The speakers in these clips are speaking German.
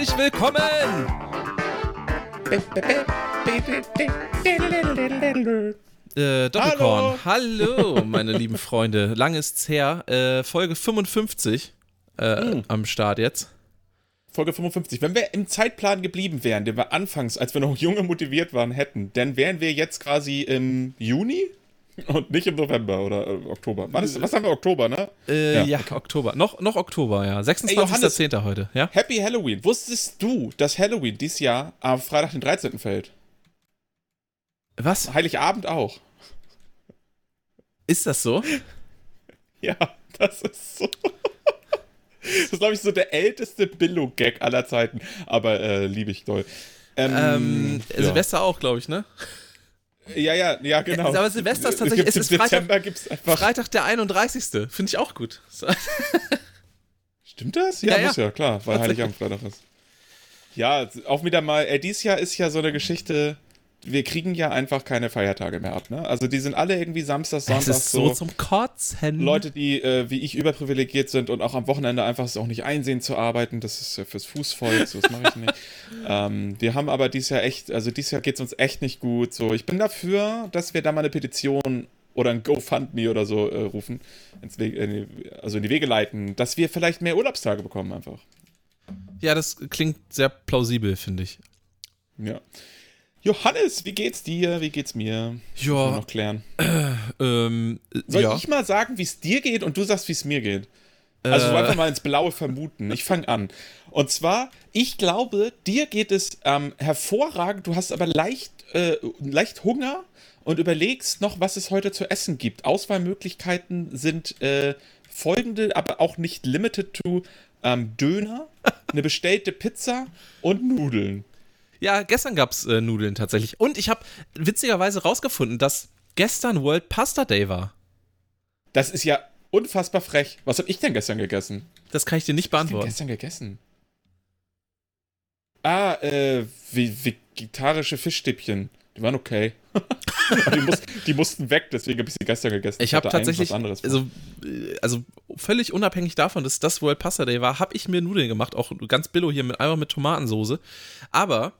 herzlich willkommen! Äh, Doppelkorn. Hallo. Hallo, meine lieben Freunde. Lang ist's her. Äh, Folge 55 äh, mhm. am Start jetzt. Folge 55. Wenn wir im Zeitplan geblieben wären, den wir anfangs, als wir noch jung und motiviert waren, hätten, dann wären wir jetzt quasi im Juni und nicht im November oder äh, Oktober. Was, was haben wir? Oktober, ne? Äh, ja, ja okay. Oktober. Noch, noch Oktober, ja. 26.10. heute, ja? Happy Halloween. Wusstest du, dass Halloween dieses Jahr am Freitag, den 13. fällt? Was? Heiligabend auch. Ist das so? ja, das ist so. Das ist, glaube ich, so der älteste Billo-Gag aller Zeiten. Aber äh, liebe ich doll. Ähm, ähm, ja. Silvester auch, glaube ich, ne? Ja, ja, ja, genau. Aber Silvester ist tatsächlich. Es, ist Freitag, gibt's einfach Freitag der 31. Finde ich auch gut. Stimmt das? Ja, ja, muss ja, klar, weil Heiligabend Freitag ist. Ja, auch wieder mal, äh, dieses Jahr ist ja so eine Geschichte, wir kriegen ja einfach keine Feiertage mehr ab, ne? Also die sind alle irgendwie Samstag, Sonntag das ist so, so zum Kotzen. Leute, die äh, wie ich überprivilegiert sind und auch am Wochenende einfach es auch nicht einsehen zu arbeiten, das ist ja fürs Fußvolk, so das mache ich nicht. ähm, wir haben aber dieses Jahr echt, also dieses Jahr geht es uns echt nicht gut. So, ich bin dafür, dass wir da mal eine Petition oder ein GoFundMe oder so äh, rufen, Wege, also in die Wege leiten, dass wir vielleicht mehr Urlaubstage bekommen einfach. Ja, das klingt sehr plausibel, finde ich. Ja. Johannes, wie geht's dir? Wie geht's mir? Ja. noch klären. Äh, ähm, Soll ja. ich mal sagen, wie es dir geht und du sagst, wie es mir geht? Also äh. einfach mal ins Blaue vermuten. Ich fange an. Und zwar, ich glaube, dir geht es ähm, hervorragend. Du hast aber leicht, äh, leicht Hunger und überlegst noch, was es heute zu essen gibt. Auswahlmöglichkeiten sind äh, folgende, aber auch nicht limited to ähm, Döner, eine bestellte Pizza und Nudeln. Ja, gestern gab es äh, Nudeln tatsächlich. Und ich habe witzigerweise rausgefunden, dass gestern World Pasta Day war. Das ist ja unfassbar frech. Was habe ich denn gestern gegessen? Das kann ich dir nicht beantworten. Was hab ich denn gestern gegessen? Ah, äh, vegetarische Fischstäbchen. Die waren okay. die, muss, die, mussten weg, deswegen habe ich sie gestern gegessen. Ich habe tatsächlich, also, äh, also völlig unabhängig davon, dass das World Pasta Day war, habe ich mir Nudeln gemacht, auch ganz billo hier mit einfach mit Tomatensoße. Aber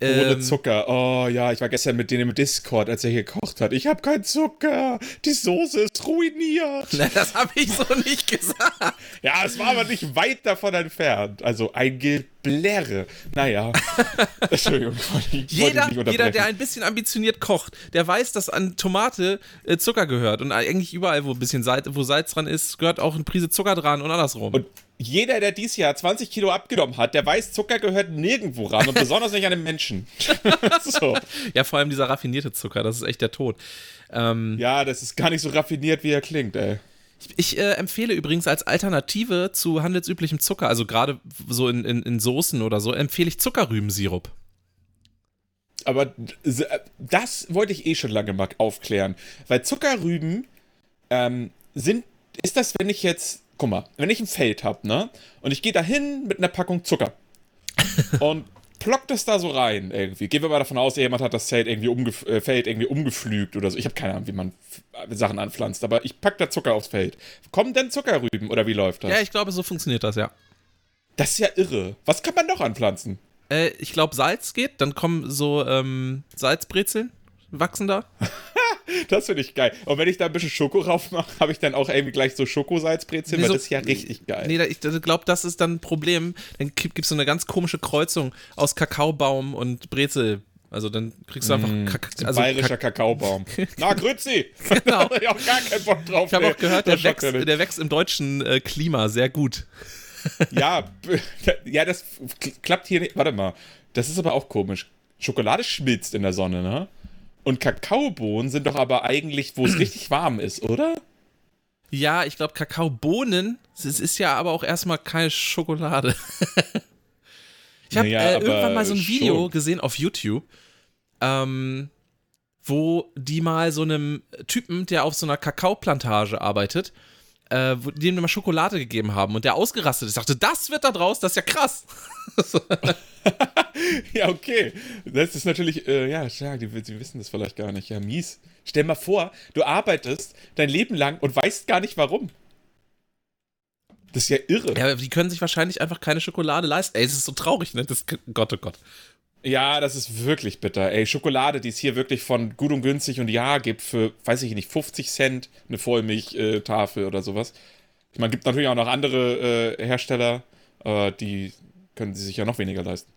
ohne ähm, Zucker. Oh ja, ich war gestern mit denen im Discord, als er hier gekocht hat. Ich habe keinen Zucker. Die Soße ist ruiniert. Na, das habe ich so nicht gesagt. ja, es war aber nicht weit davon entfernt. Also ein Geblärre. Naja. Entschuldigung. Ich jeder, jeder, der ein bisschen ambitioniert kocht, der weiß, dass an Tomate äh, Zucker gehört. Und eigentlich überall, wo ein bisschen Salz, wo Salz dran ist, gehört auch eine Prise Zucker dran und andersrum. Und jeder, der dieses Jahr 20 Kilo abgenommen hat, der weiß, Zucker gehört nirgendwo ran und besonders nicht an den Menschen. so. Ja, vor allem dieser raffinierte Zucker, das ist echt der Tod. Ähm, ja, das ist gar nicht so raffiniert, wie er klingt, ey. Ich, ich äh, empfehle übrigens als Alternative zu handelsüblichem Zucker, also gerade so in, in, in Soßen oder so, empfehle ich Zuckerrübensirup. Aber das wollte ich eh schon lange mal aufklären. Weil Zuckerrüben ähm, sind, ist das, wenn ich jetzt guck mal, wenn ich ein Feld habe, ne? Und ich gehe da hin mit einer Packung Zucker und plock das da so rein irgendwie. Gehen wir mal davon aus, jemand hat das Feld irgendwie, umgef äh, Feld irgendwie umgepflügt oder so. Ich habe keine Ahnung, wie man Sachen anpflanzt, aber ich pack da Zucker aufs Feld. Kommen denn Zuckerrüben oder wie läuft das? Ja, ich glaube, so funktioniert das, ja. Das ist ja irre. Was kann man noch anpflanzen? Äh, ich glaube, Salz geht, dann kommen so ähm, Salzbrezeln, wachsen da. Das finde ich geil. Und wenn ich da ein bisschen Schoko drauf mache, habe ich dann auch irgendwie gleich so Schokosalzbrezeln, weil das ist ja richtig geil. Nee, ich glaube, das ist dann ein Problem. Dann gibt es so eine ganz komische Kreuzung aus Kakaobaum und Brezel. Also dann kriegst du einfach mm, also bayerischer Kak Kakaobaum. Na, Grützi! Genau. ich habe gar keinen Bock drauf. Ich habe auch gehört, der wächst, der wächst, im deutschen äh, Klima sehr gut. ja, ja, das klappt hier nicht. Warte mal. Das ist aber auch komisch. Schokolade schmilzt in der Sonne, ne? Und Kakaobohnen sind doch aber eigentlich, wo es richtig warm ist, oder? Ja, ich glaube, Kakaobohnen, es ist ja aber auch erstmal keine Schokolade. ich habe naja, äh, irgendwann mal so ein Video schon. gesehen auf YouTube, ähm, wo die mal so einem Typen, der auf so einer Kakaoplantage arbeitet, äh, dem mal Schokolade gegeben haben und der ausgerastet ist. Ich dachte, das wird da draus, das ist ja krass. ja, okay. Das ist natürlich, äh, ja, die, die wissen das vielleicht gar nicht. Ja, mies. Stell mal vor, du arbeitest dein Leben lang und weißt gar nicht warum. Das ist ja irre. Ja, die können sich wahrscheinlich einfach keine Schokolade leisten. Ey, es ist so traurig, ne? Das, Gott, oh Gott. Ja, das ist wirklich bitter. Ey, Schokolade, die es hier wirklich von gut und günstig und ja gibt für, weiß ich nicht, 50 Cent eine Vollmilchtafel oder sowas. Meine, gibt natürlich auch noch andere äh, Hersteller, äh, die können sie sich ja noch weniger leisten.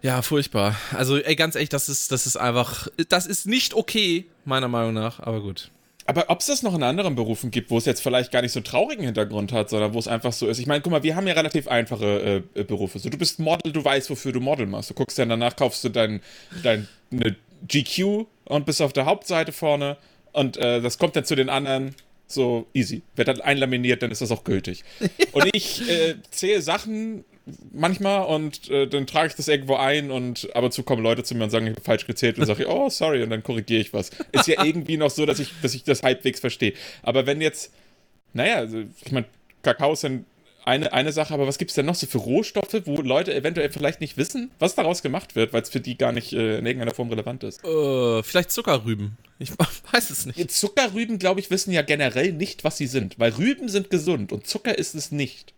Ja, furchtbar. Also, ey, ganz ehrlich, das ist, das ist einfach, das ist nicht okay, meiner Meinung nach, aber gut. Aber ob es das noch in anderen Berufen gibt, wo es jetzt vielleicht gar nicht so einen traurigen Hintergrund hat, sondern wo es einfach so ist. Ich meine, guck mal, wir haben ja relativ einfache äh, Berufe. So, du bist Model, du weißt, wofür du Model machst. Du guckst dann danach, kaufst du dein, dein eine GQ und bist auf der Hauptseite vorne und äh, das kommt dann zu den anderen so easy. Wird dann einlaminiert, dann ist das auch gültig. und ich äh, zähle Sachen manchmal und äh, dann trage ich das irgendwo ein und ab und zu kommen Leute zu mir und sagen, ich habe falsch gezählt und sage ich, oh, sorry, und dann korrigiere ich was. Ist ja irgendwie noch so, dass ich, dass ich das halbwegs verstehe. Aber wenn jetzt, naja, also, ich meine, Kakao ist dann eine, eine Sache, aber was gibt es denn noch so für Rohstoffe, wo Leute eventuell vielleicht nicht wissen, was daraus gemacht wird, weil es für die gar nicht äh, in irgendeiner Form relevant ist? Uh, vielleicht Zuckerrüben. Ich weiß es nicht. Zuckerrüben, glaube ich, wissen ja generell nicht, was sie sind, weil Rüben sind gesund und Zucker ist es nicht.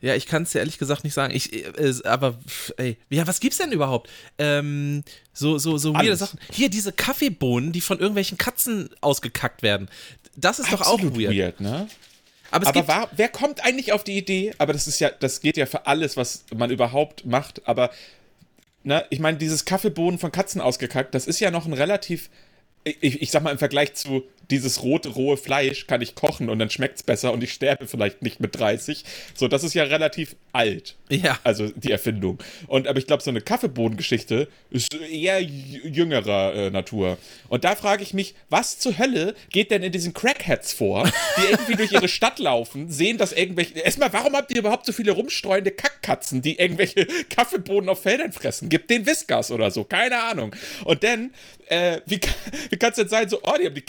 Ja, ich kann es dir ehrlich gesagt nicht sagen. Ich, äh, aber, ey, ja, was gibt's denn überhaupt? Ähm, so, so, so weirde Sachen. Hier, diese Kaffeebohnen, die von irgendwelchen Katzen ausgekackt werden. Das ist Absolut doch auch weird. weird ne? Aber, aber war, wer kommt eigentlich auf die Idee? Aber das ist ja, das geht ja für alles, was man überhaupt macht. Aber, ne, ich meine, dieses Kaffeebohnen von Katzen ausgekackt, das ist ja noch ein relativ, ich, ich sag mal, im Vergleich zu dieses rote, rohe Fleisch kann ich kochen und dann schmeckt es besser und ich sterbe vielleicht nicht mit 30. So, das ist ja relativ alt. Ja. Also die Erfindung. Und aber ich glaube, so eine Kaffeebohnengeschichte ist eher jüngerer äh, Natur. Und da frage ich mich, was zur Hölle geht denn in diesen Crackheads vor, die irgendwie durch ihre Stadt laufen, sehen, dass irgendwelche. Erstmal, warum habt ihr überhaupt so viele rumstreuende Kackkatzen, die irgendwelche Kaffeebohnen auf Feldern fressen? Gibt den Whiskers oder so, keine Ahnung. Und dann, äh, wie, wie kann es denn sein, so, oh, die haben die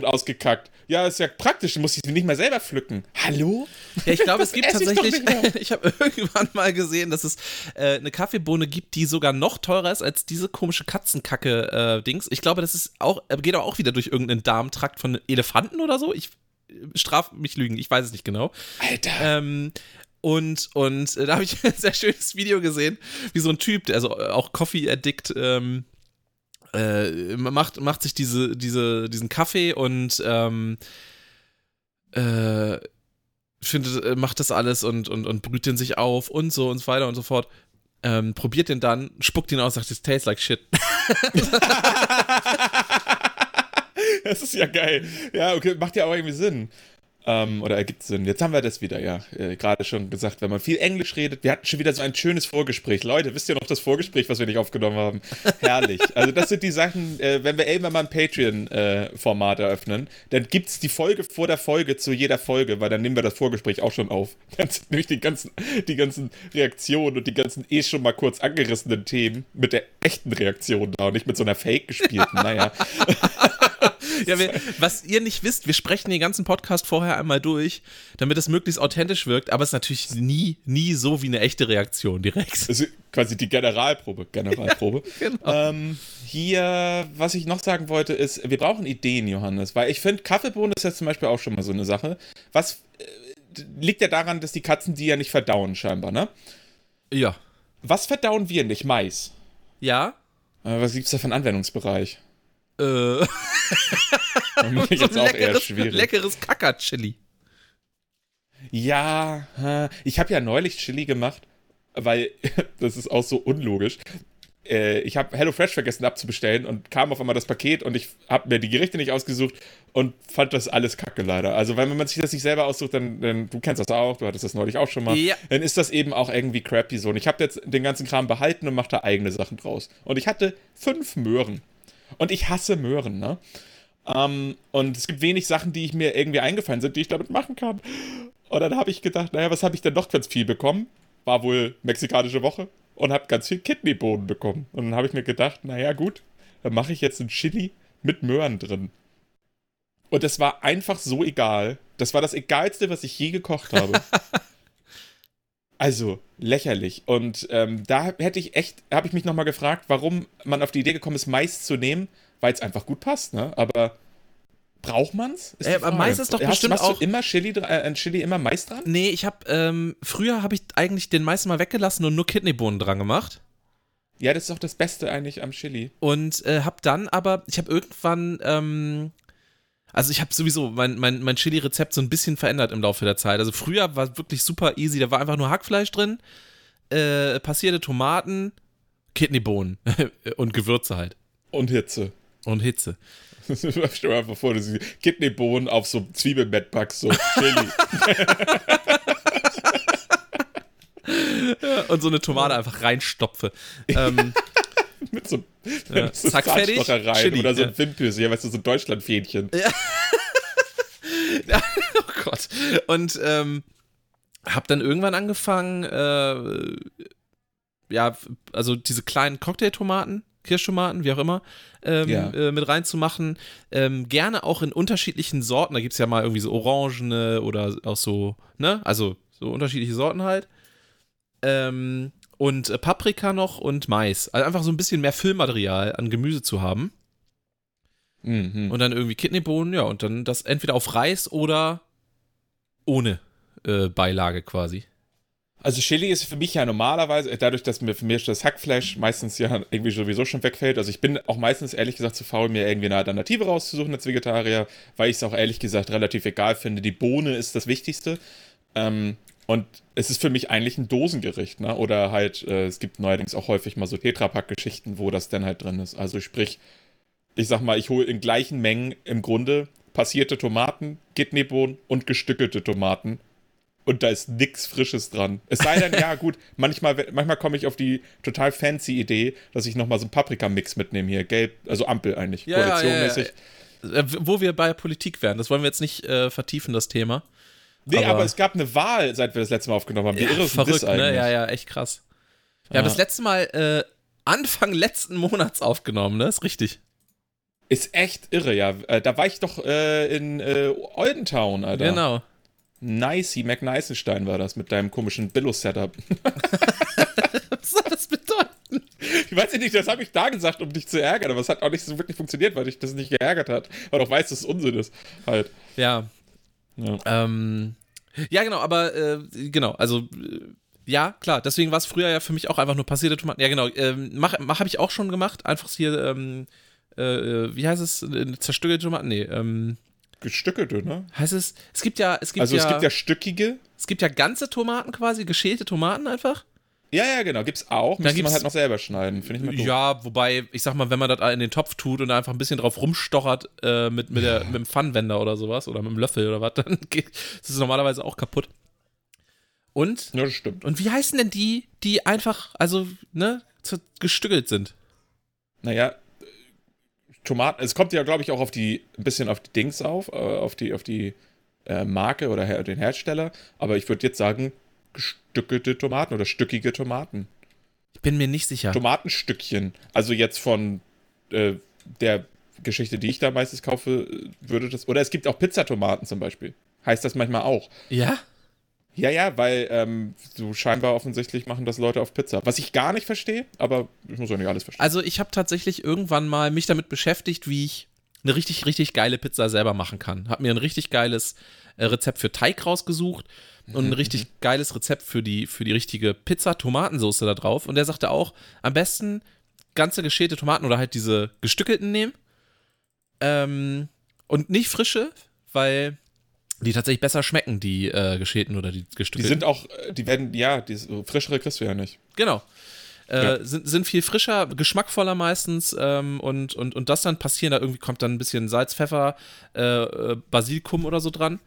Kaffeebohnen ausgekackt. Ja, ist ja praktisch, muss ich nicht mehr selber pflücken. Hallo? Ja, ich glaube, es gibt tatsächlich, ich, ich habe irgendwann mal gesehen, dass es äh, eine Kaffeebohne gibt, die sogar noch teurer ist als diese komische Katzenkacke-Dings. Äh, ich glaube, das ist auch, äh, geht auch wieder durch irgendeinen Darmtrakt von Elefanten oder so. Ich äh, straf mich lügen, ich weiß es nicht genau. Alter. Ähm, und, und äh, da habe ich ein sehr schönes Video gesehen, wie so ein Typ, der also auch Coffee-Addict, ähm, äh, macht, macht sich diese, diese, diesen Kaffee und ähm, äh, findet, äh, macht das alles und, und, und brüht den sich auf und so und so weiter und so fort. Ähm, probiert den dann, spuckt ihn aus, sagt, it tastes like shit. das ist ja geil. Ja, okay, macht ja auch irgendwie Sinn. Ähm, oder ergibt Sinn. Jetzt haben wir das wieder, ja. Äh, Gerade schon gesagt, wenn man viel Englisch redet. Wir hatten schon wieder so ein schönes Vorgespräch. Leute, wisst ihr noch das Vorgespräch, was wir nicht aufgenommen haben? Herrlich. Also, das sind die Sachen, äh, wenn wir irgendwann mal ein Patreon-Format äh, eröffnen, dann gibt es die Folge vor der Folge zu jeder Folge, weil dann nehmen wir das Vorgespräch auch schon auf. Dann sind nämlich die ganzen, die ganzen Reaktionen und die ganzen eh schon mal kurz angerissenen Themen mit der echten Reaktion da und nicht mit so einer Fake gespielten. naja. ja, wir, was ihr nicht wisst, wir sprechen den ganzen Podcast vorher einmal durch, damit es möglichst authentisch wirkt, aber es ist natürlich nie, nie so wie eine echte Reaktion direkt. Also quasi die Generalprobe. Generalprobe. Ja, genau. ähm, hier, was ich noch sagen wollte, ist, wir brauchen Ideen, Johannes, weil ich finde, Kaffeebohnen ist jetzt zum Beispiel auch schon mal so eine Sache. Was äh, liegt ja daran, dass die Katzen die ja nicht verdauen, scheinbar, ne? Ja. Was verdauen wir nicht? Mais. Ja. Äh, was gibt es da für einen Anwendungsbereich? Äh. jetzt so auch leckeres, eher schwierig. Leckeres Kacker-Chili. Ja, ich habe ja neulich Chili gemacht, weil das ist auch so unlogisch. Äh, ich habe HelloFresh vergessen abzubestellen und kam auf einmal das Paket und ich habe mir die Gerichte nicht ausgesucht und fand das alles kacke leider. Also, wenn man sich das nicht selber aussucht, dann, dann du kennst das auch, du hattest das neulich auch schon mal, ja. dann ist das eben auch irgendwie crappy so. Und ich habe jetzt den ganzen Kram behalten und mache da eigene Sachen draus. Und ich hatte fünf Möhren. Und ich hasse Möhren, ne? Ähm, und es gibt wenig Sachen, die ich mir irgendwie eingefallen sind, die ich damit machen kann. Und dann habe ich gedacht, naja, was habe ich denn noch ganz viel bekommen? War wohl mexikanische Woche und habe ganz viel Kidneybohnen bekommen. Und dann habe ich mir gedacht, naja, gut, dann mache ich jetzt ein Chili mit Möhren drin. Und es war einfach so egal. Das war das Egalste, was ich je gekocht habe. also, lächerlich. Und ähm, da hätte ich echt, habe ich mich nochmal gefragt, warum man auf die Idee gekommen ist, Mais zu nehmen, weil es einfach gut passt, ne? Aber Braucht man's? Äh, Mais ist doch Hast, bestimmt machst auch. du immer Chili, äh, Chili immer Mais dran? Nee, ich habe ähm, früher habe ich eigentlich den Mais mal weggelassen und nur Kidneybohnen dran gemacht. Ja, das ist doch das Beste eigentlich am Chili. Und äh, habe dann aber, ich habe irgendwann, ähm, also ich habe sowieso mein, mein, mein Chili-Rezept so ein bisschen verändert im Laufe der Zeit. Also früher war wirklich super easy, da war einfach nur Hackfleisch drin, äh, passierte Tomaten, Kidneybohnen und Gewürze halt. Und Hitze. Und Hitze. Stell dir einfach vor, du siehst Kidneybohnen auf so Zwiebelbett packst, so Chili. Und so eine Tomate einfach reinstopfe. Ähm, mit so, Ja. so Zack, fertig, Chili, oder so ja. ein ja, weißt du, so ein Deutschlandfähnchen. oh Gott. Und ähm, hab dann irgendwann angefangen, äh, ja, also diese kleinen Cocktailtomaten, Kirschtomaten, wie auch immer, ähm, Ja. äh, mit reinzumachen. Ähm, gerne auch in unterschiedlichen Sorten. Da gibt es ja mal irgendwie so orangene oder auch so, ne? Also so unterschiedliche Sorten halt. Ähm, und äh, Paprika noch und Mais. Also einfach so ein bisschen mehr Füllmaterial an Gemüse zu haben. Mhm. Und dann irgendwie Kidneybohnen, ja, und dann das entweder auf Reis oder ohne äh, Beilage quasi. Also Chili ist für mich ja normalerweise, dadurch, dass mir für mich das Hackfleisch meistens ja irgendwie sowieso schon wegfällt, also ich bin auch meistens ehrlich gesagt zu faul, mir irgendwie eine Alternative rauszusuchen als Vegetarier, weil ich es auch ehrlich gesagt relativ egal finde. Die Bohne ist das Wichtigste. Ähm, und es ist für mich eigentlich ein Dosengericht, ne? Oder halt, äh, es gibt neuerdings auch häufig mal so Tetrapack-Geschichten, wo das dann halt drin ist. Also sprich, ich sag mal, ich hole in gleichen Mengen im Grunde passierte Tomaten, Kidneybohnen und gestückelte Tomaten und da ist nichts Frisches dran. Es sei denn, ja, gut, manchmal, manchmal komme ich auf die total fancy Idee, dass ich nochmal so einen Paprika-Mix mitnehme hier. Gelb, also Ampel eigentlich, Ja, ja, koalitionmäßig. Äh, wo wir bei Politik wären, das wollen wir jetzt nicht äh, vertiefen, das Thema. Nee, aber, Aber- es gab eine Wahl, seit wir das letzte Mal aufgenommen haben. Wie irre ist verrückt, das eigentlich? ne? Ja, ja, echt krass. Wir haben Ja. das letzte Mal äh, Anfang letzten Monats aufgenommen, ne? Ist richtig. Ist echt irre, ja. Äh, Da war ich doch äh, in äh, Oldentown, Alter. Genau. Nicey McNicenstein war das mit deinem komischen Billo-Setup. Was soll das bedeuten? Ich weiß nicht, das habe ich da gesagt, um dich zu ärgern, aber es hat auch nicht so wirklich funktioniert, weil dich das nicht geärgert hat. Weil du auch weißt, dass es Unsinn ist. Halt. Ja. Ja. Ähm, ja, genau, aber äh, genau, also äh, ja, klar, deswegen war es früher ja für mich auch einfach nur passierte Tomaten. Ja, genau, ähm, mach, mach habe ich auch schon gemacht, einfach hier, ähm, äh, äh, wie heißt es, Äh, zerstückelte Tomaten? Nee, ähm, Gestückelte, ne? heißt es, es gibt ja, es gibt Also ja, es gibt ja stückige. es gibt ja ganze Tomaten quasi, geschälte Tomaten einfach. Ja, ja, genau, gibt's auch. Müsste man gibt's- halt noch selber schneiden, finde ich mal doof. Ja, wobei, ich sag mal, wenn man das in den Topf tut und da einfach ein bisschen drauf rumstochert äh, mit, mit, der, mit dem Pfannenwender oder sowas oder mit dem Löffel oder was, dann geht ist normalerweise auch kaputt. Und Ja, das stimmt. Und wie heißen denn die, die einfach, also, ne, gestückelt sind? Naja, Tomaten, es kommt ja, glaube ich, auch auf die, ein bisschen auf die Dings auf, äh, auf die, auf die äh, Marke oder her, den Hersteller, aber ich würde jetzt sagen, gestückelte Tomaten oder stückige Tomaten. Ich bin mir nicht sicher. Tomatenstückchen. Also jetzt von äh, der Geschichte, die ich da meistens kaufe, würde das. Oder es gibt auch Pizzatomaten zum Beispiel. Heißt das manchmal auch. Ja? Ja, ja, weil ähm, so scheinbar offensichtlich machen das Leute auf Pizza. Was ich gar nicht verstehe, aber ich muss ja nicht alles verstehen. Also, ich habe tatsächlich irgendwann mal mich damit beschäftigt, wie ich eine richtig, richtig geile Pizza selber machen kann. Hab mir ein richtig geiles äh, Rezept für Teig rausgesucht und ein richtig geiles Rezept für die, für die richtige Pizza-Tomatensauce da drauf. Und der sagte auch, am besten ganze geschälte Tomaten oder halt diese gestückelten nehmen. Ähm, und nicht frische, weil die tatsächlich besser schmecken, die äh, geschälten oder die die gestückelten. sind auch, äh, die werden, ja, die frischere kriegst du ja nicht. Genau. Äh, Ja. sind, sind viel frischer, geschmackvoller meistens ähm, und, und, und das dann passieren, da irgendwie kommt dann ein bisschen Salz, Pfeffer, äh, äh, Basilikum oder so dran.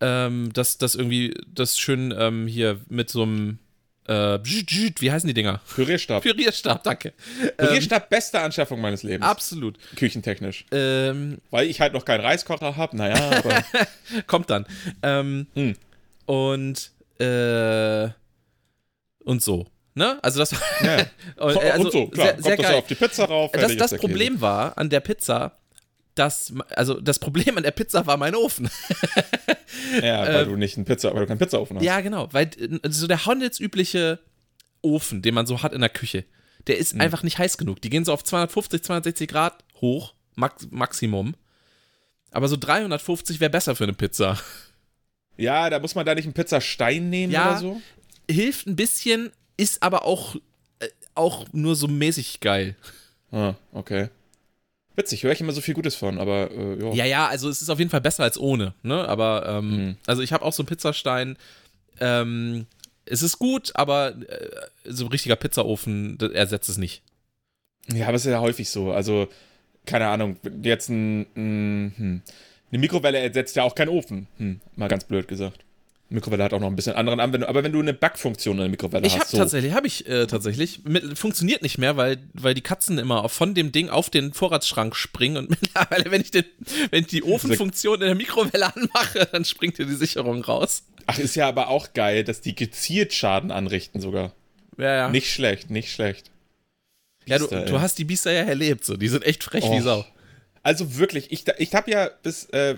Ähm, das, das irgendwie, das schön ähm, hier mit so einem, äh, wie heißen die Dinger? Pürierstab. Pürierstab, danke. Pürierstab, beste Anschaffung meines Lebens. Absolut. Küchentechnisch. Ähm, Weil ich halt noch keinen Reiskocher habe, naja, aber. kommt dann. Ähm, Hm. Und, äh, und so. Ne? Also das ja. und, also und so, klar. Sehr, Kommt sehr das geil. auf die Pizza rauf. Das, das. Problem war an der Pizza, dass, also das Problem an der Pizza war mein Ofen. Ja, weil du nicht einen Pizza, weil du keinen Pizzaofen hast. ja, genau, weil äh, so der handelsübliche Ofen, den man so hat in der Küche, der ist einfach nicht heiß genug. Die gehen so auf 250, 260 Grad hoch, max, Maximum. Aber so 350 wäre besser für eine Pizza. Ja, da muss man da nicht einen Pizzastein nehmen ja, oder so? Hilft ein bisschen, ist aber auch, äh, auch nur so mäßig geil. Ah, okay. Witzig, höre ich immer so viel Gutes von, aber äh, ja. Ja, ja, also es ist auf jeden Fall besser als ohne, ne? Aber, ähm, mhm. also ich habe auch so einen Pizzastein. Ähm, es ist gut, aber äh, so ein richtiger Pizzaofen ersetzt es nicht. Ja, aber es ist ja häufig so. Also, keine Ahnung, jetzt ein, ein hm. eine Mikrowelle ersetzt ja auch keinen Ofen. Hm, mal ganz blöd gesagt. Mikrowelle hat auch noch ein bisschen anderen Anwendung, aber wenn du eine Backfunktion in der Mikrowelle ich hast. Ich habe so. tatsächlich, habe ich äh, tatsächlich. Mit, funktioniert nicht mehr, weil, weil die Katzen immer von dem Ding auf den Vorratsschrank springen und mittlerweile, wenn ich, den, wenn ich die Ofenfunktion in der Mikrowelle anmache, dann springt dir die Sicherung raus. Ach, ist ja aber auch geil, dass die gezielt Schaden anrichten sogar. Ja, ja. Nicht schlecht, nicht schlecht. Ja, du, du hast die Biester ja erlebt, so. Die sind echt frech oh. wie Sau. Also wirklich, ich, ich habe ja bis äh,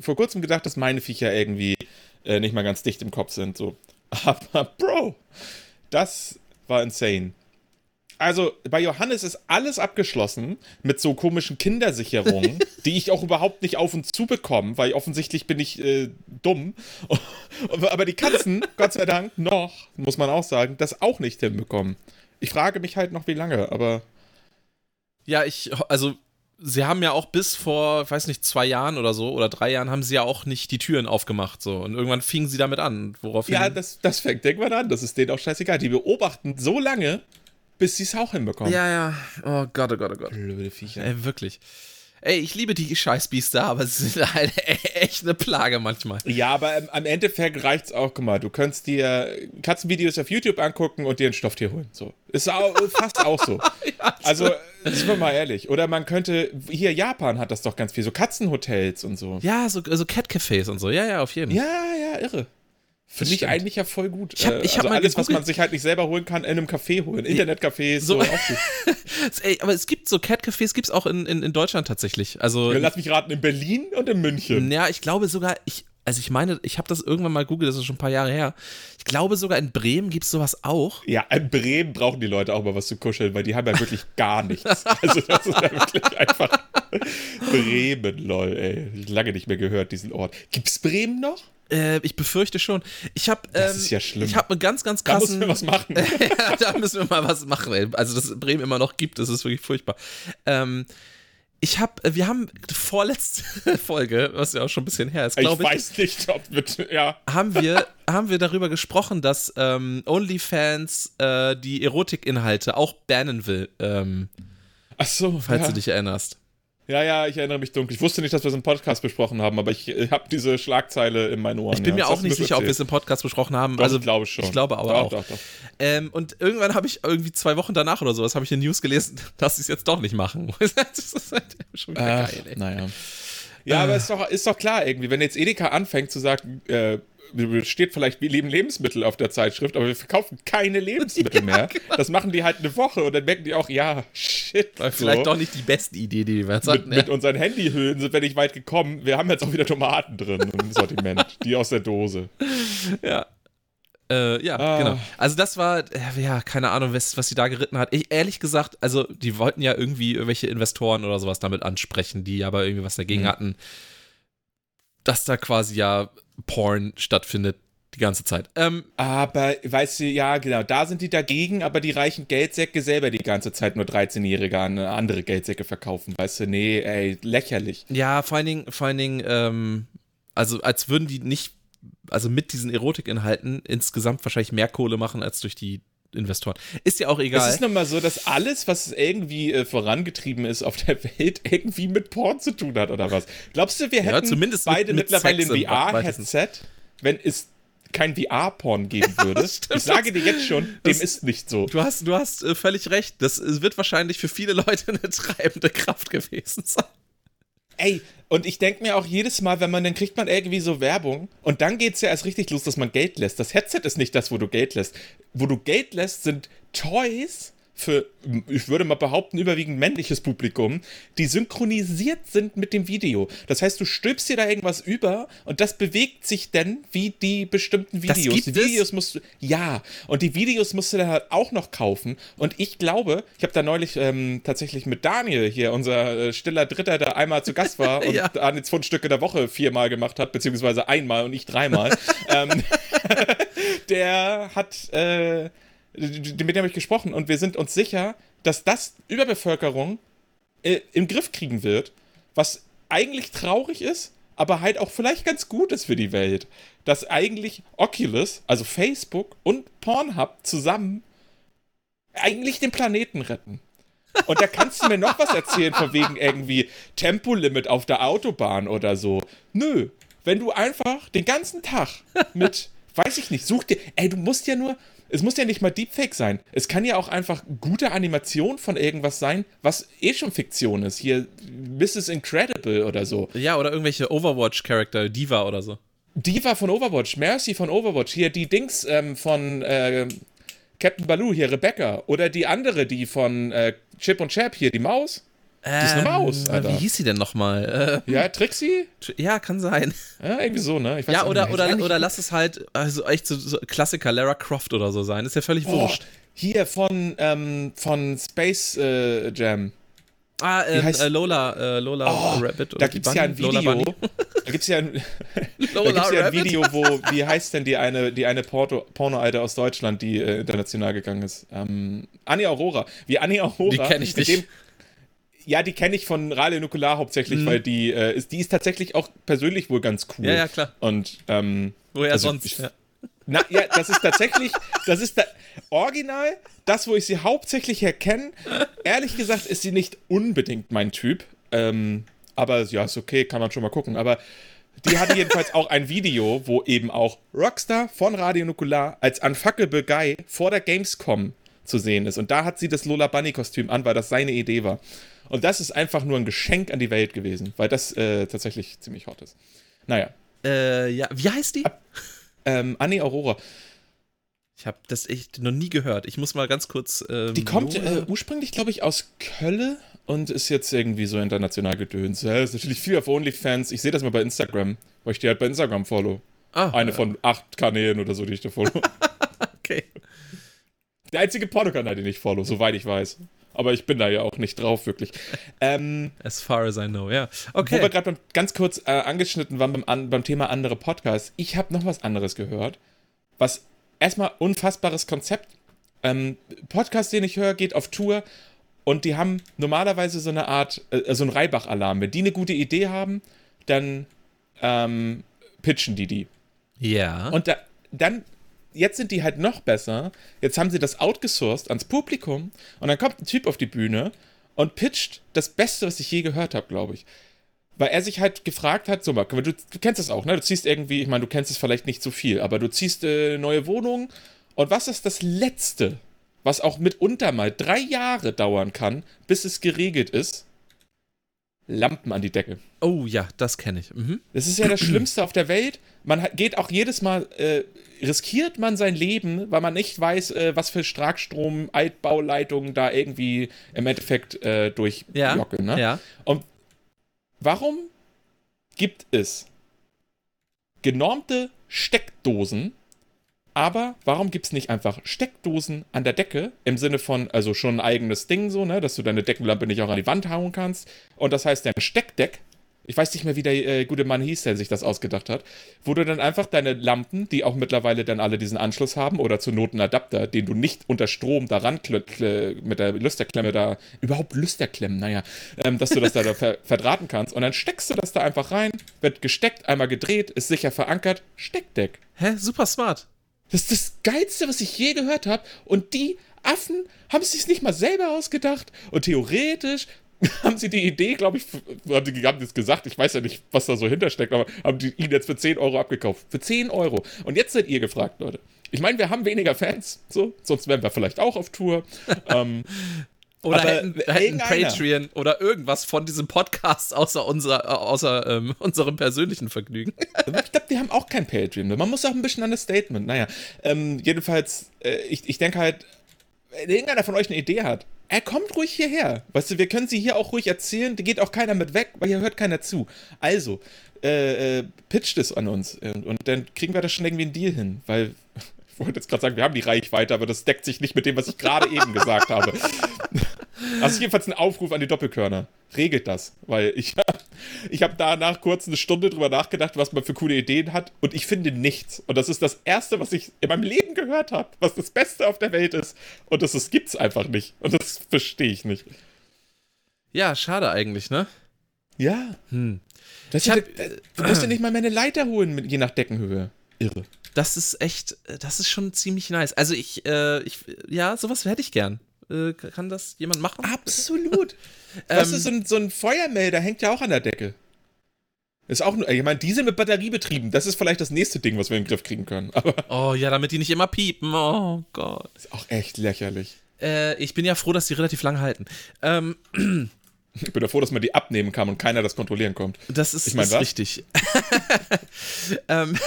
vor kurzem gedacht, dass meine Viecher irgendwie äh, nicht mal ganz dicht im Kopf sind. So. Aber Bro, das war insane. Also bei Johannes ist alles abgeschlossen mit so komischen Kindersicherungen, die ich auch überhaupt nicht auf und zu bekomme, weil offensichtlich bin ich äh, dumm. Aber die Katzen, Gott sei Dank, noch, muss man auch sagen, das auch nicht hinbekommen. Ich frage mich halt noch, wie lange, aber. Ja, ich, also sie haben ja auch bis vor, weiß nicht, zwei Jahren oder so oder drei Jahren haben sie ja auch nicht die Türen aufgemacht so und irgendwann fingen sie damit an, woraufhin Ja, das, das fängt irgendwann an, das ist denen auch scheißegal. Die beobachten so lange, bis sie es auch hinbekommen. Ja, ja. Oh Gott, oh Gott, oh Gott. Blöde Viecher. Ey, wirklich. Ey, ich liebe die Scheißbiester, aber sie sind halt echt eine Plage manchmal. Ja, aber im, am Endeffekt reicht's auch. Guck mal, du kannst dir Katzenvideos auf YouTube angucken und dir ein Stofftier holen. So. Ist auch, fast auch so. ja, also, sind wir mal ehrlich. Oder man könnte, hier Japan hat das doch ganz viel, so Katzenhotels und so. Ja, so, so Cat-Cafés und so. Ja, ja, auf jeden Fall. Ja, ja, irre. Finde ich eigentlich ja voll gut. Ich hab, ich hab also alles, was man sich halt nicht selber holen kann, in einem Café holen. Internetcafés, so, so. Ey, aber es gibt so Cat-Cafés, gibt es auch in, in, in Deutschland tatsächlich. Also, ja, lass mich raten, in Berlin und in München. Ja, ich glaube sogar, ich, also ich meine, ich habe das irgendwann mal googelt, das ist schon ein paar Jahre her. Ich glaube sogar in Bremen gibt es sowas auch. Ja, in Bremen brauchen die Leute auch mal was zu kuscheln, weil die haben ja wirklich gar nichts. Also das ist ja wirklich einfach Bremen, lol, ey. Lange nicht mehr gehört, diesen Ort. Gibt's Bremen noch? Äh, ich befürchte schon. Ich habe ähm, das ist ja schlimm. Ich habe einen ganz, ganz krassen. Da müssen wir was machen. ja, da müssen wir mal was machen. Ey. Also, dass es Bremen immer noch gibt, das ist wirklich furchtbar. Ähm, ich habe, äh, wir haben vorletzte Folge, was ja auch schon ein bisschen her ist, glaube ich. Ich weiß nicht, ob mit, ja. Haben wir, haben wir darüber gesprochen, dass ähm, OnlyFans äh, die Erotikinhalte auch bannen will. Ähm, Ach so. Falls ja. du dich erinnerst. Ja, ja, ich erinnere mich dunkel. Ich wusste nicht, dass wir es im Podcast besprochen haben, aber ich, ich habe diese Schlagzeile in meinen Ohren. Ich bin ja. mir auch nicht sicher, erzählt. ob wir es im Podcast besprochen haben. Doch, also, ich glaube schon. Ich glaube aber doch, auch. Doch, doch. Ähm, und irgendwann habe ich irgendwie zwei Wochen danach oder sowas, habe ich in News gelesen, dass sie es jetzt doch nicht machen. das ist halt schon wieder Ach, geil, ey. Naja. Ja, äh. aber ist doch, ist doch klar irgendwie, wenn jetzt Edeka anfängt zu sagen, äh, steht vielleicht, wir lieben Lebensmittel auf der Zeitschrift, aber wir verkaufen keine Lebensmittel mehr. Ja, genau. Das machen die halt eine Woche und dann merken die auch, ja, shit. War vielleicht doch nicht die beste Idee, die wir jetzt hatten. Mit, ja. mit unseren Handyhüllen sind wir nicht weit gekommen. Wir haben jetzt auch wieder Tomaten drin im Sortiment, die aus der Dose. Ja. Äh, ja, ah. genau. Also das war, äh, ja, keine Ahnung, was, was sie da geritten hat. Ich, ehrlich gesagt, also die wollten ja irgendwie irgendwelche Investoren oder sowas damit ansprechen, die aber irgendwie was dagegen mhm. hatten, dass da quasi ja Porn stattfindet die ganze Zeit. Ähm, aber, weißt du, ja, genau, da sind die dagegen, aber die reichen Geldsäcke selber die ganze Zeit nur 13-Jährige an andere Geldsäcke verkaufen, weißt du, nee, ey, lächerlich. Ja, vor allen Dingen, vor allen Dingen, ähm, also als würden die nicht, also mit diesen Erotikinhalten insgesamt wahrscheinlich mehr Kohle machen als durch die Investoren. Ist ja auch egal. Es ist nun mal so, dass alles, was irgendwie äh, vorangetrieben ist auf der Welt, irgendwie mit Porn zu tun hat, oder was? Glaubst du, wir hätten ja, zumindest beide mit, mit mittlerweile ein VR-Headset, wenn es kein VR-Porn geben würde? ich sage dir jetzt schon, dem das, ist nicht so. Du hast, du hast äh, völlig recht. Das wird wahrscheinlich für viele Leute eine treibende Kraft gewesen sein. Ey, und ich denke mir auch jedes Mal, wenn man, dann kriegt man irgendwie so Werbung und dann geht es ja erst richtig los, dass man Geld lässt. Das Headset ist nicht das, wo du Geld lässt. Wo du Geld lässt, sind Toys für, ich würde mal behaupten, überwiegend männliches Publikum, die synchronisiert sind mit dem Video. Das heißt, du stülpst dir da irgendwas über und das bewegt sich dann wie die bestimmten Videos. Das gibt die Videos es? musst du, ja, und die Videos musst du dann halt auch noch kaufen. Und ich glaube, ich habe da neulich ähm, tatsächlich mit Daniel hier, unser äh, stiller Dritter, der einmal zu Gast war und ja. Daniels Fundstücke der Woche viermal gemacht hat, beziehungsweise einmal und ich dreimal. ähm, der hat, äh, mit dem habe ich gesprochen und wir sind uns sicher, dass das Überbevölkerung äh, im Griff kriegen wird, was eigentlich traurig ist, aber halt auch vielleicht ganz gut ist für die Welt. Dass eigentlich Oculus, also Facebook und Pornhub zusammen eigentlich den Planeten retten. Und da kannst du mir noch was erzählen von wegen irgendwie Tempolimit auf der Autobahn oder so. Nö, wenn du einfach den ganzen Tag mit, weiß ich nicht, such dir, ey, du musst ja nur, es muss ja nicht mal Deepfake sein. Es kann ja auch einfach gute Animation von irgendwas sein, was eh schon Fiktion ist. Hier Mrs. Incredible oder so. Ja, oder irgendwelche Overwatch-Charakter, Diva oder so. Diva von Overwatch, Mercy von Overwatch, hier die Dings ähm, von äh, Captain Baloo, hier Rebecca. Oder die andere, die von äh, Chip und Chap, hier die Maus. Ähm, die ist eine Maus, ähm, Alter. Wie hieß sie denn nochmal? Äh, ja, Trixie? Ja, kann sein. Ja, irgendwie so, ne? ja, oder, oder, oder lass es halt also echt so, so, Klassiker Lara Croft oder so sein. Ist ja völlig oh, wurscht. Hier von, ähm, von Space äh, Jam. Ah, ähm, heißt, äh, Lola, äh, Lola oh, Rabbit. Da gibt es ja ein Video. da gibt es ja ein, da gibt's ja ein Video, wo, wie heißt denn die eine, die eine Porto, Porno-Alte aus Deutschland, die äh, international gegangen ist? Ähm, Annie Aurora. Wie Annie Aurora. Die kenne ich nicht. Dem, ja, die kenne ich von Radio Nukular hauptsächlich, mhm. weil die äh, ist, die ist tatsächlich auch persönlich wohl ganz cool. Ja, ja, klar. Und ähm, woher also, sonst? Ich, ja. Na, ja, das ist tatsächlich, das ist da, original, das, wo ich sie hauptsächlich erkenne. Ehrlich gesagt ist sie nicht unbedingt mein Typ. Ähm, aber ja, ist okay, kann man schon mal gucken. Aber die hatte jedenfalls auch ein Video, wo eben auch Rockstar von Radio Nukular als Unfuckable Guy vor der Gamescom zu sehen ist. Und da hat sie das Lola Bunny Kostüm an, weil das seine Idee war. Und das ist einfach nur ein Geschenk an die Welt gewesen, weil das äh, tatsächlich ziemlich hot ist. Naja. Äh, ja, wie heißt die? Ab, ähm, Annie Aurora. Ich habe das echt noch nie gehört. Ich muss mal ganz kurz. Ähm, die kommt äh, ursprünglich, glaube ich, aus Köln und ist jetzt irgendwie so international gedöns. Ja, ist natürlich viel auf OnlyFans. Ich sehe das mal bei Instagram, weil ich die halt bei Instagram follow. Ah, Eine ja. von acht Kanälen oder so, die ich da follow. okay. Der einzige Pornokanal, den ich follow, soweit ich weiß aber ich bin da ja auch nicht drauf, wirklich. Ähm, as far as I know, ja. Okay. Wo wir gerade ganz kurz äh, angeschnitten waren beim, an, beim Thema andere Podcasts, ich habe noch was anderes gehört, was erstmal unfassbares Konzept. Ähm, Podcast, den ich höre, geht auf Tour und die haben normalerweise so eine Art, äh, so ein Reibach-Alarm. Wenn die eine gute Idee haben, dann ähm, pitchen die die. Ja. Und da, dann jetzt sind die halt noch besser. Jetzt haben sie das outgesourced ans Publikum und dann kommt ein Typ auf die Bühne und pitcht das Beste, was ich je gehört habe, glaube ich. Weil er sich halt gefragt hat, so, Marc, du, du, kennst das auch, ne? Du ziehst irgendwie, ich meine, du kennst es vielleicht nicht so viel, aber du ziehst äh, neue Wohnungen und was ist das Letzte, was auch mitunter mal drei Jahre dauern kann, bis es geregelt ist? Lampen an die Decke. Oh ja, das kenne ich. Mhm. Das ist ja das Schlimmste auf der Welt. Man geht auch jedes Mal, äh, riskiert man sein Leben, weil man nicht weiß, äh, was für Starkstrom, Altbauleitungen da irgendwie im Endeffekt äh, durchjocken. Ja, ne? ja. Und warum gibt es genormte Steckdosen, aber warum gibt es nicht einfach Steckdosen an der Decke im Sinne von, also schon ein eigenes Ding so, ne, dass du deine Deckenlampe nicht auch an die Wand hauen kannst? Und das heißt, dein Steckdeck, ich weiß nicht mehr, wie der äh, gute Mann hieß, der sich das ausgedacht hat, wo du dann einfach deine Lampen, die auch mittlerweile dann alle diesen Anschluss haben, oder zur Not einen Adapter, den du nicht unter Strom daran mit der Lüsterklemme da, überhaupt Lüsterklemmen, naja, ähm, dass du das da, da ver verdrahten kannst. Und dann steckst du das da einfach rein, wird gesteckt, einmal gedreht, ist sicher verankert, Steckdeck. Hä? Super smart. Das ist das Geilste, was ich je gehört habe. Und die Affen haben es sich nicht mal selber ausgedacht. Und theoretisch haben sie die Idee, glaube ich, haben die haben das gesagt, ich weiß ja nicht, was da so hintersteckt, aber haben die ihn jetzt für 10 Euro abgekauft. Für 10 Euro. Und jetzt seid ihr gefragt, Leute. Ich meine, wir haben weniger Fans, so, sonst wären wir vielleicht auch auf Tour. ähm, oder hätten, hätten Patreon oder irgendwas von diesem Podcast außer, unser, außer ähm, unserem persönlichen Vergnügen. ich glaube, die haben auch kein Patreon. Man muss auch ein bisschen an das Statement. Naja, ähm, jedenfalls, äh, ich, ich denke halt, wenn irgendeiner von euch eine Idee hat, er kommt ruhig hierher. Weißt du, wir können sie hier auch ruhig erzählen, da geht auch keiner mit weg, weil hier hört keiner zu. Also, äh, äh, pitcht es an uns und, und dann kriegen wir da schon irgendwie einen Deal hin, weil wollte jetzt gerade sagen, wir haben die Reichweite, aber das deckt sich nicht mit dem, was ich gerade eben gesagt habe. Also jedenfalls ein Aufruf an die Doppelkörner. Regelt das, weil ich, ich habe danach kurz eine Stunde drüber nachgedacht, was man für coole Ideen hat und ich finde nichts. Und das ist das Erste, was ich in meinem Leben gehört habe, was das Beste auf der Welt ist. Und das, das gibt's einfach nicht. Und das verstehe ich nicht. Ja, schade eigentlich, ne? Ja. Hm. Das ich hab, du musst ja nicht mal meine Leiter holen, je nach Deckenhöhe. Irre. Das ist echt, das ist schon ziemlich nice. Also ich, äh, ich ja, sowas hätte ich gern. Äh, kann das jemand machen? Absolut. Ähm, ist so ein, so ein Feuermelder? Hängt ja auch an der Decke. Ist auch nur, ich meine, die sind mit Batterie betrieben. Das ist vielleicht das nächste Ding, was wir in den Griff kriegen können. Aber oh ja, damit die nicht immer piepen. Oh Gott. Ist auch echt lächerlich. Äh, ich bin ja froh, dass die relativ lang halten. Ähm, Ich bin ja froh, dass man die abnehmen kann und keiner das kontrollieren kommt. Das ist, ich mein, ist richtig. ähm,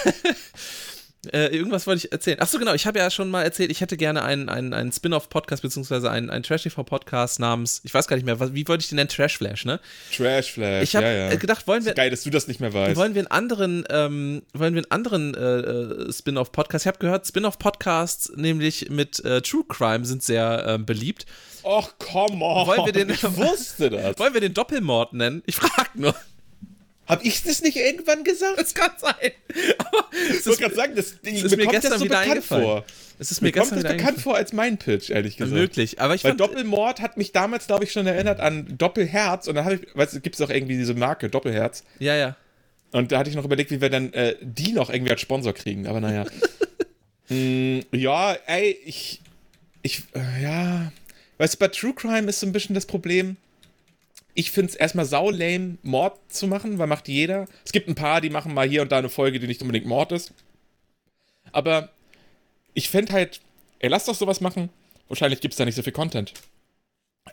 äh, irgendwas wollte ich erzählen. Achso, genau, ich habe ja schon mal erzählt, ich hätte gerne einen, einen, einen Spin-off-Podcast, beziehungsweise einen, einen Trash-TV-Podcast namens, ich weiß gar nicht mehr, was, wie wollte ich den nennen? Trash-Flash, ne? Trash-Flash, Ich habe ja, ja. gedacht, wollen wir. Geil, dass du das nicht mehr weißt. Wollen wir einen anderen, ähm, wollen wir einen anderen äh, äh Spin-off-Podcast? Ich habe gehört, Spin-off-Podcasts, nämlich mit äh, True Crime, sind sehr äh, beliebt. Och, come on. Wollen wir den, ich wusste das. Wollen wir den Doppelmord nennen? Ich frag nur. Hab ich das nicht irgendwann gesagt? Das kann sein. Aber ich wollte gerade sagen, das, das ist mir gestern so wieder eingefallen. Vor. Es ist mir, mir gestern kommt das bekannt vor als mein Pitch, ehrlich gesagt. Möglich, aber ich Weil fand, Doppelmord hat mich damals, glaube ich, schon erinnert an Doppelherz und dann habe ich, weißt du, gibt es auch irgendwie diese Marke, Doppelherz. Ja, ja. Und da hatte ich noch überlegt, wie wir dann äh, die noch irgendwie als Sponsor kriegen, aber naja. mm, ja, ey, ich, ich, äh, ja, weißt du, bei True Crime ist so ein bisschen das Problem, ich finde es erstmal sau lame, Mord zu machen, weil macht jeder. Es gibt ein paar, die machen mal hier und da eine Folge, die nicht unbedingt Mord ist. Aber ich fände halt, ey, lass doch sowas machen. Wahrscheinlich gibt es da nicht so viel Content.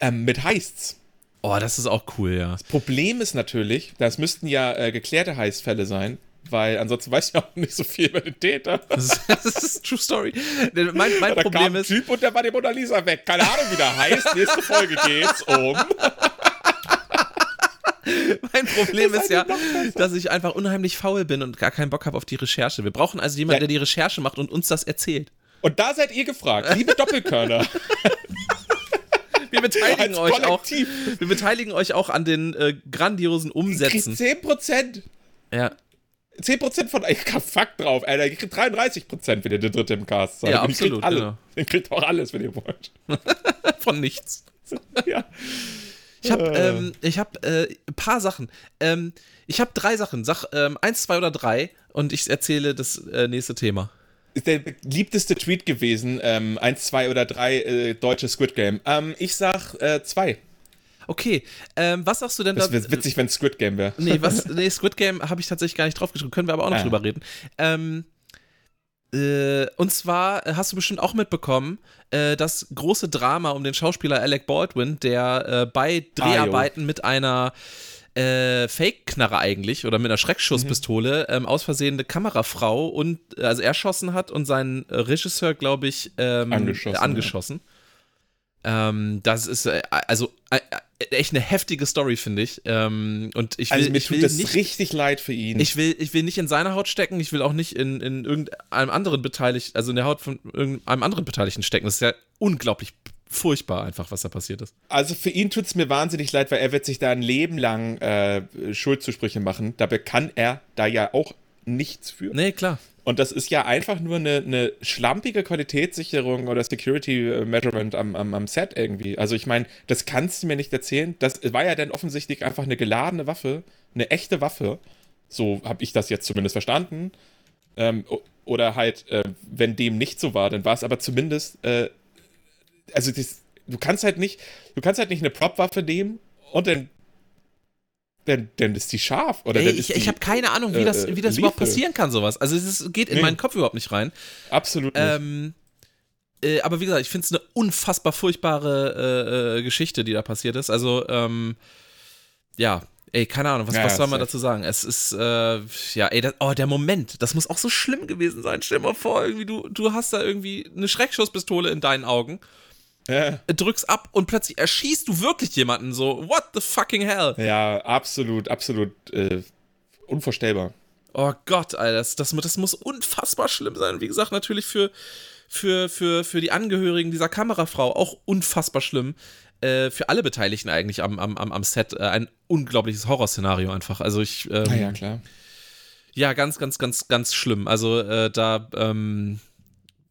Ähm, mit Heists. Oh, das ist auch cool, ja. Das Problem ist natürlich, das müssten ja äh, geklärte Heistfälle sein, weil ansonsten weiß ich auch nicht so viel über den Täter. Das ist, das ist True Story. Mein, mein da Problem kam ein ist. Typ und der war die Mona Lisa weg. Keine Ahnung, wie der heißt. Nächste Folge geht's um. mein Problem ist ja, dass ich einfach unheimlich faul bin und gar keinen Bock habe auf die Recherche. Wir brauchen also jemanden, der die Recherche macht und uns das erzählt. Und da seid ihr gefragt, liebe Doppelkörner. Wir beteiligen euch auch. Wir beteiligen euch auch an den äh, grandiosen Umsätzen. 10%. Ja. 10% von euch, fuck drauf, Alter. Ihr kriegt 33%, wenn ihr der Dritte im Cast seid. Ja, absolut. Ihr kriegt, genau. ihr kriegt auch alles, wenn ihr wollt. von nichts. ja. Ich habe äh. ähm, hab, äh, ein paar Sachen. Ähm, ich habe drei Sachen. Sag ähm, eins, zwei oder drei und ich erzähle das äh, nächste Thema. Ist der beliebteste Tweet gewesen. Ähm, eins, zwei oder drei äh, deutsche Squid Game. Ähm, ich sag äh, zwei. Okay, ähm, was sagst du denn da? Das wäre witzig, wenn es Squid Game wäre. Nee, was, nee, Squid Game habe ich tatsächlich gar nicht draufgeschrieben. Können wir aber auch noch ah. drüber reden. Ähm, äh, und zwar hast du bestimmt auch mitbekommen, äh, das große Drama um den Schauspieler Alec Baldwin, der äh, bei Dreharbeiten ah, mit einer äh, Fake-Knarre eigentlich oder mit einer Schreckschusspistole mhm. ähm, aus Versehen eine Kamerafrau und also erschossen hat und seinen Regisseur, glaube ich, ähm, angeschossen. angeschossen. Ja. Ähm, das ist äh, also äh, echt eine heftige Story, finde ich. Ähm, und ich will, also mir ich will tut das nicht, richtig leid für ihn. Ich will, ich will nicht in seiner Haut stecken, ich will auch nicht in, in irgendeinem anderen Beteiligten, also in der Haut von irgendeinem anderen Beteiligten stecken. Das ist ja unglaublich furchtbar einfach, was da passiert ist. Also für ihn tut es mir wahnsinnig leid, weil er wird sich da ein Leben lang äh, Schuldzusprüche machen. Dabei kann er da ja auch nichts für. Nee, klar. Und das ist ja einfach nur eine, eine schlampige Qualitätssicherung oder Security Measurement am, am, am Set irgendwie. Also ich meine, das kannst du mir nicht erzählen. Das war ja dann offensichtlich einfach eine geladene Waffe, eine echte Waffe. So habe ich das jetzt zumindest verstanden. Ähm, oder halt, äh, wenn dem nicht so war, dann war es aber zumindest, äh, also das, du kannst halt nicht, du kannst halt nicht eine Prop-Waffe nehmen und dann denn, denn ist die scharf oder Ey, ich, ich habe keine Ahnung, wie das, äh, wie das überhaupt passieren kann, sowas. Also es geht in nee. meinen Kopf überhaupt nicht rein. Absolut nicht. Ähm, äh, aber wie gesagt, ich finde es eine unfassbar furchtbare äh, äh, Geschichte, die da passiert ist. Also, ähm, ja, ey, keine Ahnung, was, ja, was soll man dazu sagen? Es ist, äh, ja, ey, das, oh, der Moment, das muss auch so schlimm gewesen sein. Stell dir mal vor, irgendwie, du, du hast da irgendwie eine Schreckschusspistole in deinen Augen ja. drückst ab und plötzlich erschießt du wirklich jemanden. So, what the fucking hell? Ja, absolut, absolut äh, unvorstellbar. Oh Gott, Alter, das, das, das muss unfassbar schlimm sein. Wie gesagt, natürlich für, für, für, für die Angehörigen dieser Kamerafrau auch unfassbar schlimm. Äh, für alle Beteiligten eigentlich am, am, am Set äh, ein unglaubliches Horrorszenario einfach. Also ich. Ähm, Na ja, klar. Ja, ganz, ganz, ganz, ganz schlimm. Also äh, da, ähm,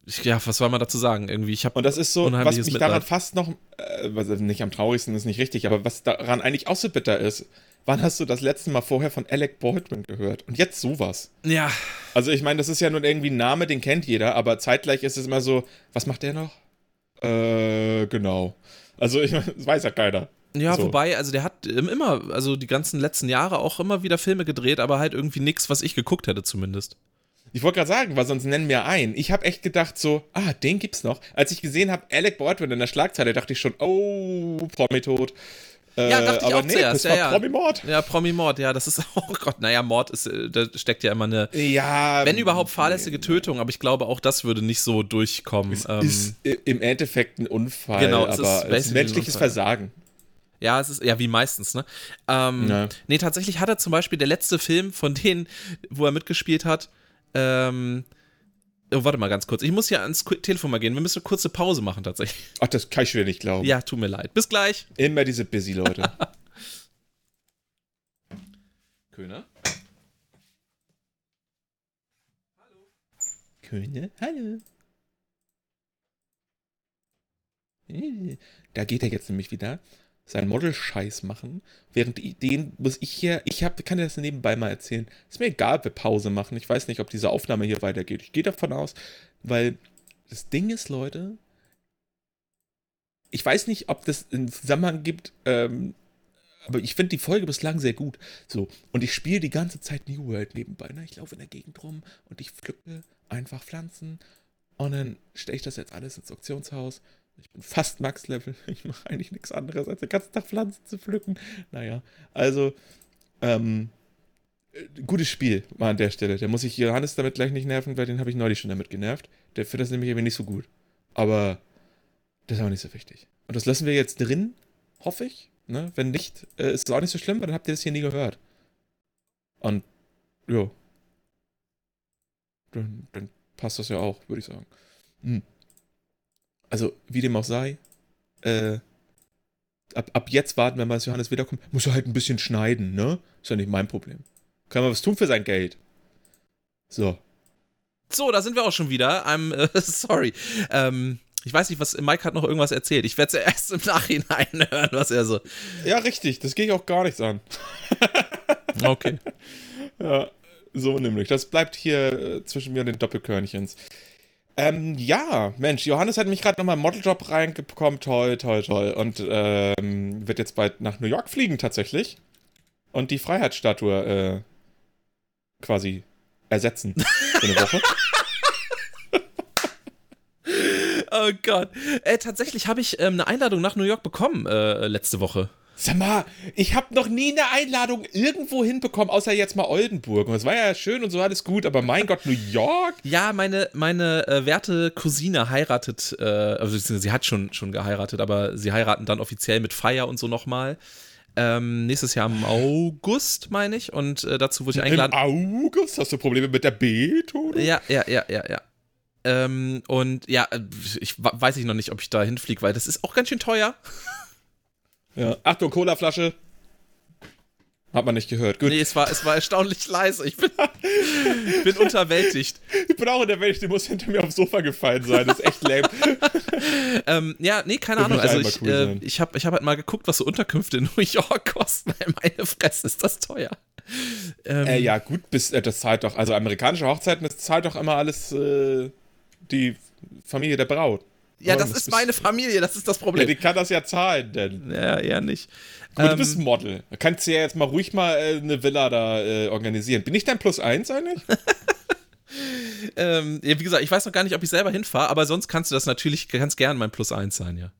ich, ja, was soll man dazu sagen? Irgendwie, ich habe Und das ist so, was mich Mitleid. daran fast noch, äh, was nicht am traurigsten ist nicht richtig, aber was daran eigentlich auch so bitter ist, wann hast du das letzte Mal vorher von Alec Baldwin gehört? Und jetzt sowas. Ja. Also ich meine, das ist ja nun irgendwie ein Name, den kennt jeder, aber zeitgleich ist es immer so, was macht der noch? Äh, genau. Also ich das weiß ja keiner. Ja, so. wobei, also der hat immer, also die ganzen letzten Jahre auch immer wieder Filme gedreht, aber halt irgendwie nichts, was ich geguckt hätte zumindest. Ich wollte gerade sagen, weil sonst nennen wir einen. Ich habe echt gedacht so, ah, den gibt's noch. Als ich gesehen habe, Alec Baldwin in der Schlagzeile, dachte ich schon, oh, Promi tot. Ja, dachte ich auch nee, zuerst. Das war ja, Promi-Mord. Ja, Promi-Mord, ja, das ist, oh Gott, naja, Mord ist, äh, da steckt ja immer eine, ja, wenn überhaupt fahrlässige Tötung, aber ich glaube, auch das würde nicht so durchkommen. Es ähm, ist im Endeffekt ein Unfall, genau, es aber ist es ist menschliches Versagen. Ja, es ist ja wie meistens, ne? Ähm, ja. Nee, tatsächlich hat er zum Beispiel der letzte Film von denen, wo er mitgespielt hat, ähm, Oh, warte mal ganz kurz. Ich muss hier ans Telefon mal gehen. Wir müssen eine kurze Pause machen tatsächlich. Ach, das kann ich wieder nicht glauben. Ja, tut mir leid. Bis gleich. Immer diese busy Leute. Köhne? Hallo. Köhne? Hallo. Da geht er jetzt nämlich wieder seinen Model-Scheiß machen, während den muss ich hier, ich hab, kann dir das nebenbei mal erzählen. Ist mir egal, ob wir Pause machen. Ich weiß nicht, ob diese Aufnahme hier weitergeht. Ich gehe davon aus, weil das Ding ist, Leute, ich weiß nicht, ob das einen Zusammenhang gibt, ähm, aber ich finde die Folge bislang sehr gut. So, und ich spiele die ganze Zeit New World nebenbei. Ne? Ich laufe in der Gegend rum und ich pflücke einfach Pflanzen und dann stelle ich das jetzt alles ins Auktionshaus ich bin fast Max-Level. Ich mache eigentlich nichts anderes, als den ganzen Tag Pflanzen zu pflücken. Naja, also, ähm, äh, gutes Spiel mal an der Stelle. Der muss ich Johannes damit gleich nicht nerven, weil den habe ich neulich schon damit genervt. Der findet das nämlich irgendwie nicht so gut. Aber das ist auch nicht so wichtig. Und das lassen wir jetzt drin, hoffe ich. Ne? Wenn nicht, äh, ist es auch nicht so schlimm, weil dann habt ihr das hier nie gehört. Und, ja. Dann, dann passt das ja auch, würde ich sagen. Hm also wie dem auch sei, äh, ab, ab jetzt warten, wenn als Johannes wiederkommt, muss er halt ein bisschen schneiden, ne? Ist ja nicht mein Problem. Kann man was tun für sein Geld. So. So, da sind wir auch schon wieder. I'm äh, sorry. Ähm, ich weiß nicht, was Mike hat noch irgendwas erzählt. Ich werde es erst im Nachhinein hören, was er so. Ja, richtig. Das gehe ich auch gar nichts an. okay. Ja, so nämlich. Das bleibt hier äh, zwischen mir und den Doppelkörnchens. Ähm, ja, Mensch, Johannes hat mich gerade nochmal im Modeljob reingekommen. Toll, toll, toll. Und ähm, wird jetzt bald nach New York fliegen, tatsächlich. Und die Freiheitsstatue äh, quasi ersetzen. Für eine Woche. oh Gott. Äh, tatsächlich habe ich ähm, eine Einladung nach New York bekommen äh, letzte Woche. Sag mal, ich habe noch nie eine Einladung irgendwo hinbekommen, außer jetzt mal Oldenburg. Und es war ja schön und so alles gut, aber mein Gott, New York? Ja, meine, meine äh, werte Cousine heiratet, äh, also sie hat schon, schon geheiratet, aber sie heiraten dann offiziell mit Feier und so nochmal. Ähm, nächstes Jahr im August, meine ich. Und äh, dazu wurde ich eingeladen. Im August? Hast du Probleme mit der B-Tode? Ja, ja, ja, ja, ja. Ähm, und ja, äh, ich weiß ich noch nicht, ob ich da hinfliege, weil das ist auch ganz schön teuer. Ja. Achtung, Colaflasche. Hat man nicht gehört. Gut. Nee, es war, es war erstaunlich leise. Ich bin, bin unterwältigt. Ich bin auch unterwältigt. Die muss hinter mir aufs Sofa gefallen sein. Das ist echt lame. ähm, ja, nee, keine Ahnung. Also ich, cool äh, ich habe ich hab halt mal geguckt, was so Unterkünfte in New York kosten. Meine Fresse, ist das teuer. Ähm, äh, ja, gut, bis, äh, das zahlt doch, also amerikanische Hochzeiten, das zahlt doch immer alles äh, die Familie der Braut. Ja, das ist meine Familie, das ist das Problem. Ja, die kann das ja zahlen, denn. Ja, eher nicht. Gut, ähm, du bist ein Model. Da kannst du ja jetzt mal ruhig mal äh, eine Villa da äh, organisieren. Bin ich dein Plus eins eigentlich? ähm, ja, wie gesagt, ich weiß noch gar nicht, ob ich selber hinfahre, aber sonst kannst du das natürlich ganz gern mein Plus eins sein, ja.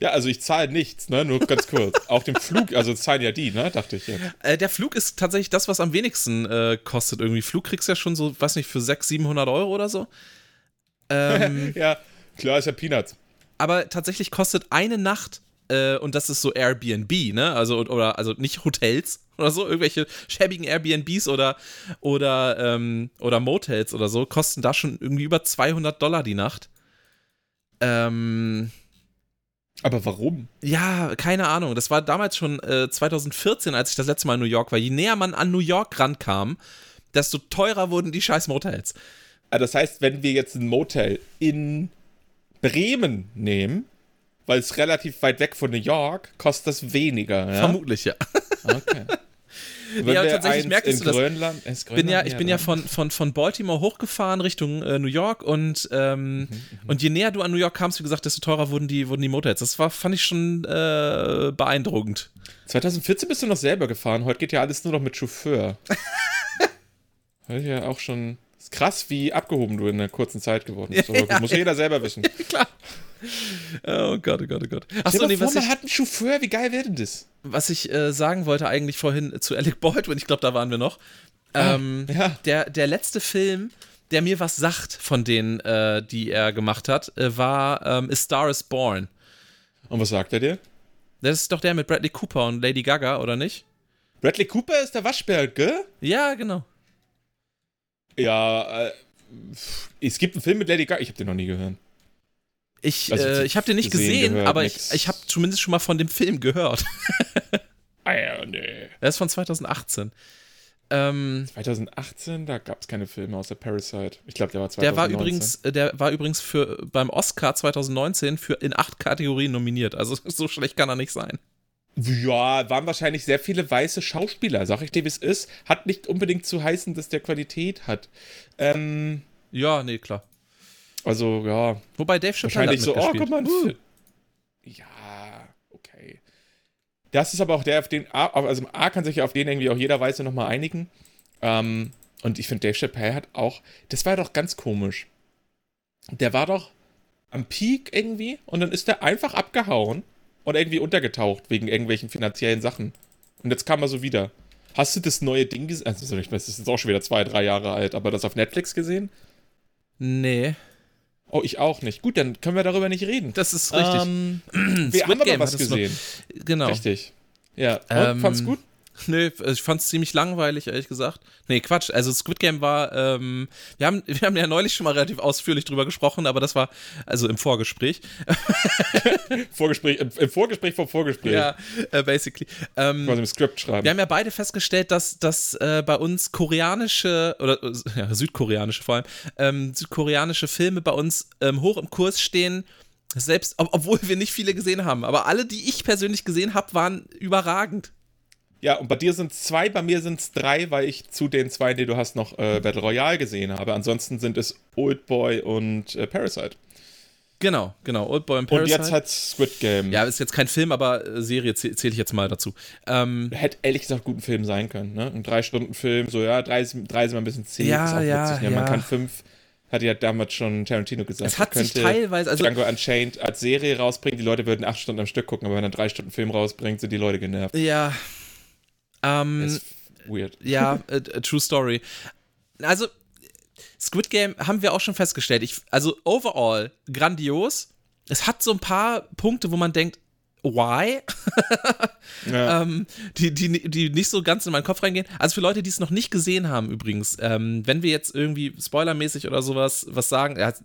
Ja, also ich zahle nichts, ne? Nur ganz kurz. Auch den Flug, also zahlen ja die, ne? Dachte ich. Äh, der Flug ist tatsächlich das, was am wenigsten äh, kostet irgendwie. Flug kriegst du ja schon so, weiß nicht, für 600, 700 Euro oder so. Ähm, ja, Klar, ist ja Peanuts. aber tatsächlich kostet eine Nacht äh, und das ist so Airbnb, ne? Also oder also nicht Hotels oder so, irgendwelche schäbigen Airbnbs oder oder ähm, oder Motels oder so kosten da schon irgendwie über 200 Dollar die Nacht. Ähm, aber warum? Ja, keine Ahnung. Das war damals schon äh, 2014, als ich das letzte Mal in New York war. Je näher man an New York rankam, desto teurer wurden die scheiß Motels. Ah, das heißt, wenn wir jetzt ein Motel in Bremen nehmen, weil es relativ weit weg von New York, kostet das weniger. Ja? Vermutlich, ja. Okay. ja, tatsächlich merkst du das. Grönland, Grönland bin ja, ich bin ja von, von, von Baltimore hochgefahren Richtung äh, New York und, ähm, mhm, mhm, und je näher du an New York kamst, wie gesagt, desto teurer wurden die, wurden die Motels. Das war, fand ich schon äh, beeindruckend. 2014 bist du noch selber gefahren, heute geht ja alles nur noch mit Chauffeur. Heute ja auch schon. Ist krass, wie abgehoben du in einer kurzen Zeit geworden bist. Ja, muss ja. jeder selber wissen. Klar. Oh Gott, oh Gott, oh Gott. Achso, nee, was ich, hat einen Chauffeur, wie geil wäre denn das? Was ich äh, sagen wollte eigentlich vorhin zu Alec Baldwin, ich glaube, da waren wir noch. Ah, ähm, ja. der, der letzte Film, der mir was sagt von denen, äh, die er gemacht hat, äh, war ähm, A Star is Born. Und was sagt er dir? Das ist doch der mit Bradley Cooper und Lady Gaga, oder nicht? Bradley Cooper ist der Waschbär, gell? Ja, genau. Ja, äh, es gibt einen Film mit Lady Gaga, ich habe den noch nie gehört. Ich, also, äh, ich habe den nicht gesehen, gesehen gehört, aber nix. ich, ich habe zumindest schon mal von dem Film gehört. ah ja, nee. Der ist von 2018. Ähm, 2018, da gab es keine Filme außer Parasite. Ich glaube, der war 2019. Der war übrigens, äh, der war übrigens für beim Oscar 2019 für in acht Kategorien nominiert. Also so schlecht kann er nicht sein. Ja, waren wahrscheinlich sehr viele weiße Schauspieler, sag ich dir, wie es ist. Hat nicht unbedingt zu heißen, dass der Qualität hat. Ähm, ja, nee, klar. Also, ja. Wobei Dave Chappelle Wahrscheinlich so, oh, guck mal. Uh. Ja, okay. Das ist aber auch der, auf den A, also A kann sich ja auf den irgendwie auch jeder Weise nochmal einigen. Ähm, und ich finde, Dave Chappelle hat auch, das war doch ganz komisch. Der war doch am Peak irgendwie und dann ist der einfach abgehauen und irgendwie untergetaucht wegen irgendwelchen finanziellen Sachen. Und jetzt kam er so wieder. Hast du das neue Ding gesehen? Also, das ist jetzt auch schon wieder zwei, drei Jahre alt, aber das auf Netflix gesehen? Nee. Oh, ich auch nicht. Gut, dann können wir darüber nicht reden. Das ist richtig. Ähm, wir haben aber was gesehen. Noch, genau. Richtig. Ja. Und, ähm, fand's gut? Nö, ich fand es ziemlich langweilig, ehrlich gesagt. Nee, Quatsch. Also Squid Game war, ähm, wir, haben, wir haben ja neulich schon mal relativ ausführlich drüber gesprochen, aber das war, also im Vorgespräch. Vorgespräch, im, im, Vorgespräch vom Vorgespräch. Ja, äh, basically. Ähm, Quasi im Skript schreiben. Wir haben ja beide festgestellt, dass, dass äh, bei uns koreanische, oder äh, ja, südkoreanische vor allem, ähm, südkoreanische Filme bei uns ähm, hoch im Kurs stehen, selbst, ob, obwohl wir nicht viele gesehen haben. Aber alle, die ich persönlich gesehen habe, waren überragend. Ja, und bei dir sind es zwei, bei mir sind es drei, weil ich zu den zwei, die du hast, noch äh, Battle Royale gesehen habe. Ansonsten sind es Old Boy und äh, Parasite. Genau, genau. Old Boy und Parasite. Und jetzt hat Squid Game. Ja, ist jetzt kein Film, aber äh, Serie zähle ich jetzt mal dazu. Ähm, Hätte ehrlich gesagt guten Film sein können, ne? Ein Drei-Stunden-Film, so ja, drei, drei sind mal ein bisschen zäh. Ja, ja, witzig, ja, Man kann fünf, hat ja damals schon Tarantino gesagt. Es hat sich teilweise, also. Django Unchained als Serie rausbringen, die Leute würden acht Stunden am Stück gucken, aber wenn er einen Drei-Stunden-Film rausbringt, sind die Leute genervt. Ja, ähm, weird. Ja, äh, äh, True Story. Also, Squid Game haben wir auch schon festgestellt. Ich, also, overall grandios. Es hat so ein paar Punkte, wo man denkt, why? ja. ähm, die, die, die nicht so ganz in meinen Kopf reingehen. Also für Leute, die es noch nicht gesehen haben, übrigens, ähm, wenn wir jetzt irgendwie spoilermäßig oder sowas was sagen, er hat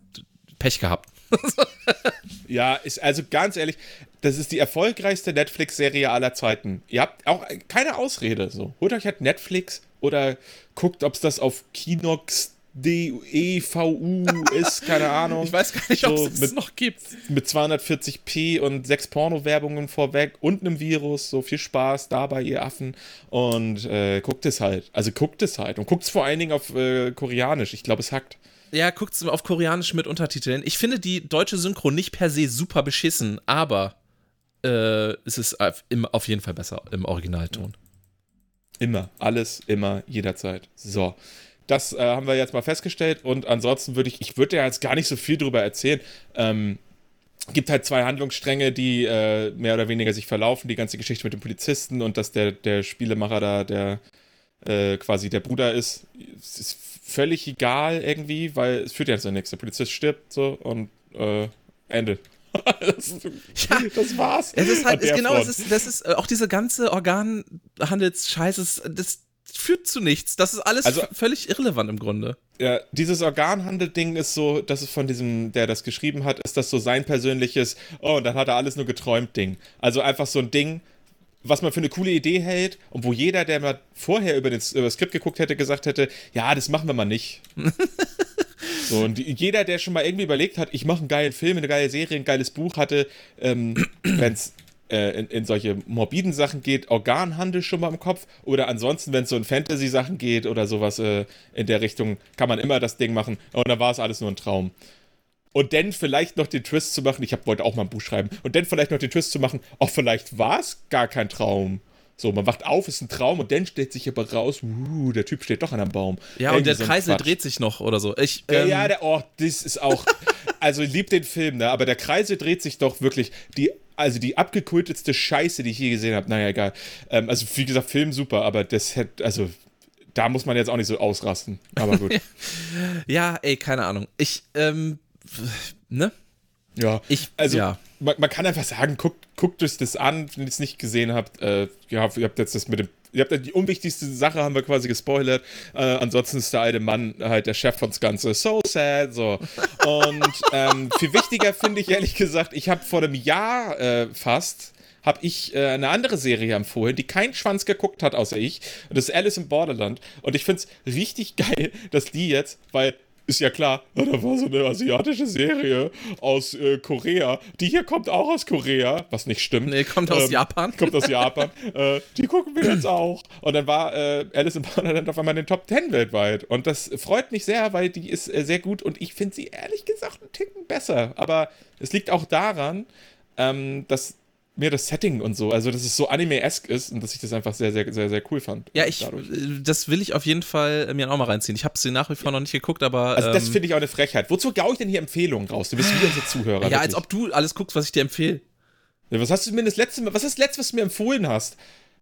Pech gehabt. ja, ist also ganz ehrlich, das ist die erfolgreichste Netflix-Serie aller Zeiten. Ihr habt auch keine Ausrede. So. Holt euch halt Netflix oder guckt, ob es das auf Kinox DEVU ist, keine Ahnung. Ich weiß gar nicht, so ob es mit, noch gibt. Mit 240p und sechs Porno-Werbungen vorweg und einem Virus. So viel Spaß dabei, ihr Affen. Und äh, guckt es halt. Also guckt es halt. Und guckt es vor allen Dingen auf äh, Koreanisch. Ich glaube, es hackt. Ja, guckt es auf Koreanisch mit Untertiteln. Ich finde die deutsche Synchro nicht per se super beschissen, aber äh, ist es auf jeden Fall besser im Originalton. Immer, alles, immer, jederzeit. So. Das äh, haben wir jetzt mal festgestellt und ansonsten würde ich, ich würde ja jetzt gar nicht so viel drüber erzählen. Ähm, gibt halt zwei Handlungsstränge, die äh, mehr oder weniger sich verlaufen. Die ganze Geschichte mit dem Polizisten und dass der, der Spielemacher da, der äh, quasi der Bruder ist, ist völlig egal irgendwie, weil es führt ja zu nichts. Der Polizist stirbt so und äh, Ende. das, ja, das war's. Es ist halt, ist, genau, es ist, das ist äh, auch diese ganze Organhandels-Scheiße, das führt zu nichts. Das ist alles also, völlig irrelevant im Grunde. Ja, dieses Organhandel-Ding ist so, das ist von diesem, der das geschrieben hat, ist das so sein persönliches, oh, und dann hat er alles nur geträumt Ding. Also einfach so ein Ding, was man für eine coole Idee hält und wo jeder, der mal vorher über, den, über das Skript geguckt hätte, gesagt hätte, ja, das machen wir mal nicht. so, und jeder, der schon mal irgendwie überlegt hat, ich mache einen geilen Film, eine geile Serie, ein geiles Buch, hatte, ähm, wenn es äh, in, in, solche morbiden Sachen geht, Organhandel schon mal im Kopf. Oder ansonsten, wenn es so in Fantasy-Sachen geht oder sowas äh, in der Richtung, kann man immer das Ding machen. Und dann war es alles nur ein Traum. Und dann vielleicht noch den Twist zu machen, ich hab, wollte auch mal ein Buch schreiben, und dann vielleicht noch den Twist zu machen, auch vielleicht war es gar kein Traum. So, man wacht auf, ist ein Traum und dann stellt sich aber raus, uh, der Typ steht doch an einem Baum. Ja, Irgendwie und der so Kreisel dreht sich noch oder so. Ich, ähm ja, der, oh, das ist auch, also ich liebe den Film, ne, aber der Kreisel dreht sich doch wirklich, die also die abgekultetste Scheiße, die ich je gesehen habe. Naja, egal. Ähm, also, wie gesagt, Film super, aber das hätte, also, da muss man jetzt auch nicht so ausrasten. Aber gut. ja, ey, keine Ahnung. Ich, ähm, ne? Ja, ich, also, ja. Man, man, kann einfach sagen, guckt, guckt euch das an, wenn ihr es nicht gesehen habt. Äh, ja, ihr habt jetzt das mit dem Ihr habt die unwichtigste Sache haben wir quasi gespoilert. Äh, ansonsten ist der alte Mann halt der Chef von das Ganze. So sad, so. Und ähm, viel wichtiger finde ich ehrlich gesagt, ich habe vor einem Jahr äh, fast habe ich äh, eine andere Serie empfohlen, die kein Schwanz geguckt hat, außer ich. Und das ist Alice im Borderland. Und ich finde es richtig geil, dass die jetzt, weil ist ja klar, da war so eine asiatische Serie aus äh, Korea. Die hier kommt auch aus Korea, was nicht stimmt. Nee, kommt aus ähm, Japan. Kommt aus Japan. äh, die gucken wir jetzt auch. Und dann war äh, Alice in Wonderland auf einmal in den Top 10 weltweit. Und das freut mich sehr, weil die ist äh, sehr gut und ich finde sie ehrlich gesagt einen Ticken besser. Aber es liegt auch daran, ähm, dass mir das Setting und so, also dass es so anime-esque ist und dass ich das einfach sehr, sehr, sehr, sehr cool fand. Ja, ich, dadurch. Äh, das will ich auf jeden Fall mir auch mal reinziehen. Ich habe sie nach wie vor noch nicht geguckt, aber. Also, das ähm, finde ich auch eine Frechheit. Wozu gaue ich denn hier Empfehlungen raus? Du bist wie unser Zuhörer. Ja, wirklich. als ob du alles guckst, was ich dir empfehle. Ja, was hast du mir das letzte Mal, was ist das letzte, was du mir empfohlen hast?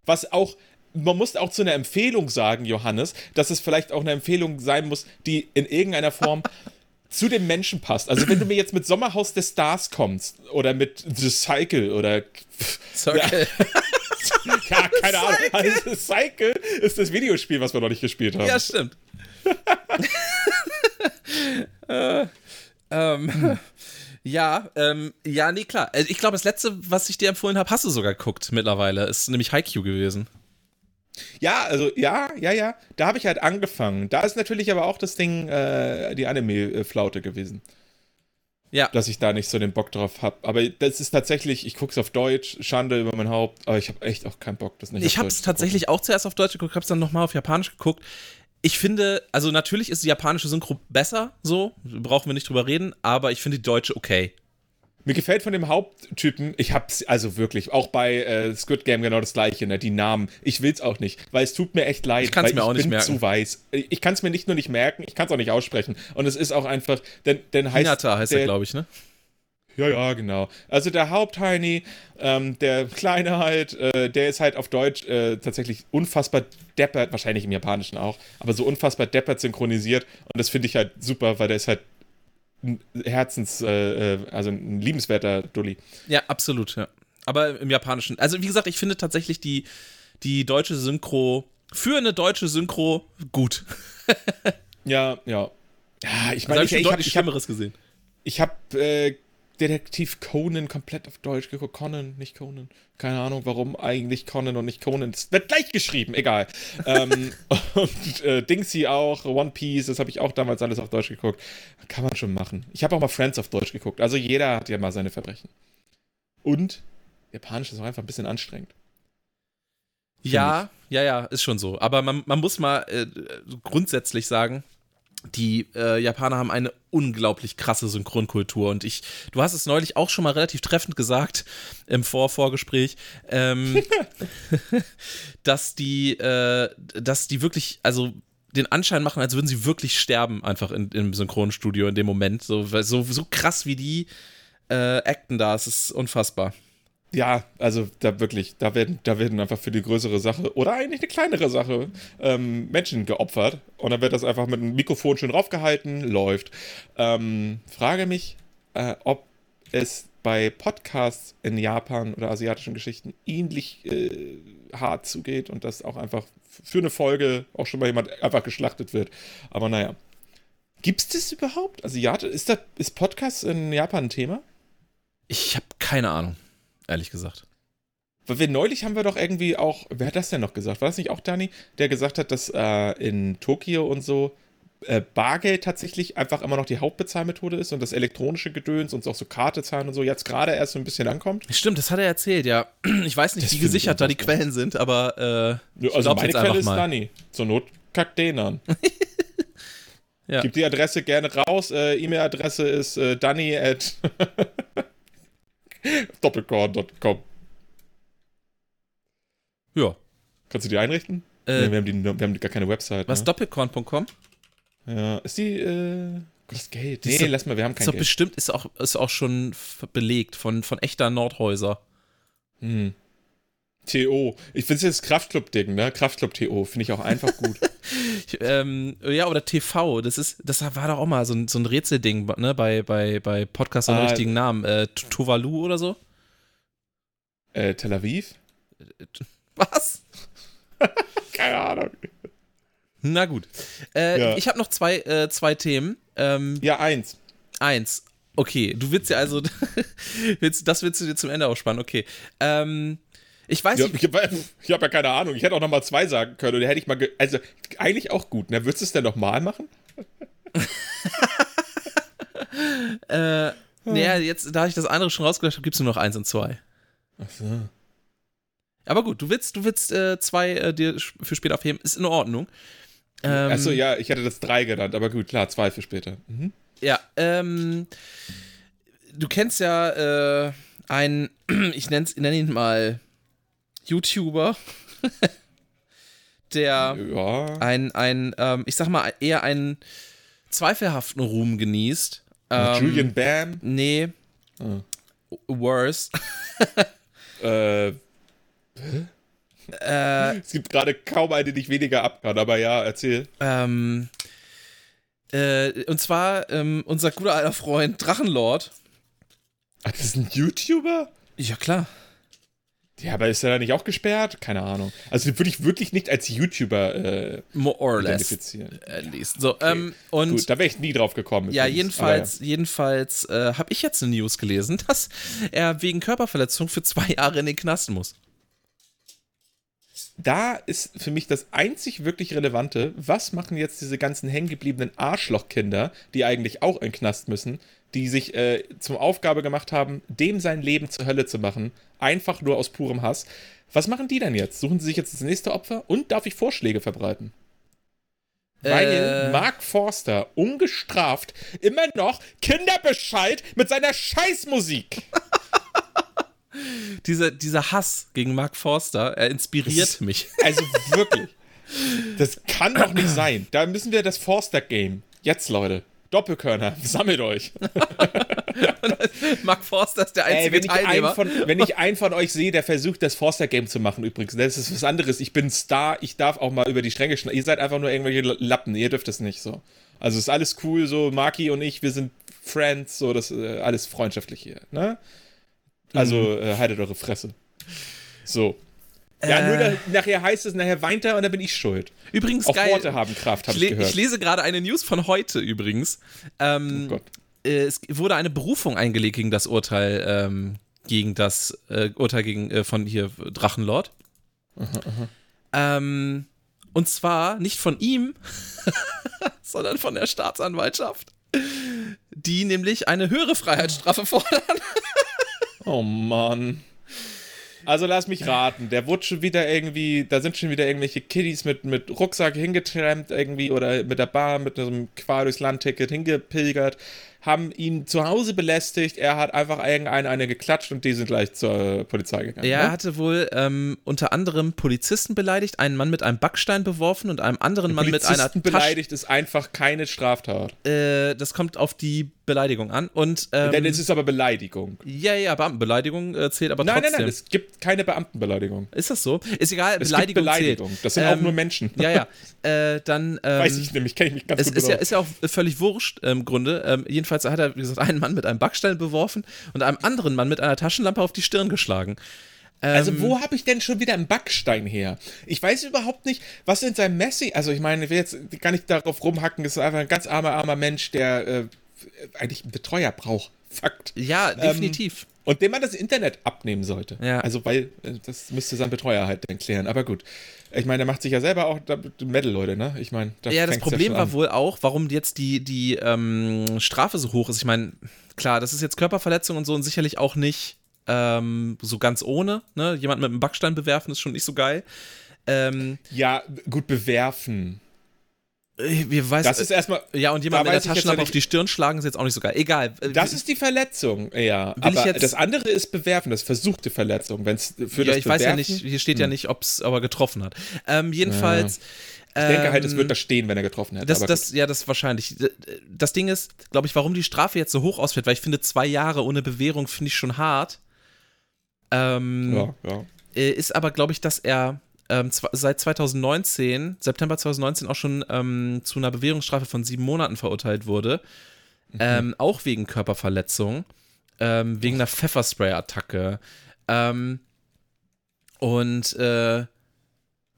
Was auch, man muss auch zu einer Empfehlung sagen, Johannes, dass es vielleicht auch eine Empfehlung sein muss, die in irgendeiner Form zu dem Menschen passt. Also wenn du mir jetzt mit Sommerhaus des Stars kommst oder mit The Cycle oder Circle. Ja, ja keine Ahnung. Also, Cycle ist das Videospiel, was wir noch nicht gespielt haben. Ja, stimmt. äh, ähm, ja, ähm, ja, nee, klar. Also ich glaube, das letzte, was ich dir empfohlen habe, hast du sogar geguckt mittlerweile. Ist nämlich Haikyuu gewesen. Ja, also ja, ja, ja. Da habe ich halt angefangen. Da ist natürlich aber auch das Ding, äh, die Anime-Flaute gewesen. Ja. Dass ich da nicht so den Bock drauf habe. Aber das ist tatsächlich, ich gucke es auf Deutsch, Schande über mein Haupt, aber ich habe echt auch keinen Bock, das nicht Ich habe es tatsächlich auch zuerst auf Deutsch geguckt, habe es dann nochmal auf Japanisch geguckt. Ich finde, also natürlich ist die japanische Synchro besser, so, brauchen wir nicht drüber reden, aber ich finde die deutsche okay. Mir gefällt von dem Haupttypen, ich hab's also wirklich, auch bei äh, Squid Game genau das gleiche, ne, die Namen. Ich will's auch nicht, weil es tut mir echt leid. Ich kann's mir auch nicht merken. zu weiß. Ich kann's mir nicht nur nicht merken, ich kann's auch nicht aussprechen. Und es ist auch einfach, denn, denn heißt. Hinata heißt der, er, glaube ich, ne? Ja, ja, genau. Also der Hauptheini, ähm, der Kleine halt, äh, der ist halt auf Deutsch äh, tatsächlich unfassbar deppert, wahrscheinlich im Japanischen auch, aber so unfassbar deppert synchronisiert. Und das finde ich halt super, weil der ist halt Herzens, äh, äh, also ein liebenswerter Dulli. Ja, absolut, ja. Aber im Japanischen. Also, wie gesagt, ich finde tatsächlich die, die deutsche Synchro, für eine deutsche Synchro gut. ja, ja. Ja, ich meine, also ich, ich, ich habe Schlimmeres gesehen. Ich habe äh, Detektiv Conan komplett auf Deutsch geguckt. Conan, nicht Conan. Keine Ahnung, warum eigentlich Conan und nicht Conan. Das wird gleich geschrieben, egal. ähm, und äh, Dingsy auch, One Piece, das habe ich auch damals alles auf Deutsch geguckt. Kann man schon machen. Ich habe auch mal Friends auf Deutsch geguckt. Also jeder hat ja mal seine Verbrechen. Und Japanisch ist auch einfach ein bisschen anstrengend. Ja, ja, ja, ist schon so. Aber man, man muss mal äh, grundsätzlich sagen, die äh, Japaner haben eine unglaublich krasse Synchronkultur und ich, du hast es neulich auch schon mal relativ treffend gesagt im Vorvorgespräch, ähm, dass die, äh, dass die wirklich, also den Anschein machen, als würden sie wirklich sterben einfach in, im Synchronstudio in dem Moment, so, so, so krass wie die äh, acten da, es ist unfassbar. Ja, also da wirklich, da werden, da werden einfach für die größere Sache oder eigentlich eine kleinere Sache ähm, Menschen geopfert und dann wird das einfach mit einem Mikrofon schön raufgehalten, läuft. Ähm, frage mich, äh, ob es bei Podcasts in Japan oder asiatischen Geschichten ähnlich äh, hart zugeht und dass auch einfach für eine Folge auch schon mal jemand einfach geschlachtet wird. Aber naja. Gibt es das überhaupt? Asiate? Ist, das, ist Podcast in Japan ein Thema? Ich habe keine Ahnung, ehrlich gesagt. Weil wir neulich haben wir doch irgendwie auch, wer hat das denn noch gesagt? War das nicht auch Dani, der gesagt hat, dass äh, in Tokio und so äh, Bargeld tatsächlich einfach immer noch die Hauptbezahlmethode ist und das elektronische Gedöns und auch so Karte zahlen und so jetzt gerade erst so ein bisschen ankommt? Stimmt, das hat er erzählt, ja. Ich weiß nicht, das wie gesichert da die Quellen sind, aber äh, also meine Quelle ist Dani. Zur Not kackt den an. ja. Gib die Adresse gerne raus. Äh, E-Mail-Adresse ist äh, danny at doppelkorn.com. Ja. Kannst du die einrichten? Äh, nee, wir, haben die, wir haben gar keine Website. Was, ne? doppelkorn.com? Ja, ist die, äh, das Geld. Nee, lass mal, wir haben kein ist Geld. bestimmt, ist auch, ist auch schon belegt von, von echter Nordhäuser. Hm. TO. Ich finde es jetzt Kraftclub-Ding, ne? Kraftclub-TO. Finde ich auch einfach gut. ähm, ja, oder TV. Das ist, das war doch auch mal so ein, so ein Rätselding, ne? Bei, bei, bei Podcasts ah, richtigen Namen. Äh, Tuvalu oder so? Äh, Tel Aviv? Was? Keine Ahnung. Na gut. Äh, ja. Ich habe noch zwei, äh, zwei Themen. Ähm, ja, eins. Eins. Okay, du willst ja also, willst, das willst du dir zum Ende ausspannen, okay. Ähm, ich weiß ja, nicht. Ich habe hab ja keine Ahnung. Ich hätte auch noch mal zwei sagen können. Oder hätte ich mal. Also, eigentlich auch gut. Ne? Würdest du es denn noch mal machen? äh, naja, jetzt, da ich das andere schon rausgelöscht habe, gibt es nur noch eins und zwei. Ach so. Aber gut, du willst, du willst äh, zwei äh, dir für später aufheben, ist in Ordnung. Ähm, Achso, ja, ich hätte das drei genannt, aber gut, klar, zwei für später. Mhm. Ja, ähm, du kennst ja äh, einen, ich nenne nenn ihn mal YouTuber, der ja. ein, ein ähm, ich sag mal, eher einen zweifelhaften Ruhm genießt. Ähm, Julian Bam? Nee. Oh. Worse. äh? Äh, es gibt gerade kaum einen, den ich weniger abkann, aber ja, erzähl. Ähm, äh, und zwar ähm, unser guter alter Freund Drachenlord. Ach, das ist ein YouTuber? Ja, klar. Ja, aber ist er da nicht auch gesperrt? Keine Ahnung. Also würde ich wirklich nicht als YouTuber äh, More or identifizieren. Less, So, okay. ähm, und Gut, da wäre ich nie drauf gekommen. Ja, jedenfalls, ja. jedenfalls äh, habe ich jetzt eine News gelesen, dass er wegen Körperverletzung für zwei Jahre in den Knast muss da ist für mich das einzig wirklich Relevante, was machen jetzt diese ganzen hängengebliebenen Arschlochkinder, die eigentlich auch in den Knast müssen, die sich äh, zum Aufgabe gemacht haben, dem sein Leben zur Hölle zu machen, einfach nur aus purem Hass. Was machen die denn jetzt? Suchen sie sich jetzt das nächste Opfer und darf ich Vorschläge verbreiten? Weil äh. Mark Forster ungestraft immer noch Kinderbescheid mit seiner Scheißmusik. dieser, dieser Hass gegen Mark Forster, er inspiriert ist, mich. Also wirklich. Das kann doch nicht sein. Da müssen wir das Forster-Game. Jetzt, Leute. Doppelkörner, sammelt euch. Mark Forster ist der einzige Ey, wenn Teilnehmer. Ich von, wenn ich einen von euch sehe, der versucht, das Forster-Game zu machen, übrigens, das ist was anderes. Ich bin Star, ich darf auch mal über die Stränge schneiden. Ihr seid einfach nur irgendwelche Lappen, ihr dürft es nicht so. Also ist alles cool, so Maki und ich, wir sind Friends, so, das ist äh, alles freundschaftlich hier, ne? Also mhm. äh, haltet eure Fresse. So. Ja, äh, nur da, nachher heißt es, nachher weint er und dann bin ich schuld. Übrigens, Auch geil. Worte haben Kraft, habe ich, gehört. Ich lese gerade eine News von heute übrigens. Ähm, oh Gott. Äh, es wurde eine Berufung eingelegt gegen das Urteil, ähm, gegen das äh, Urteil gegen, äh, von hier Drachenlord. Aha, aha. Ähm, und zwar nicht von ihm, sondern von der Staatsanwaltschaft, die nämlich eine höhere Freiheitsstrafe fordern. Oh Mann. Also lass mich raten, der wurde schon wieder irgendwie, da sind schon wieder irgendwelche Kiddies mit, mit Rucksack hingetrampt irgendwie oder mit der Bahn, mit einem Qual durchs Landticket hingepilgert, haben ihn zu Hause belästigt, er hat einfach irgendeine eine geklatscht und die sind gleich zur Polizei gegangen. Er ne? hatte wohl ähm, unter anderem Polizisten beleidigt, einen Mann mit einem Backstein beworfen und einem anderen Mann mit einer Polizisten beleidigt ist einfach keine Straftat. Äh, das kommt auf die Beleidigung an. Und, ähm, Denn es ist aber Beleidigung. Ja, ja, Beamtenbeleidigung äh, zählt aber nein, trotzdem. Nein, nein, es gibt keine Beamtenbeleidigung. Ist das so? Ist egal, es Beleidigung, gibt Beleidigung. Zählt. Das sind ähm, auch nur Menschen. Ja, ja. Äh, dann. Ähm, Weiß ich nämlich, kenne ich mich ganz es gut ist ja, ist ja auch völlig wurscht im Grunde. Ähm, jedenfalls hat er, wie gesagt, einen Mann mit einem Backstein beworfen und einem anderen Mann mit einer Taschenlampe auf die Stirn geschlagen. Also ähm, wo habe ich denn schon wieder einen Backstein her? Ich weiß überhaupt nicht, was in seinem Messi, also ich meine, ich will jetzt gar nicht darauf rumhacken, das ist einfach ein ganz armer, armer Mensch, der äh, eigentlich einen Betreuer braucht. Fakt. Ja, ähm, definitiv. Ähm, und dem man das Internet abnehmen sollte. Ja. Also, weil äh, das müsste sein Betreuer halt dann klären. Aber gut. Ich meine, der macht sich ja selber auch Metal, Leute, ne? Ich meine, da Ja, das Problem ja war wohl auch, warum jetzt die, die ähm, Strafe so hoch ist. Ich meine, klar, das ist jetzt Körperverletzung und so und sicherlich auch nicht ähm, so ganz ohne. Ne? Jemand mit einem Backstein bewerfen ist schon nicht so geil. Ähm, ja, gut bewerfen. Äh, wir weiß, das ist erstmal. Ja, und jemand mit der Taschenlampe auf die Stirn schlagen ist jetzt auch nicht so geil. Egal. Äh, das ist die Verletzung, ja. Aber das andere ist bewerfen, das versuchte Verletzung. Wenn es für ja, das ich weiß ja nicht, hier steht hm. ja nicht, ob es aber getroffen hat. Ähm, jedenfalls. Ja. Ich denke halt, es wird ähm, da stehen, wenn er getroffen hätte. Das, das, ja, das wahrscheinlich. Das Ding ist, glaube ich, warum die Strafe jetzt so hoch ausfällt, weil ich finde, zwei Jahre ohne Bewährung finde ich schon hart. Ähm, ja, ja. Äh, ist aber, glaube ich, dass er ähm, seit 2019, September 2019, auch schon ähm, zu einer Bewährungsstrafe von sieben Monaten verurteilt wurde. Mhm. Ähm, auch wegen Körperverletzung, ähm, wegen einer Pfefferspray-Attacke. Ähm, und, äh,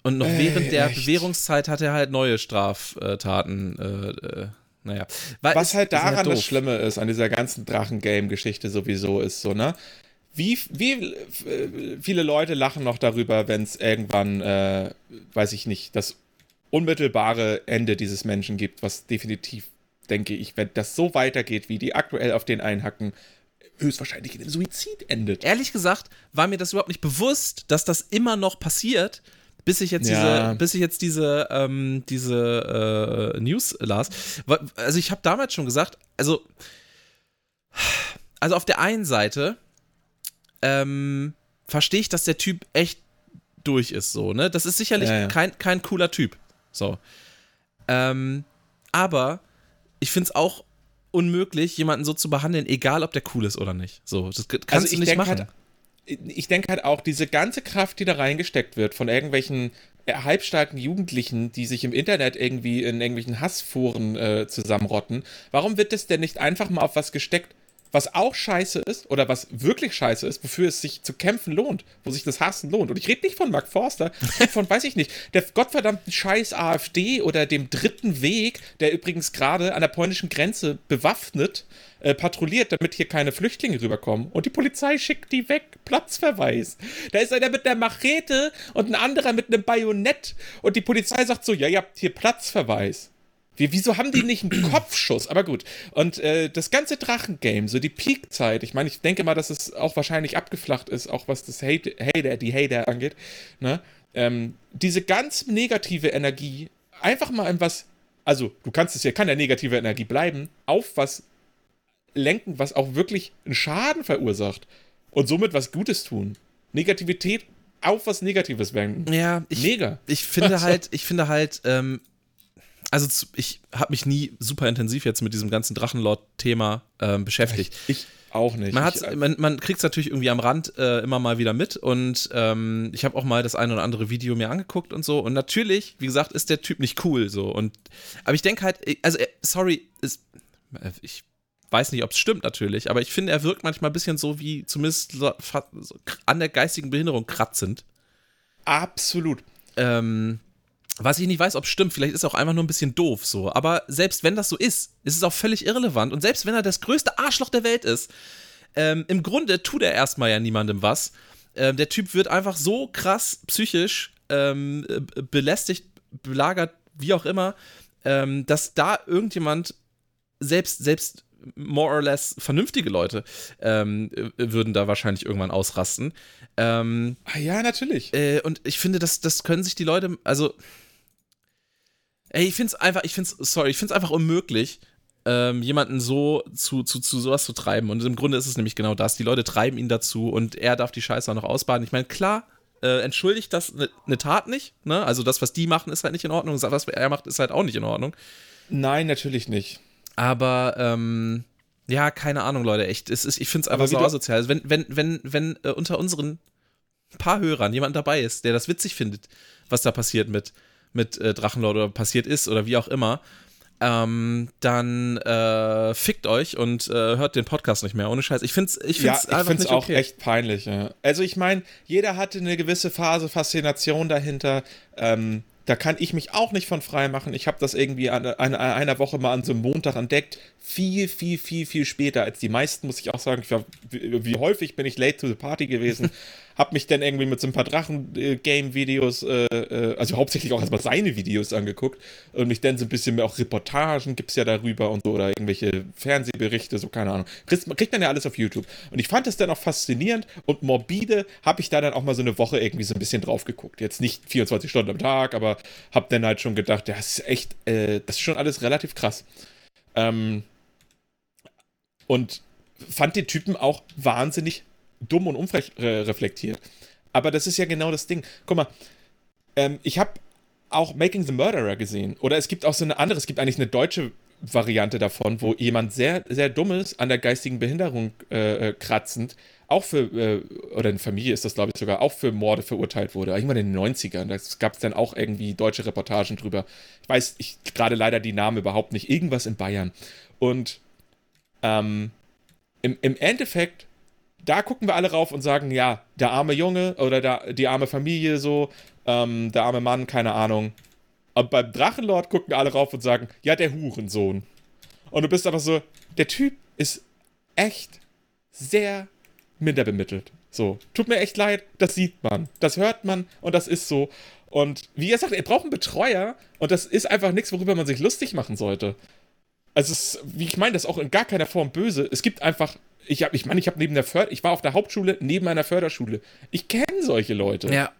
und noch Ey, während der echt? Bewährungszeit hat er halt neue Straftaten. Äh, äh, naja. Weil Was halt daran halt das Schlimme ist, an dieser ganzen Drachen-Game-Geschichte sowieso ist, so, ne? Wie, wie viele Leute lachen noch darüber, wenn es irgendwann, äh, weiß ich nicht, das unmittelbare Ende dieses Menschen gibt, was definitiv, denke ich, wenn das so weitergeht, wie die aktuell auf den einhacken, höchstwahrscheinlich in dem Suizid endet. Ehrlich gesagt war mir das überhaupt nicht bewusst, dass das immer noch passiert, bis ich jetzt ja. diese, bis ich jetzt diese, ähm, diese äh, News las. Also ich habe damals schon gesagt, also, also auf der einen Seite ähm, verstehe ich, dass der Typ echt durch ist, so, ne? Das ist sicherlich ja, ja. Kein, kein cooler Typ. So. Ähm, aber ich finde es auch unmöglich, jemanden so zu behandeln, egal ob der cool ist oder nicht. So, das kannst also du nicht machen. Halt, ich denke halt auch, diese ganze Kraft, die da reingesteckt wird von irgendwelchen äh, halbstarken Jugendlichen, die sich im Internet irgendwie in irgendwelchen Hassforen äh, zusammenrotten, warum wird das denn nicht einfach mal auf was gesteckt, was auch scheiße ist oder was wirklich scheiße ist, wofür es sich zu kämpfen lohnt, wo sich das Hassen lohnt. Und ich rede nicht von Mark Forster, von, weiß ich nicht, der gottverdammten scheiß AfD oder dem dritten Weg, der übrigens gerade an der polnischen Grenze bewaffnet äh, patrouilliert, damit hier keine Flüchtlinge rüberkommen. Und die Polizei schickt die weg. Platzverweis. Da ist einer mit einer Machete und ein anderer mit einem Bajonett. Und die Polizei sagt so, ja, ihr habt hier Platzverweis. Wie, wieso haben die nicht einen Kopfschuss? Aber gut. Und äh, das ganze Drachengame, so die Peakzeit, ich meine, ich denke mal, dass es auch wahrscheinlich abgeflacht ist, auch was das Hate, Hater, die Hater angeht. Ne? Ähm, diese ganz negative Energie, einfach mal in was, also du kannst es ja, kann ja negative Energie bleiben, auf was lenken, was auch wirklich einen Schaden verursacht und somit was Gutes tun. Negativität auf was Negatives wenden. Ja, ich, Mega. Ich finde halt, ich finde halt, ähm, also ich habe mich nie super intensiv jetzt mit diesem ganzen Drachenlord-Thema ähm, beschäftigt. Ich, ich, auch nicht. Man, ich, man, man kriegt es natürlich irgendwie am Rand äh, immer mal wieder mit und ähm, ich habe auch mal das ein oder andere Video mir angeguckt und so und natürlich, wie gesagt, ist der Typ nicht cool so und aber ich denke halt, also äh, sorry, ist, äh, ich weiß nicht, ob es stimmt natürlich, aber ich finde, er wirkt manchmal ein bisschen so wie zumindest so, an der geistigen Behinderung kratzend. Absolut. Ähm, was ich nicht weiß, ob es stimmt, vielleicht ist er auch einfach nur ein bisschen doof so. Aber selbst wenn das so ist, ist es auch völlig irrelevant. Und selbst wenn er das größte Arschloch der Welt ist, ähm, im Grunde tut er erstmal ja niemandem was. Ähm, der Typ wird einfach so krass psychisch ähm, belästigt, belagert, wie auch immer, ähm, dass da irgendjemand, selbst, selbst more or less vernünftige Leute ähm, würden da wahrscheinlich irgendwann ausrasten. Ähm, ah ja, natürlich. Äh, und ich finde, das, das können sich die Leute, also Ey, ich find's einfach, ich find's, sorry, ich find's einfach unmöglich, ähm, jemanden so zu, zu, zu sowas zu treiben. Und im Grunde ist es nämlich genau das. Die Leute treiben ihn dazu und er darf die Scheiße auch noch ausbaden. Ich meine, klar, äh, entschuldigt das eine ne Tat nicht, ne? Also das, was die machen, ist halt nicht in Ordnung. Das, was er macht, ist halt auch nicht in Ordnung. Nein, natürlich nicht. Aber, ähm, Ja, keine Ahnung, Leute, echt. Es ist, ich finde es einfach so asozial. Also wenn, wenn, wenn, wenn äh, unter unseren paar Hörern jemand dabei ist, der das witzig findet, was da passiert mit, mit äh, Drachenlord oder passiert ist oder wie auch immer, ähm, dann äh, fickt euch und äh, hört den Podcast nicht mehr. Ohne Scheiß. Ich finde es ich find's ja, ich find's auch okay. echt peinlich. Ja. Also ich meine, jeder hatte eine gewisse Phase Faszination dahinter. Ähm, da kann ich mich auch nicht von frei machen. Ich habe das irgendwie an, an, einer Woche mal an so einem Montag entdeckt. Viel, viel, viel, viel später als die meisten, muss ich auch sagen. Ich war, wie, wie häufig bin ich late to the party gewesen. hab mich dann irgendwie mit so ein paar Drachen-Game-Videos, äh, äh, also hauptsächlich auch erstmal seine Videos angeguckt und mich dann so ein bisschen mehr auch Reportagen gibt es ja darüber und so oder irgendwelche Fernsehberichte, so keine Ahnung. Kriegt, kriegt man ja alles auf YouTube. Und ich fand das dann auch faszinierend und morbide habe ich da dann auch mal so eine Woche irgendwie so ein bisschen drauf geguckt. Jetzt nicht 24 Stunden am Tag, aber hab dann halt schon gedacht, ja, das ist echt, äh, das ist schon alles relativ krass. Ähm, und fand den Typen auch wahnsinnig dumm und unreflektiert. Aber das ist ja genau das Ding. Guck mal, ähm, ich habe auch Making the Murderer gesehen. Oder es gibt auch so eine andere, es gibt eigentlich eine deutsche Variante davon, wo jemand sehr, sehr dummes an der geistigen Behinderung äh, äh kratzend, auch für, äh, oder eine Familie ist das, glaube ich, sogar, auch für Morde verurteilt wurde. Irgendwann in den 90ern. Da gab es dann auch irgendwie deutsche Reportagen drüber. Ich weiß ich gerade leider die Namen überhaupt nicht. Irgendwas in Bayern. Und ähm, im, im Endeffekt da gucken wir alle rauf und sagen, ja, der arme Junge oder der, die arme Familie so, ähm, der arme Mann, keine Ahnung. Und beim Drachenlord gucken alle rauf und sagen, ja, der Hurensohn. Und du bist einfach so, der Typ ist echt sehr minderbemittelt. So, tut mir echt leid, das sieht man, das hört man und das ist so. Und wie er sagt, er braucht einen Betreuer und das ist einfach nichts, worüber man sich lustig machen sollte. Also, es, wie ich meine, das auch in gar keiner Form böse. Es gibt einfach ich habe, ich meine, ich habe neben der Förder, ich war auf der Hauptschule neben einer Förderschule. Ich kenne solche Leute. Ja.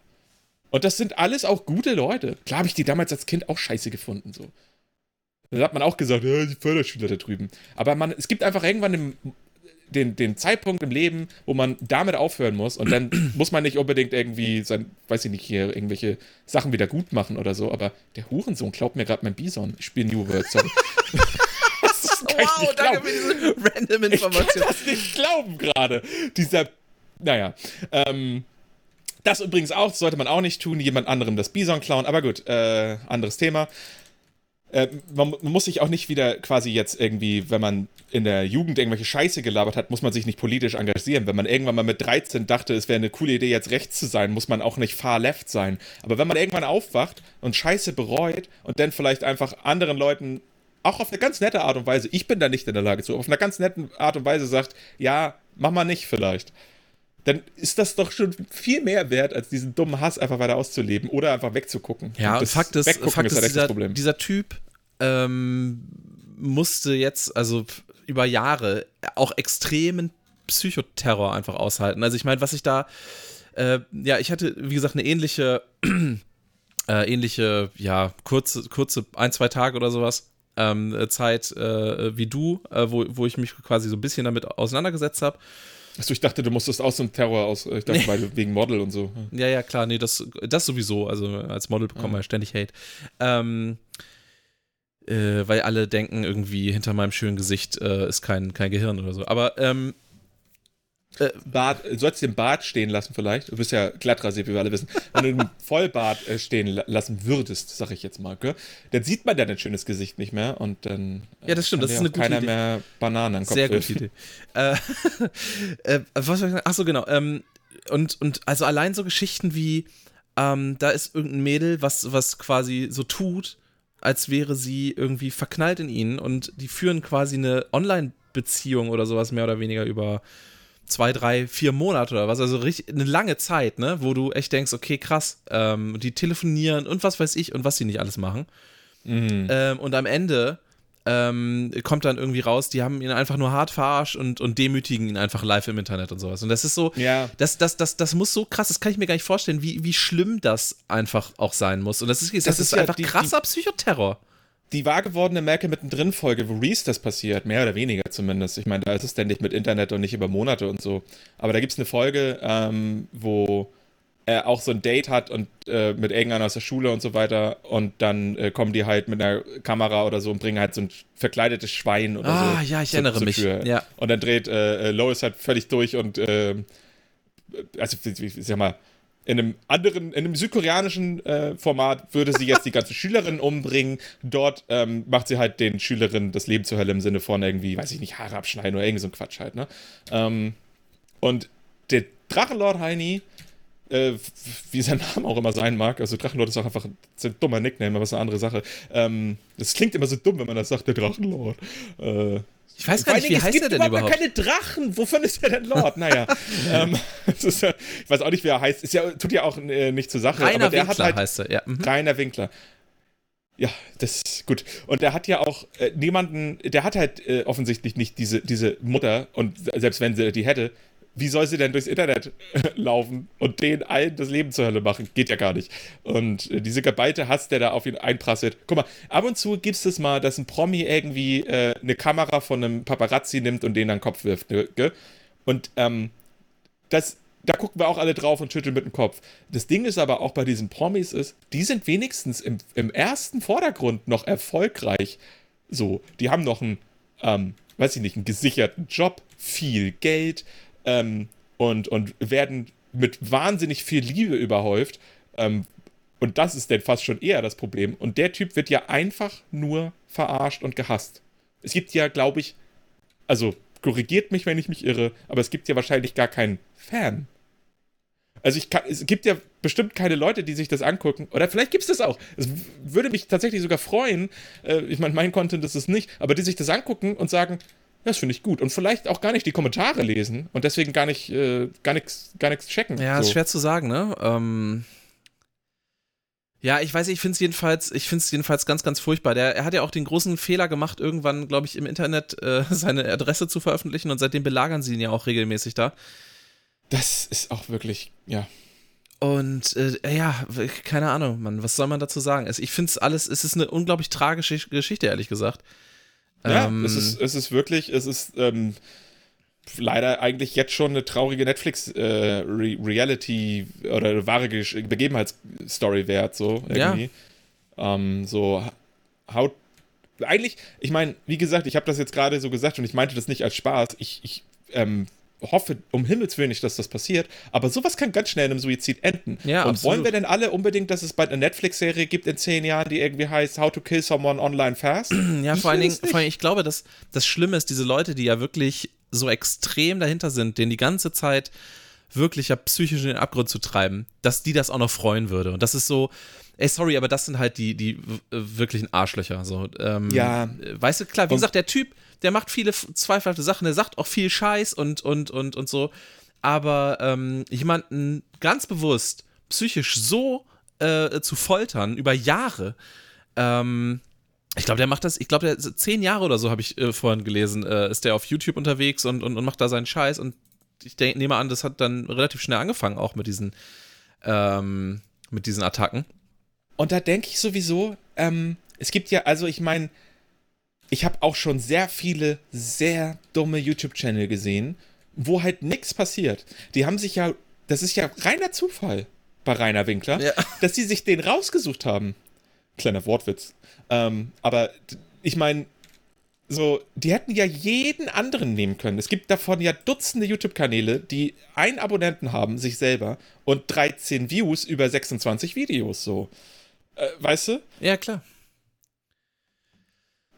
Und das sind alles auch gute Leute. Klar habe ich die damals als Kind auch scheiße gefunden, so. Da hat man auch gesagt, ja, die Förderschüler da drüben. Aber man, es gibt einfach irgendwann den, den, den Zeitpunkt im Leben, wo man damit aufhören muss und dann muss man nicht unbedingt irgendwie sein, weiß ich nicht, hier irgendwelche Sachen wieder gut machen oder so, aber der Hurensohn glaubt mir gerade mein Bison. Ich spiele New World, sorry. wow, danke für diese random Information. Ich kann das nicht glauben gerade. Dieser, naja, ähm, das übrigens auch, sollte man auch nicht tun, jemand anderem das Bison klauen, aber gut, äh, anderes Thema. Äh, man, man, muss sich auch nicht wieder quasi jetzt irgendwie, wenn man in der Jugend irgendwelche Scheiße gelabert hat, muss man sich nicht politisch engagieren. Wenn man irgendwann mal mit 13 dachte, es wäre eine coole Idee, jetzt rechts zu sein, muss man auch nicht far left sein. Aber wenn man irgendwann aufwacht und Scheiße bereut und dann vielleicht einfach anderen Leuten auch auf eine ganz nette Art und Weise, ich bin da nicht in der Lage zu, auf eine ganz nette Art und Weise sagt, ja, mach mal nicht vielleicht, dann ist das doch schon viel mehr wert, als diesen dummen Hass einfach weiter auszuleben oder einfach wegzugucken. Ja, und Fakt ist, Fakt ist, ist dieser, dieser, Typ ähm, musste jetzt, also über Jahre, auch extremen Psychoterror einfach aushalten. Also ich meine, was ich da, äh, ja, ich hatte, wie gesagt, eine ähnliche, äh, ähnliche, ja, kurze, kurze ein, zwei Tage oder sowas ähm, Zeit äh, wie du, äh, wo, wo ich mich quasi so ein bisschen damit auseinandergesetzt habe. Achso, ich dachte, du musstest aus dem Terror aus. Ich dachte, nee. weil, wegen Model und so. Ja, ja, klar, nee, das, das sowieso. Also als Model bekommen wir ja. ständig Hate. Ähm, äh, weil alle denken, irgendwie hinter meinem schönen Gesicht äh, ist kein, kein Gehirn oder so. Aber ähm, äh, Bart, du sollst den Bart stehen lassen vielleicht. Du bist ja glatt rasiert, wie wir alle wissen. Wenn du den Vollbart äh, stehen lassen würdest, sag ich jetzt mal, gell? dann sieht man ja dein schönes Gesicht nicht mehr und dann ja, das stimmt, das ist eine gute keiner Idee. mehr Bananen am Kopf Sehr gute Idee. äh, äh, was soll ich sagen? Achso, genau. Ähm, und, und also allein so Geschichten wie, ähm, da ist irgendein Mädel, was, was quasi so tut, als wäre sie irgendwie verknallt in ihn und die führen quasi eine Online-Beziehung oder sowas mehr oder weniger über zwei, drei, vier Monate oder was, also richtig eine lange Zeit, ne, wo du echt denkst, okay, krass, ähm, die telefonieren und was weiß ich und was sie nicht alles machen. Mhm. Ähm, und am Ende ähm, kommt dann irgendwie raus, die haben ihn einfach nur hart verarscht und, und demütigen ihn einfach live im Internet und sowas. Und das ist so, ja. das, das, das, das muss so krass, das kann ich mir gar nicht vorstellen, wie, wie schlimm das einfach auch sein muss. Und das ist, das, das ist, ist ja einfach die, krasser die, Psychoterror die wahr gewordene Merkel mittendrin Folge, wo Reese das passiert, mehr oder weniger zumindest. Ich meine, da ist es denn nicht mit Internet und nicht über Monate und so. Aber da gibt es eine Folge, ähm, wo äh, auch so ein Date hat und äh, mit irgendeiner aus der Schule und so weiter und dann äh, kommen die halt mit einer Kamera oder so und bringen halt so ein verkleidetes Schwein oder ah, so. Ah, ja, ich erinnere mich. Ja. Und dann dreht äh, äh, Lois halt völlig durch und äh, also ich sag mal, in einem anderen, in einem südkoreanischen äh, Format würde sie jetzt die ganze Schülerin umbringen. Dort ähm, macht sie halt den Schülerinnen das Leben zur Hölle im Sinne von irgendwie, weiß ich nicht, Haare abschneiden oder irgendwie so ein Quatsch halt, ne? Ähm, und der Drachenlord Heini äh, wie sein Name auch immer sein mag. Also Drachenlord ist auch einfach ein, ein dummer Nickname, aber ist eine andere Sache. Ähm, das klingt immer so dumm, wenn man das sagt, der Drachenlord. Äh, ich weiß gar nicht, wie heißt er denn überhaupt? keine Drachen. Wovon ist er denn Lord? Naja, ähm, ist, ich weiß auch nicht, wie er heißt. Ist ja, tut ja auch äh, nicht zur Sache. Rainer aber der Winkler hat halt, heißt er, ja. Mhm. Rainer Winkler. Ja, das ist gut. Und der hat ja auch äh, niemanden, der hat halt äh, offensichtlich nicht diese, diese Mutter und selbst wenn sie die hätte, wie soll sie denn durchs Internet laufen und denen allen das Leben zur Hölle machen? Geht ja gar nicht. Und äh, diese geballte Hass, der da auf ihn einprasselt. Guck mal, ab und zu gibt es mal, dass ein Promi irgendwie äh, eine Kamera von einem Paparazzi nimmt und den an den Kopf wirft. Ne? Und ähm, das, da gucken wir auch alle drauf und schütteln mit dem Kopf. Das Ding ist aber auch bei diesen Promis ist, die sind wenigstens im, im ersten Vordergrund noch erfolgreich. So, die haben noch einen, ähm, weiß ich nicht, einen gesicherten Job, viel Geld, ähm, und, und werden mit wahnsinnig viel Liebe überhäuft. Ähm, und das ist denn fast schon eher das Problem. Und der Typ wird ja einfach nur verarscht und gehasst. Es gibt ja, glaube ich, also korrigiert mich, wenn ich mich irre, aber es gibt ja wahrscheinlich gar keinen Fan. Also kann, es gibt ja bestimmt keine Leute, die sich das angucken. Oder vielleicht gibt es das auch. Es würde mich tatsächlich sogar freuen. Äh, ich meine, mein Content ist es nicht, aber die sich das angucken und sagen, das finde ich gut. Und vielleicht auch gar nicht die Kommentare lesen und deswegen gar nicht, äh, gar nichts gar checken. Ja, so. ist schwer zu sagen, ne? Ähm ja, ich weiß, ich finde es jedenfalls, ich finde es jedenfalls ganz, ganz furchtbar. Der, er hat ja auch den großen Fehler gemacht, irgendwann, glaube ich, im Internet äh, seine Adresse zu veröffentlichen und seitdem belagern sie ihn ja auch regelmäßig da. Das ist auch wirklich, ja. Und äh, ja, keine Ahnung, Mann, was soll man dazu sagen? Also ich finde es alles, es ist eine unglaublich tragische Geschichte, ehrlich gesagt. Ja, ähm, es, ist, es ist wirklich, es ist ähm, leider eigentlich jetzt schon eine traurige Netflix-Reality äh, oder wahre Begebenheitsstory wert, so irgendwie. Ja. Ähm, so, haut. Eigentlich, ich meine, wie gesagt, ich habe das jetzt gerade so gesagt und ich meinte das nicht als Spaß. Ich, ich ähm, hoffe um Himmels Willen nicht, dass das passiert, aber sowas kann ganz schnell in einem Suizid enden. Ja, und absolut. wollen wir denn alle unbedingt, dass es bald eine Netflix-Serie gibt in zehn Jahren, die irgendwie heißt How to Kill Someone Online Fast? Ja, vor allen, Dingen, vor allen Dingen, ich glaube, dass das Schlimme ist, diese Leute, die ja wirklich so extrem dahinter sind, denen die ganze Zeit wirklich ja psychisch in den Abgrund zu treiben, dass die das auch noch freuen würde. Und das ist so, ey, sorry, aber das sind halt die, die wirklichen Arschlöcher. So, ähm, ja. Weißt du, klar, wie gesagt, der Typ, der macht viele zweifelhafte Sachen, der sagt auch viel Scheiß und, und, und, und so. Aber ähm, jemanden ganz bewusst psychisch so äh, zu foltern über Jahre, ähm, ich glaube, der macht das, ich glaube, der zehn Jahre oder so habe ich äh, vorhin gelesen, äh, ist der auf YouTube unterwegs und, und, und macht da seinen Scheiß und ich denk, nehme an, das hat dann relativ schnell angefangen, auch mit diesen, ähm, mit diesen Attacken. Und da denke ich sowieso, ähm, es gibt ja, also ich meine, ich habe auch schon sehr viele sehr dumme YouTube-Channel gesehen, wo halt nichts passiert. Die haben sich ja, das ist ja reiner Zufall bei Rainer Winkler, ja. dass sie sich den rausgesucht haben. Kleiner Wortwitz. Ähm, aber ich meine, so, die hätten ja jeden anderen nehmen können. Es gibt davon ja Dutzende YouTube-Kanäle, die einen Abonnenten haben, sich selber, und 13 Views über 26 Videos, so. Äh, weißt du? Ja, klar.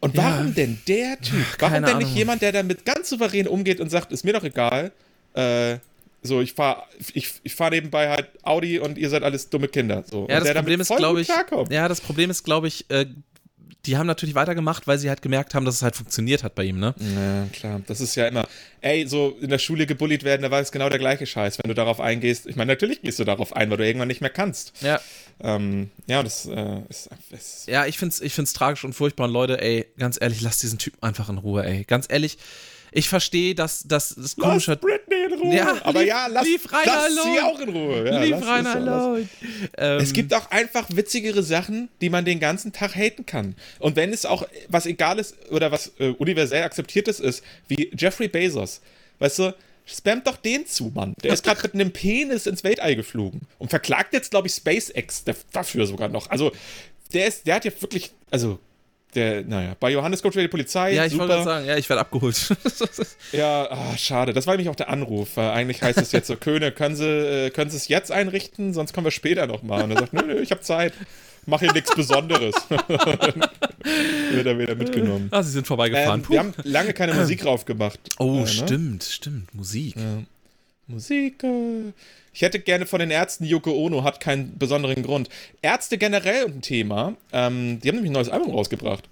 Und warum ja. denn der Typ? Warum Keine denn nicht Ahnung. jemand, der damit ganz souverän umgeht und sagt, ist mir doch egal, äh, so, ich fahre ich, ich fahr nebenbei halt Audi und ihr seid alles dumme Kinder. So. Ja, das Problem ist, glaube ich, ja, das Problem ist, glaube ich, äh, die haben natürlich weitergemacht, weil sie halt gemerkt haben, dass es halt funktioniert hat bei ihm, ne? Ja, klar. Das ist ja immer, ey, so in der Schule gebullied werden, da war es genau der gleiche Scheiß, wenn du darauf eingehst. Ich meine, natürlich gehst du darauf ein, weil du irgendwann nicht mehr kannst. Ja. Ähm, ja, das äh, ist, ist, Ja, ich find's, ich find's tragisch und furchtbar. Und Leute, ey, ganz ehrlich, lasst diesen Typen einfach in Ruhe, ey. Ganz ehrlich, ich verstehe, dass, das komische. Lass Britney in Ruhe. Ja, aber lief, ja, lass, lief Rainer lass sie auch in Ruhe. Ja, lief Rainer alone. Ähm, es gibt auch einfach witzigere Sachen, die man den ganzen Tag haten kann. Und wenn es auch was Egales oder was äh, universell akzeptiertes ist, wie Jeffrey Bezos, weißt du, spammt doch den zu, Mann. Der ist gerade mit einem Penis ins Weltall geflogen und verklagt jetzt, glaube ich, SpaceX dafür sogar noch. Also, der ist, der hat ja wirklich, also der, naja, bei Johannes kommt wieder die Polizei. Ja, ich wollte gerade sagen, ja, ich werde abgeholt. ja, ach, schade. Das war nämlich auch der Anruf. Eigentlich heißt es jetzt so, Köne, können Sie, äh, können Sie es jetzt einrichten, sonst kommen wir später nochmal. Und er sagt, nö, nö, ich habe Zeit. Mach hier nichts Besonderes. wird er wieder mitgenommen. Ah, Sie sind vorbeigefahren. Ähm, wir haben lange keine Musik drauf gemacht. Oh, äh, ne? stimmt, stimmt. Musik. Ja. Musik. Äh. Ich hätte gerne von den Ärzten Yoko Ono, hat keinen besonderen Grund. Ärzte generell ein Thema. Ähm, die haben nämlich ein neues Album rausgebracht.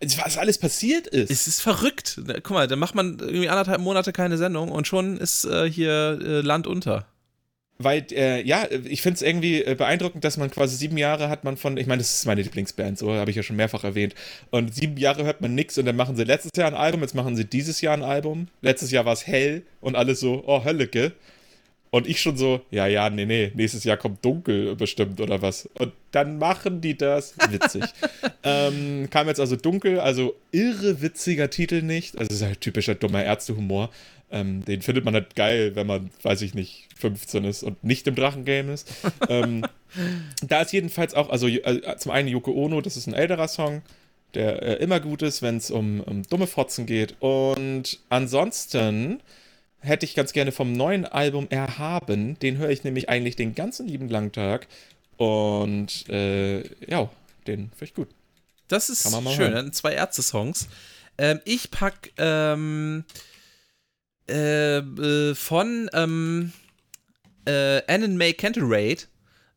Was alles passiert ist. Es ist verrückt. Guck mal, da macht man irgendwie anderthalb Monate keine Sendung und schon ist äh, hier äh, Land unter. Weil, äh, ja, ich finde es irgendwie äh, beeindruckend, dass man quasi sieben Jahre hat man von, ich meine, das ist meine Lieblingsband, so habe ich ja schon mehrfach erwähnt. Und sieben Jahre hört man nichts und dann machen sie letztes Jahr ein Album, jetzt machen sie dieses Jahr ein Album. Letztes Jahr war es hell und alles so, oh, Hölleke. Und ich schon so, ja, ja, nee, nee, nächstes Jahr kommt dunkel bestimmt oder was. Und dann machen die das witzig. ähm, kam jetzt also dunkel, also irre witziger Titel nicht. Also ist halt typischer dummer Ärztehumor. Ähm, den findet man halt geil, wenn man, weiß ich nicht, 15 ist und nicht im Drachengame ist. ähm, da ist jedenfalls auch, also äh, zum einen Yoko Ono, das ist ein älterer Song, der äh, immer gut ist, wenn es um, um dumme Fotzen geht. Und ansonsten hätte ich ganz gerne vom neuen Album Erhaben. Den höre ich nämlich eigentlich den ganzen lieben langen Tag. Und äh, ja, den finde ich gut. Das ist schön. Hören. Zwei Ärzte-Songs. Ähm, ich pack ähm, äh, äh, von ähm, äh, Annan May Canterate.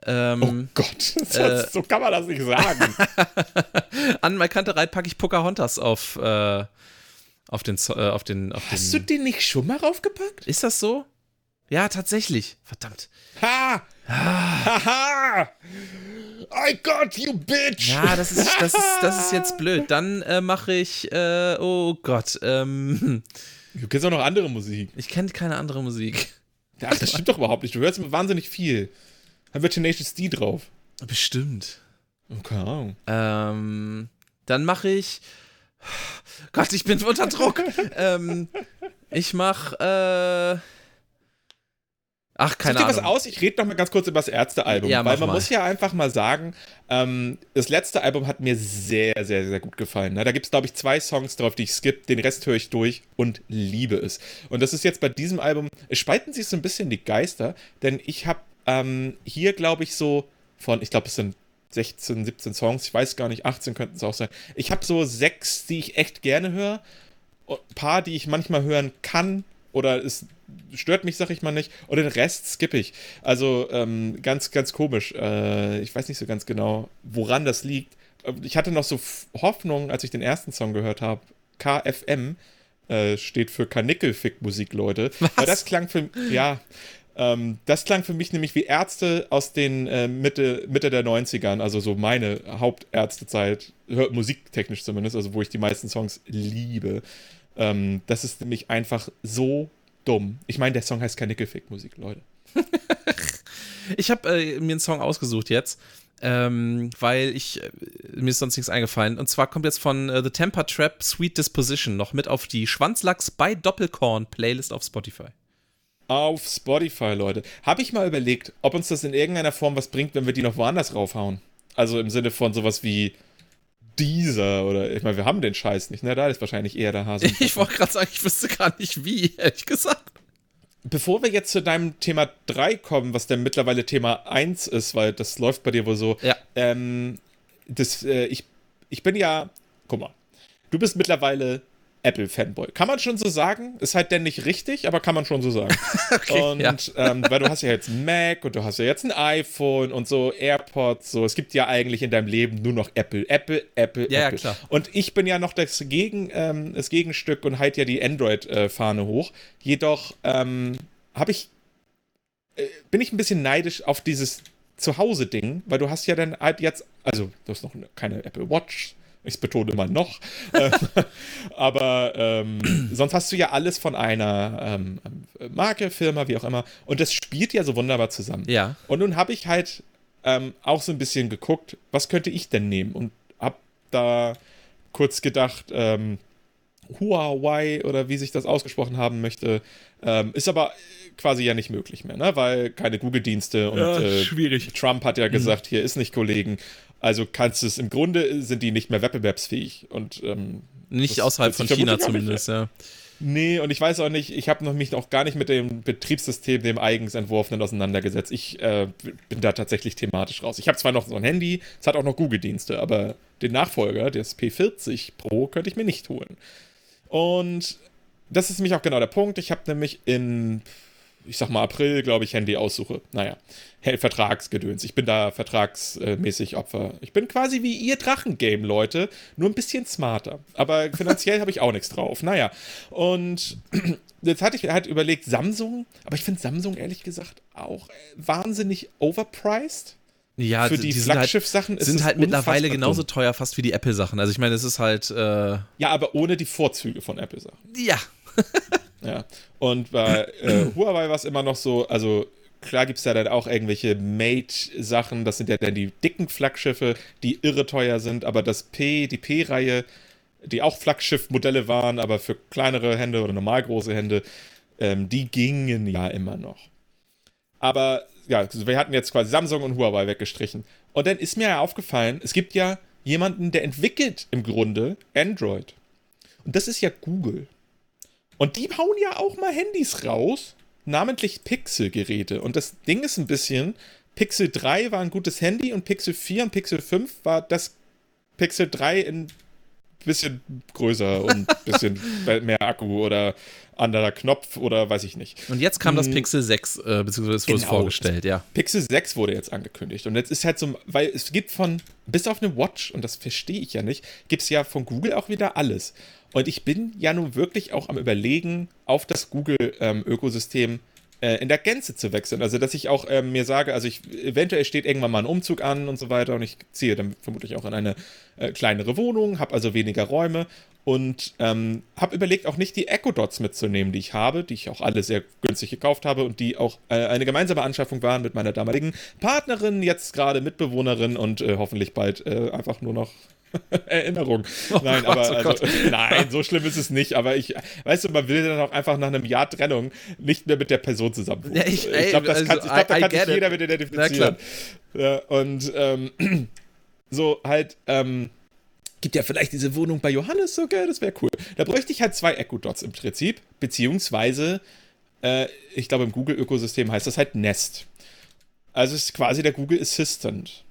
Ähm, oh Gott, das, äh, so kann man das nicht sagen. An May Canterate packe ich Pocahontas auf, äh, auf den, äh, auf den, auf Hast den, du den nicht schon mal raufgepackt? Ist das so? Ja, tatsächlich. Verdammt. Ha! Ha! ha! I got you, bitch! Ja, das ist, das ist, das ist jetzt blöd. Dann äh, mache ich, äh, oh Gott, ähm. Du kennst auch noch andere Musik. Ich kenne keine andere Musik. Ach, das stimmt doch überhaupt nicht. Du hörst wahnsinnig viel. Dann wird Tenacious D drauf. Bestimmt. keine Ahnung. Ähm, dann mache ich. Gott, ich bin unter Druck. ähm, ich mach. Äh, Ach, keine Ahnung. Such dir was aus? Ich rede noch mal ganz kurz über das Ärzte-Album. Ja, weil man mal. muss ja einfach mal sagen, ähm, das letzte Album hat mir sehr, sehr, sehr gut gefallen. Ne? Da gibt es, glaube ich, zwei Songs drauf, die ich skippe. Den Rest höre ich durch und liebe es. Und das ist jetzt bei diesem Album, es spalten sich so ein bisschen die Geister, denn ich habe ähm, hier, glaube ich, so von, ich glaube, es sind 16, 17 Songs, ich weiß gar nicht, 18 könnten es auch sein. Ich habe so sechs, die ich echt gerne höre. Ein paar, die ich manchmal hören kann oder es stört mich, sag ich mal nicht. Und den Rest skippe ich. Also ähm, ganz, ganz komisch. Äh, ich weiß nicht so ganz genau, woran das liegt. Ich hatte noch so Hoffnung, als ich den ersten Song gehört habe. KFM äh, steht für Kanickelfick-Musik, Leute. Was? Weil das klang für ja. Ähm, das klang für mich nämlich wie Ärzte aus den äh, Mitte, Mitte der 90ern, also so meine Hauptärztezeit, musiktechnisch zumindest, also wo ich die meisten Songs liebe. Ähm, das ist nämlich einfach so dumm. Ich meine, der Song heißt keine Nickelfick-Musik, Leute. ich habe äh, mir einen Song ausgesucht jetzt, ähm, weil ich äh, mir ist sonst nichts eingefallen. Und zwar kommt jetzt von äh, The Temper Trap Sweet Disposition noch mit auf die Schwanzlachs bei Doppelkorn Playlist auf Spotify. Auf Spotify, Leute. Habe ich mal überlegt, ob uns das in irgendeiner Form was bringt, wenn wir die noch woanders raufhauen. Also im Sinne von sowas wie dieser oder ich meine, wir haben den Scheiß nicht, ne? Da ist wahrscheinlich eher der Hase. Ich wollte gerade sagen, ich wüsste gar nicht wie, ehrlich gesagt. Bevor wir jetzt zu deinem Thema 3 kommen, was denn mittlerweile Thema 1 ist, weil das läuft bei dir wohl so. Ja. Ähm, das, äh, ich, ich bin ja, guck mal, du bist mittlerweile Apple-Fanboy. Kann man schon so sagen. Ist halt denn nicht richtig, aber kann man schon so sagen. okay, und ja. ähm, weil du hast ja jetzt ein Mac und du hast ja jetzt ein iPhone und so AirPods, so. Es gibt ja eigentlich in deinem Leben nur noch Apple, Apple, Apple, ja, Apple. Ja, klar. Und ich bin ja noch das, Gegen, ähm, das Gegenstück und halt ja die Android-Fahne hoch. Jedoch ähm, habe ich, äh, bin ich ein bisschen neidisch auf dieses Zuhause-Ding, weil du hast ja dann halt jetzt, also du hast noch keine Apple Watch, ich betone immer noch. Ähm, aber ähm, sonst hast du ja alles von einer ähm, Marke, Firma, wie auch immer. Und das spielt ja so wunderbar zusammen. Ja. Und nun habe ich halt ähm, auch so ein bisschen geguckt, was könnte ich denn nehmen? Und habe da kurz gedacht, ähm, Huawei oder wie sich das ausgesprochen haben möchte. Ähm, ist aber quasi ja nicht möglich mehr, ne? weil keine Google-Dienste und ja, äh. Trump hat ja mhm. gesagt, hier ist nicht Kollegen. Also kannst du es im Grunde sind die nicht mehr wettbewerbsfähig und ähm, nicht außerhalb von China zumindest, ja. Nee, und ich weiß auch nicht, ich habe mich noch gar nicht mit dem Betriebssystem, dem eigens entworfenen, auseinandergesetzt. Ich äh, bin da tatsächlich thematisch raus. Ich habe zwar noch so ein Handy, es hat auch noch Google-Dienste, aber den Nachfolger, das P40 Pro, könnte ich mir nicht holen. Und das ist nämlich auch genau der Punkt. Ich habe nämlich in ich sag mal April, glaube ich, Handy aussuche. Naja, Vertragsgedöns. Ich bin da vertragsmäßig Opfer. Ich bin quasi wie ihr Drachengame, Leute, nur ein bisschen smarter. Aber finanziell habe ich auch nichts drauf. Naja, und jetzt hatte ich halt überlegt, Samsung, aber ich finde Samsung ehrlich gesagt auch wahnsinnig overpriced. Ja, für die, die Flaggschiff-Sachen sind halt, sind halt mittlerweile genauso teuer fast wie die Apple-Sachen. Also ich meine, es ist halt. Äh ja, aber ohne die Vorzüge von Apple-Sachen. Ja. Ja. Und bei äh, Huawei war es immer noch so, also klar gibt es da dann auch irgendwelche Mate-Sachen, das sind ja dann die dicken Flaggschiffe, die irre teuer sind, aber das P, die P-Reihe, die auch Flaggschiff-Modelle waren, aber für kleinere Hände oder normal große Hände, ähm, die gingen ja immer noch. Aber ja, wir hatten jetzt quasi Samsung und Huawei weggestrichen. Und dann ist mir ja aufgefallen, es gibt ja jemanden, der entwickelt im Grunde Android. Und das ist ja Google. Und die hauen ja auch mal Handys raus, namentlich Pixel-Geräte. Und das Ding ist ein bisschen, Pixel 3 war ein gutes Handy und Pixel 4 und Pixel 5 war das Pixel 3 in bisschen größer und ein bisschen mehr Akku oder anderer Knopf oder weiß ich nicht. Und jetzt kam das hm. Pixel 6, äh, beziehungsweise es wurde genau, vorgestellt, ja. Pixel 6 wurde jetzt angekündigt. Und jetzt ist halt so, weil es gibt von, bis auf eine Watch, und das verstehe ich ja nicht, gibt es ja von Google auch wieder alles. Und ich bin ja nun wirklich auch am Überlegen, auf das Google-Ökosystem ähm, äh, in der Gänze zu wechseln. Also, dass ich auch ähm, mir sage, also ich, eventuell steht irgendwann mal ein Umzug an und so weiter und ich ziehe dann vermutlich auch in eine äh, kleinere Wohnung, habe also weniger Räume und ähm, habe überlegt, auch nicht die Echo Dots mitzunehmen, die ich habe, die ich auch alle sehr günstig gekauft habe und die auch äh, eine gemeinsame Anschaffung waren mit meiner damaligen Partnerin, jetzt gerade Mitbewohnerin und äh, hoffentlich bald äh, einfach nur noch Erinnerung. Oh nein, Gott, aber oh also, nein, so schlimm ist es nicht. Aber ich, weißt du, man will dann auch einfach nach einem Jahr Trennung nicht mehr mit der Person zusammen. Ja, ich, ich glaube, also, glaub, da kann sich jeder mit identifizieren. Ja, und ähm, so halt, ähm, gibt ja vielleicht diese Wohnung bei Johannes sogar, das wäre cool. Da bräuchte ich halt zwei Echo Dots im Prinzip, beziehungsweise, äh, ich glaube, im Google-Ökosystem heißt das halt Nest. Also es ist quasi der Google Assistant.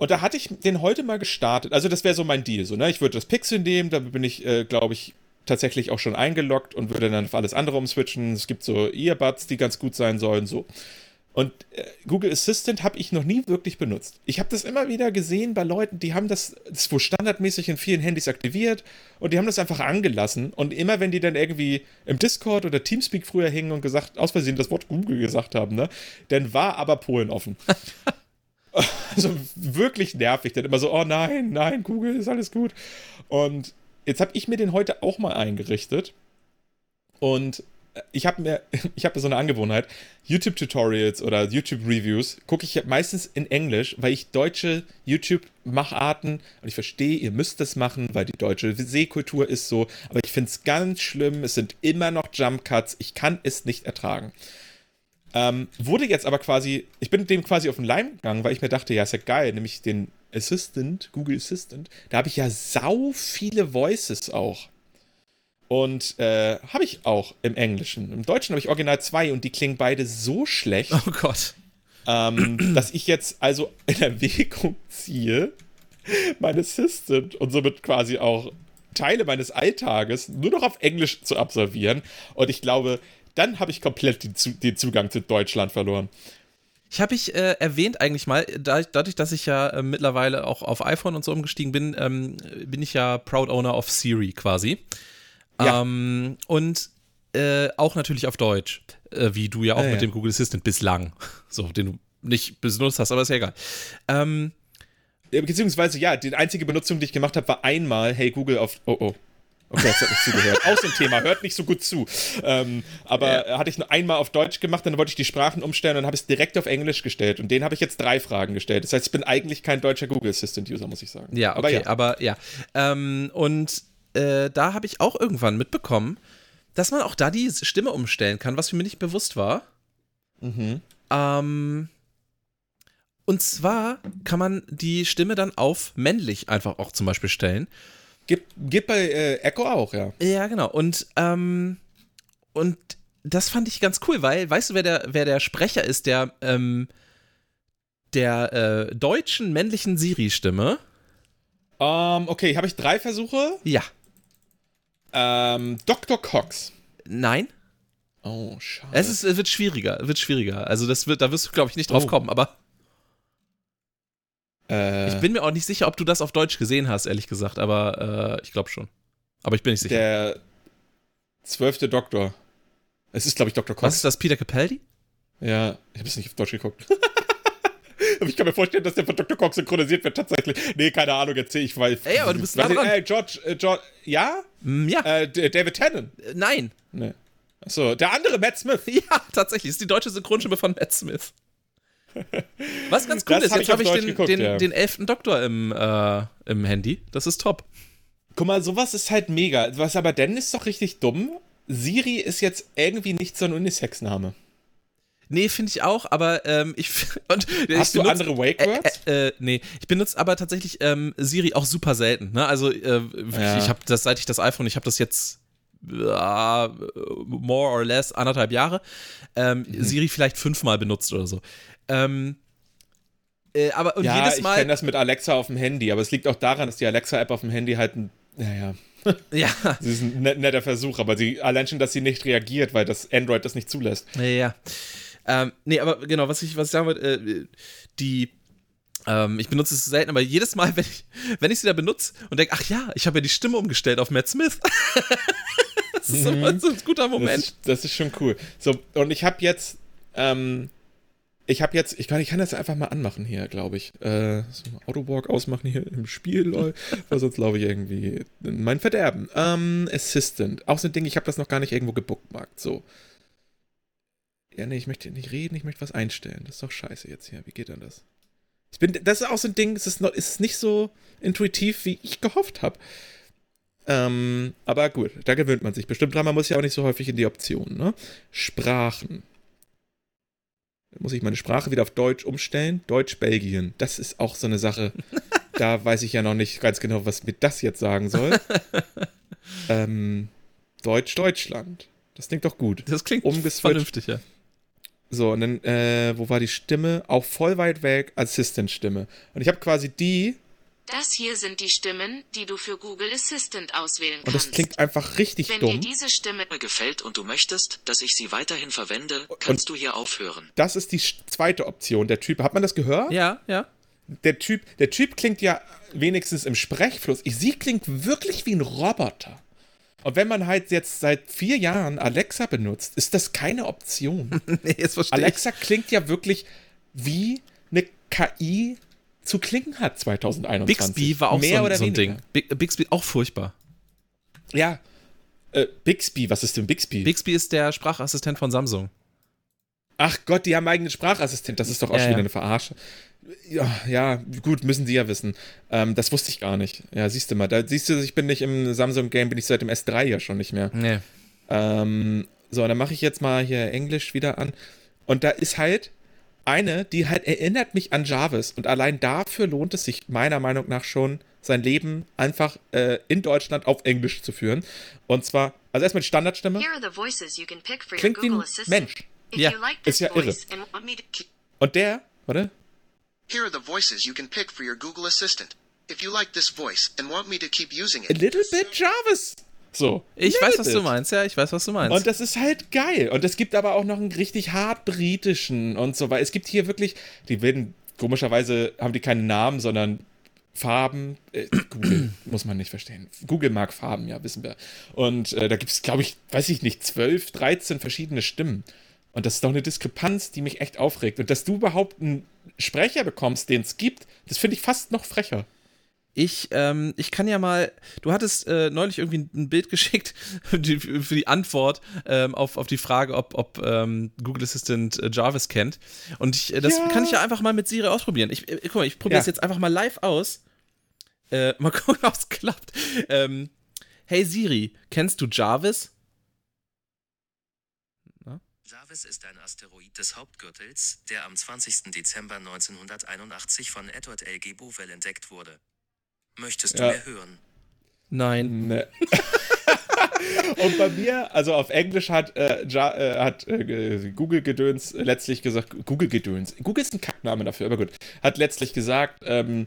Und da hatte ich den heute mal gestartet. Also das wäre so mein Deal. So, ne? Ich würde das Pixel nehmen, da bin ich, äh, glaube ich, tatsächlich auch schon eingeloggt und würde dann auf alles andere umswitchen. Es gibt so Earbuds, die ganz gut sein sollen, so. Und äh, Google Assistant habe ich noch nie wirklich benutzt. Ich habe das immer wieder gesehen bei Leuten, die haben das, das wohl standardmäßig in vielen Handys aktiviert und die haben das einfach angelassen. Und immer wenn die dann irgendwie im Discord oder Teamspeak früher hingen und gesagt, aus Versehen das Wort Google gesagt haben, ne, dann war aber Polen offen. Also wirklich nervig. Dann immer so, oh nein, nein, Google, ist alles gut. Und jetzt habe ich mir den heute auch mal eingerichtet. Und ich habe mir, ich habe so eine Angewohnheit, YouTube-Tutorials oder YouTube-Reviews gucke ich meistens in Englisch, weil ich deutsche YouTube-Macharten, und ich verstehe, ihr müsst das machen, weil die deutsche Sehkultur ist so, aber ich finde es ganz schlimm, es sind immer noch Jump-Cuts, ich kann es nicht ertragen. Ähm, wurde jetzt aber quasi, ich bin dem quasi auf den Leim gegangen, weil ich mir dachte, ja, ist ja geil, nämlich den Assistant, Google Assistant, da habe ich ja sau viele Voices auch. Und äh, habe ich auch im Englischen. Im Deutschen habe ich original zwei und die klingen beide so schlecht. Oh Gott. Ähm, dass ich jetzt also in Erwägung ziehe, mein Assistant und somit quasi auch Teile meines Alltages nur noch auf Englisch zu absolvieren. Und ich glaube, dann habe ich komplett den, den, Zugang zu Deutschland verloren. Ich habe ich äh, erwähnt eigentlich mal, da, dadurch, dass ich ja äh, mittlerweile auch auf iPhone und so umgestiegen bin, ähm, bin ich ja Proud Owner of Siri quasi. Ja. Ähm, und äh, auch natürlich auf Deutsch, äh, wie du ja auch ja, mit ja. dem Google Assistant bislang, so den du nicht benutzt hast, aber ist ja egal. Ähm, Beziehungsweise, ja, die einzige Benutzung, die ich gemacht habe, war einmal, hey Google auf, oh oh, Okay, das hat nicht zugehört. Aus dem Thema, hört nicht so gut zu. Ähm, aber ja. hatte ich nur einmal auf Deutsch gemacht, dann wollte ich die Sprachen umstellen und habe es direkt auf Englisch gestellt. Und den habe ich jetzt drei Fragen gestellt. Das heißt, ich bin eigentlich kein deutscher Google Assistant-User, muss ich sagen. Ja, okay, aber ja. Aber, ja. Ähm, und äh, da habe ich auch irgendwann mitbekommen, dass man auch da die Stimme umstellen kann, was mir nicht bewusst war. Mhm. Ähm, und zwar kann man die Stimme dann auf männlich einfach auch zum Beispiel stellen. Gibt, gibt bei äh, Echo auch, ja. Ja, genau. Und, ähm, und das fand ich ganz cool, weil, weißt du, wer der, wer der Sprecher ist, der, ähm, der äh, deutschen männlichen Siri-Stimme? Um, ähm, okay, habe ich drei Versuche? Ja. Ähm, Dr. Cox. Nein. Oh, schade. Es, ist, es wird schwieriger, wird schwieriger. Also das wird, da wirst du, glaube ich, nicht drauf oh. kommen, aber. Äh, ich bin mir auch nicht sicher, ob du das auf Deutsch gesehen hast, ehrlich gesagt, aber äh, ich glaube schon. Aber ich bin nicht sicher. Der zwölfte Doktor. Es ist, glaube ich, Dr. Cox. Was ist das, Peter Capaldi? Ja, ich habe es nicht auf Deutsch geguckt. Aber ich kann mir vorstellen, dass der von Dr. Cox synchronisiert wird, tatsächlich. Nee, keine Ahnung, erzähl ich, weil. Ey, aber du bist nah dran. Ey, George, äh, George, ja? Mm, ja. Äh, David Tennant? Äh, nein. Nee. Achso, der andere Matt Smith. Ja, tatsächlich, ist die deutsche Synchronstimme von Matt Smith. Was ganz cool das ist, jetzt habe ich, hab ich den, geguckt, den, ja. den elften Doktor im, äh, im Handy. Das ist top. Guck mal, sowas ist halt mega. Was aber denn ist doch richtig dumm. Siri ist jetzt irgendwie nicht so ein Unisex-Name. Nee, finde ich auch, aber ähm, ich und Hast benutze, du andere Wake Words? Äh, äh, äh, nee, ich benutze aber tatsächlich ähm, Siri auch super selten. Ne? Also äh, ja. ich habe das, seit ich das iPhone, ich habe das jetzt uh, more or less anderthalb Jahre, ähm, mhm. Siri vielleicht fünfmal benutzt oder so. Ähm, äh, aber und ja, jedes Mal. Ich kenne das mit Alexa auf dem Handy, aber es liegt auch daran, dass die Alexa-App auf dem Handy halt ein. Naja. Ja. Sie ist ein netter Versuch, aber sie, allein schon, dass sie nicht reagiert, weil das Android das nicht zulässt. Ja. ja. Ähm, nee, aber genau, was ich, was ich sagen wollte, äh, die. Ähm, ich benutze es selten, aber jedes Mal, wenn ich, wenn ich sie da benutze und denke, ach ja, ich habe ja die Stimme umgestellt auf Matt Smith. das ist mhm. so ein guter Moment. Das ist, das ist, schon cool. So, und ich habe jetzt, ähm, ich habe jetzt, ich kann, ich kann das einfach mal anmachen hier, glaube ich. Äh, so Autowalk ausmachen hier im Spiel, lol. Weil sonst glaube ich irgendwie mein Verderben. Ähm, Assistant. Auch so ein Ding, ich habe das noch gar nicht irgendwo gebookmarkt. So. Ja, nee, ich möchte nicht reden, ich möchte was einstellen. Das ist doch scheiße jetzt hier. Wie geht denn das? Ich bin, das ist auch so ein Ding, es ist, noch, ist nicht so intuitiv, wie ich gehofft habe. Ähm, aber gut, da gewöhnt man sich. Bestimmt dran, man muss ja auch nicht so häufig in die Optionen, ne? Sprachen. Muss ich meine Sprache wieder auf Deutsch umstellen. Deutsch-Belgien. Das ist auch so eine Sache. da weiß ich ja noch nicht ganz genau, was mir das jetzt sagen soll. ähm, Deutsch-Deutschland. Das klingt doch gut. Das klingt vernünftig, ja. So, und dann, äh, wo war die Stimme? Auch voll weit weg, Assistant-Stimme. Und ich habe quasi die. Das hier sind die Stimmen, die du für Google Assistant auswählen kannst. Und das klingt einfach richtig Wenn dumm. Wenn dir diese Stimme gefällt und du möchtest, dass ich sie weiterhin verwende, kannst und du hier aufhören. Das ist die zweite Option. Der Typ, hat man das gehört? Ja, ja. Der Typ, der Typ klingt ja wenigstens im Sprechfluss. Sie klingt wirklich wie ein Roboter. Und wenn man halt jetzt seit vier Jahren Alexa benutzt, ist das keine Option. nee, jetzt verstehe Alexa ich. klingt ja wirklich wie eine KI zu klingen hat 2021. Bixby war auch Mehr so, oder so ein Ding. Bixby auch furchtbar. Ja. Äh, Bixby, was ist denn Bixby? Bixby ist der Sprachassistent von Samsung. Ach Gott, die haben einen eigenen Sprachassistent. Das ist doch auch ja, schon wieder ja. eine Verarsche. Ja, ja, gut, müssen sie ja wissen. Ähm, das wusste ich gar nicht. Ja, siehst du mal. Da siehst du, ich bin nicht im Samsung-Game, bin ich seit dem S3 ja schon nicht mehr. Nee. Ähm, so, dann mache ich jetzt mal hier Englisch wieder an. Und da ist halt eine, die halt erinnert mich an Jarvis. Und allein dafür lohnt es sich meiner Meinung nach schon, sein Leben einfach äh, in Deutschland auf Englisch zu führen. Und zwar, also erstmal die Standardstimme. Klingt wie ein Mensch. Ja, ist ja irre. Und der, warte. Here are the voices you can pick for your Google Assistant. If you like this voice and want me to keep using it. A little bit Jarvis. So. Ich weiß, was du meinst, ja, ich weiß, was du meinst. Und das ist halt geil. Und es gibt aber auch noch einen richtig hart britischen und so weil Es gibt hier wirklich, die werden, komischerweise haben die keinen Namen, sondern Farben. Äh, Google muss man nicht verstehen. Google mag Farben, ja, wissen wir. Und äh, da gibt es, glaube ich, weiß ich nicht, 12, 13 verschiedene Stimmen. Und das ist doch eine Diskrepanz, die mich echt aufregt. Und dass du überhaupt einen Sprecher bekommst, den es gibt, das finde ich fast noch frecher. Ich, ähm, ich kann ja mal, du hattest äh, neulich irgendwie ein Bild geschickt die, für die Antwort ähm, auf, auf die Frage, ob, ob ähm, Google Assistant äh, Jarvis kennt. Und ich, äh, das ja. kann ich ja einfach mal mit Siri ausprobieren. Ich, äh, guck mal, ich probiere es ja. jetzt einfach mal live aus. Äh, mal gucken, ob es klappt. Ähm, Hey Siri, kennst du Jarvis? Jarvis ist ein Asteroid des Hauptgürtels, der am 20. Dezember 1981 von Edward L. G. Bovell entdeckt wurde. Möchtest du Ja. mehr hören? Nein. Ne. Und bei mir, also auf Englisch hat, äh, ja, äh, hat äh, Google Gedöns letztlich gesagt, Google Gedöns, Google ist ein Kackname dafür, aber gut, hat letztlich gesagt, ähm,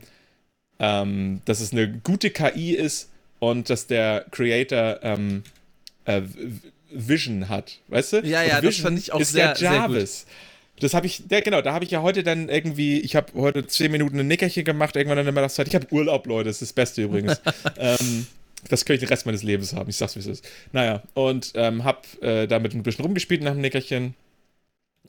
ähm, dass es eine gute KI ist und dass der Creator ähm, äh, Vision hat, weißt du? Ja, ja, das Vision fand ich auch ist sehr- der sehr gut. Das habe ich, ja, genau, da habe ich ja heute dann irgendwie, ich habe heute zehn Minuten ein Nickerchen gemacht, irgendwann in der Mittagszeit. Ich habe Urlaub, Leute, das ist das Beste übrigens. ähm, das könnte ich den Rest meines Lebens haben, ich sag's wie es ist. Naja, und ähm, hab äh, damit ein bisschen rumgespielt nach dem Nickerchen.